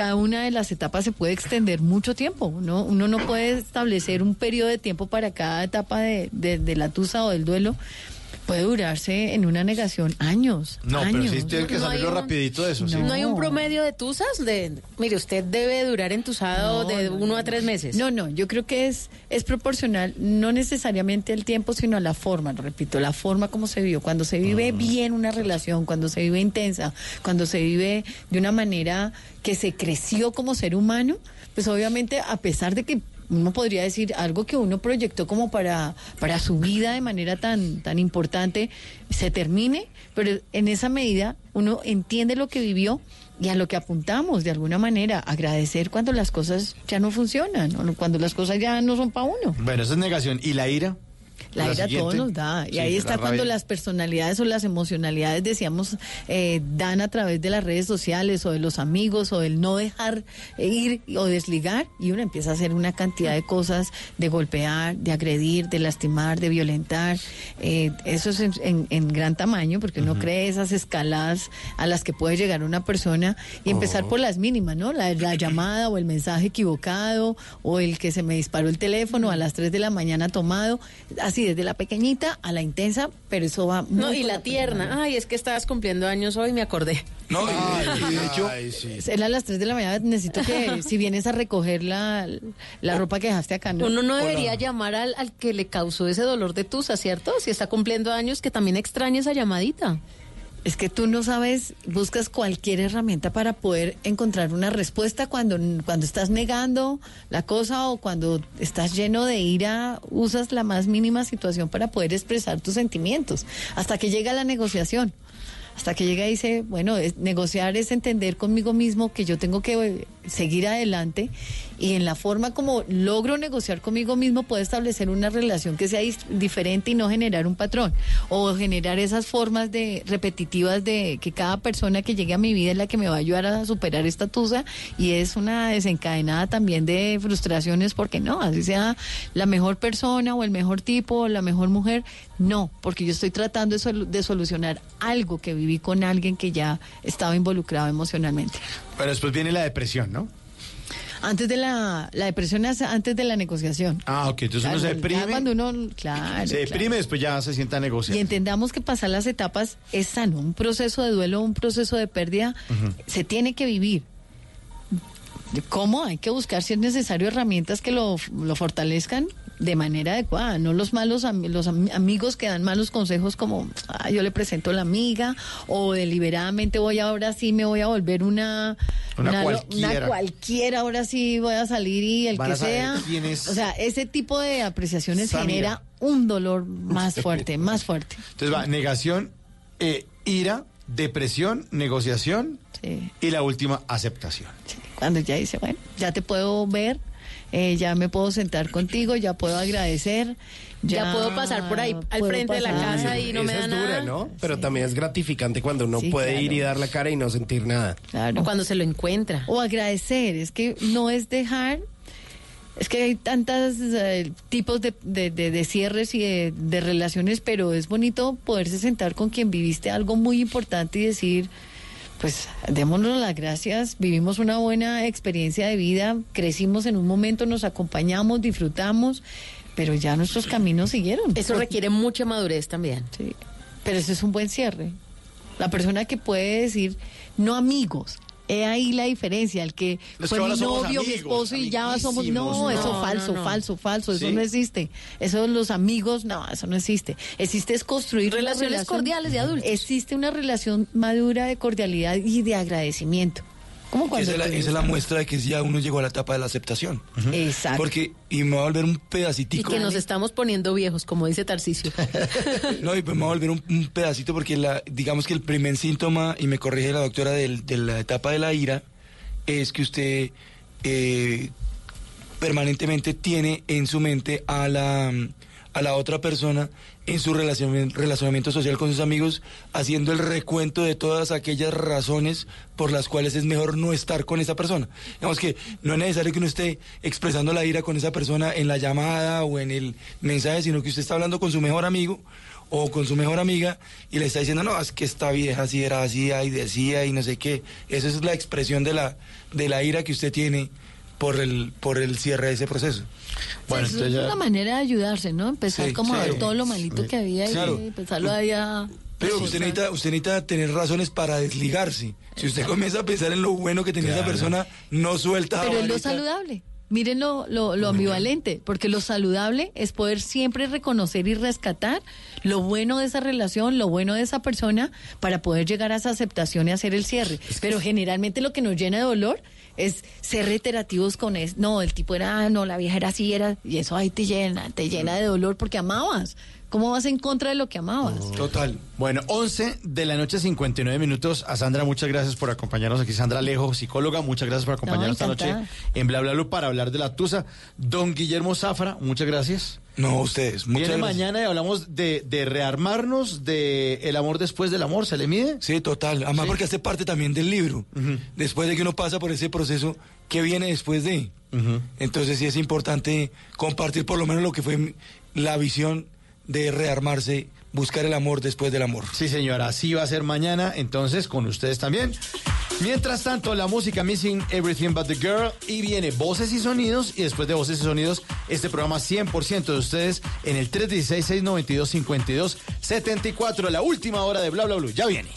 cada una de las etapas se puede extender mucho tiempo, ¿no? Uno no puede establecer un periodo de tiempo para cada etapa de, de- de la tusa o del duelo. Puede durarse en una negación años. No, pero años. sí tiene que No un- rapidito de eso. sí. ¿No hay un promedio de tusas? De, mire, usted debe durar entusado No, de no, uno no, a tres meses. No, no, yo creo que es, es proporcional, no necesariamente al tiempo, sino a la forma, repito, la forma como se vivió. Cuando se vive bien una relación, cuando se vive intensa, cuando se vive de una manera que se creció como ser humano, pues obviamente a pesar de que uno podría decir algo que uno proyectó como para, para su vida de manera tan, tan importante, se termine, pero en esa medida uno entiende lo que vivió y a lo que apuntamos de alguna manera, agradecer cuando las cosas ya no funcionan, cuando las cosas ya no son para uno. Bueno, eso es negación. ¿Y la ira? La ira siguiente. todo nos da. Y Sí, ahí la está cuando las personalidades o las emocionalidades, decíamos, eh, dan a través de las redes sociales o de los amigos o del no dejar ir o desligar y uno empieza a hacer una cantidad de cosas de golpear, de agredir, de lastimar, de violentar. Eh, eso es en, en- en gran tamaño porque uno cree esas escaladas a las que puede llegar una persona y empezar por las mínimas, ¿no? La, la llamada o el mensaje equivocado o el que se me disparó el teléfono a las 3 de la mañana tomado, así desde la pequeñita a la intensa, pero eso va muy No, y la tierna. Ay, es que estabas cumpliendo años hoy, me acordé. No, y, y de hecho, Él a las 3 de la mañana necesito que si vienes a recoger la, la ropa que dejaste acá, ¿no? Uno no debería llamar al, al que le causó ese dolor de tusa, ¿cierto? Si está cumpliendo años, que también extraña esa llamadita. Es que tú no sabes, buscas cualquier herramienta para poder encontrar una respuesta cuando, cuando estás negando la cosa o cuando estás lleno de ira, usas la más mínima situación para poder expresar tus sentimientos, hasta que llega la negociación. Hasta que llega y dice, bueno, es- negociar es entender conmigo mismo que yo tengo que eh, seguir adelante y en la forma como logro negociar conmigo mismo puedo establecer una relación que sea diferente y no generar un patrón o generar esas formas de repetitivas de que cada persona que llegue a mi vida es la que me va a ayudar a superar esta tusa y es una desencadenada también de frustraciones porque no, así sea la mejor persona o el mejor tipo o la mejor mujer, no, porque yo estoy tratando de, solu- de solucionar algo que viví con alguien que ya estaba involucrado emocionalmente. pero después viene la depresión, ¿no? Antes de la, la depresión es antes de la negociación. Ah, ok, entonces uno se deprime. cuando uno, claro, se deprime, claro. después ya se sienta a negociar. Y entendamos que pasar las etapas es sano. Un proceso de duelo, un proceso de pérdida, se tiene que vivir. ¿Cómo? Hay que buscar, si es necesario, herramientas que lo, lo fortalezcan de manera adecuada. No los malos los am- amigos que dan malos consejos como, "Ah, yo le presento a la amiga, o deliberadamente voy ahora sí me voy a volver una... Una cualquiera. una cualquiera, ahora sí voy a salir y el Van que sea. O sea, ese tipo de apreciaciones Samira. genera un dolor más fuerte, más fuerte. Entonces va negación, eh, ira, depresión, negociación Sí. y la última, aceptación. Cuando ya dice, bueno, ya te puedo ver, eh, ya me puedo sentar contigo, ya puedo agradecer. Ya puedo pasar por ahí al frente de la casa y no me da es dura, nada. ¿no? Pero también es gratificante cuando uno Sí, puede claro. ir y dar la cara y no sentir nada. Claro. O cuando se lo encuentra. O agradecer, es que no es dejar, es que hay tantos tipos de, de- de- de cierres y de, de relaciones, pero es bonito poderse sentar con quien viviste algo muy importante y decir, pues démonos las gracias, vivimos una buena experiencia de vida, crecimos en un momento, nos acompañamos, disfrutamos, pero ya nuestros caminos siguieron. Eso requiere mucha madurez también. Sí, pero ese es un buen cierre. La persona que puede decir, no amigos, He ahí la diferencia, el que Los fue que mi novio, mi esposo y ya somos... No, amiguísimos. eso No, falso, no, no. falso, falso, eso ¿Sí? no existe. Eso de los amigos, no, eso no existe. Existe es construir Relaciones relación- cordiales de adultos. Existe una relación madura de cordialidad y de agradecimiento. ¿Cómo cuando Esa es, la, esa es la muestra de que ya uno llegó a la etapa de la aceptación. Exacto. Porque, y me va a volver un Y pedacitico. que nos estamos poniendo viejos, como dice Tarcisio. No, y pues me va a volver un, un pedacito porque la, digamos que el primer síntoma, y me corrige la doctora del- de la etapa de la ira, es que usted eh, permanentemente tiene en su mente a la, a la otra persona en su relacion- relacionamiento social con sus amigos, haciendo el recuento de todas aquellas razones por las cuales es mejor no estar con esa persona. Digamos que no es necesario que uno esté expresando la ira con esa persona en la llamada o en el mensaje, sino que usted está hablando con su mejor amigo o con su mejor amiga y le está diciendo, no, es que esta vieja así era así y decía y no sé qué. Esa es la expresión de la, de la ira que usted tiene por el, por el cierre de ese proceso. Bueno, es una manera de ayudarse, ¿no? Empezar Sí, como a ver todo lo malito que había y Claro. empezarlo ahí a... Pero usted necesita, usted necesita tener razones para desligarse. Si usted comienza a pensar en lo bueno que tenía esa persona, no suelta. Pero es lo saludable. Miren lo, lo, lo ambivalente, porque lo saludable es poder siempre reconocer y rescatar lo bueno de esa relación, lo bueno de esa persona, para poder llegar a esa aceptación y hacer el cierre. Pero generalmente lo que nos llena de dolor es ser reiterativos con eso. No, el tipo era, ah, no, la vieja era así, era, y eso ahí te llena, te llena de dolor porque amabas. ¿Cómo vas en contra de lo que amabas? Total. Bueno, 11 de la noche, 59 minutos. A Sandra, muchas gracias por acompañarnos aquí. Sandra Alejo, psicóloga, muchas gracias por acompañarnos esta noche en Bla Bla Blue para hablar de la Tusa. Don Guillermo Zafra, muchas gracias. No, ustedes. Muchas Viene gracias. mañana y hablamos de, de rearmarnos, de el amor después del amor. ¿Se le mide? Sí, total. Además, porque hace parte también del libro. Después de que uno pasa por ese proceso, ¿qué viene después de? Entonces, sí es importante compartir por lo menos lo que fue la visión de rearmarse, buscar el amor después del amor. Sí, señora, así va a ser mañana, entonces con ustedes también. Mientras tanto, la música Missing Everything But the Girl y viene Voces y Sonidos y después de Voces y Sonidos, este programa 100% de ustedes en el 316-692-5274, la última hora de Bla Bla Blue. Ya viene.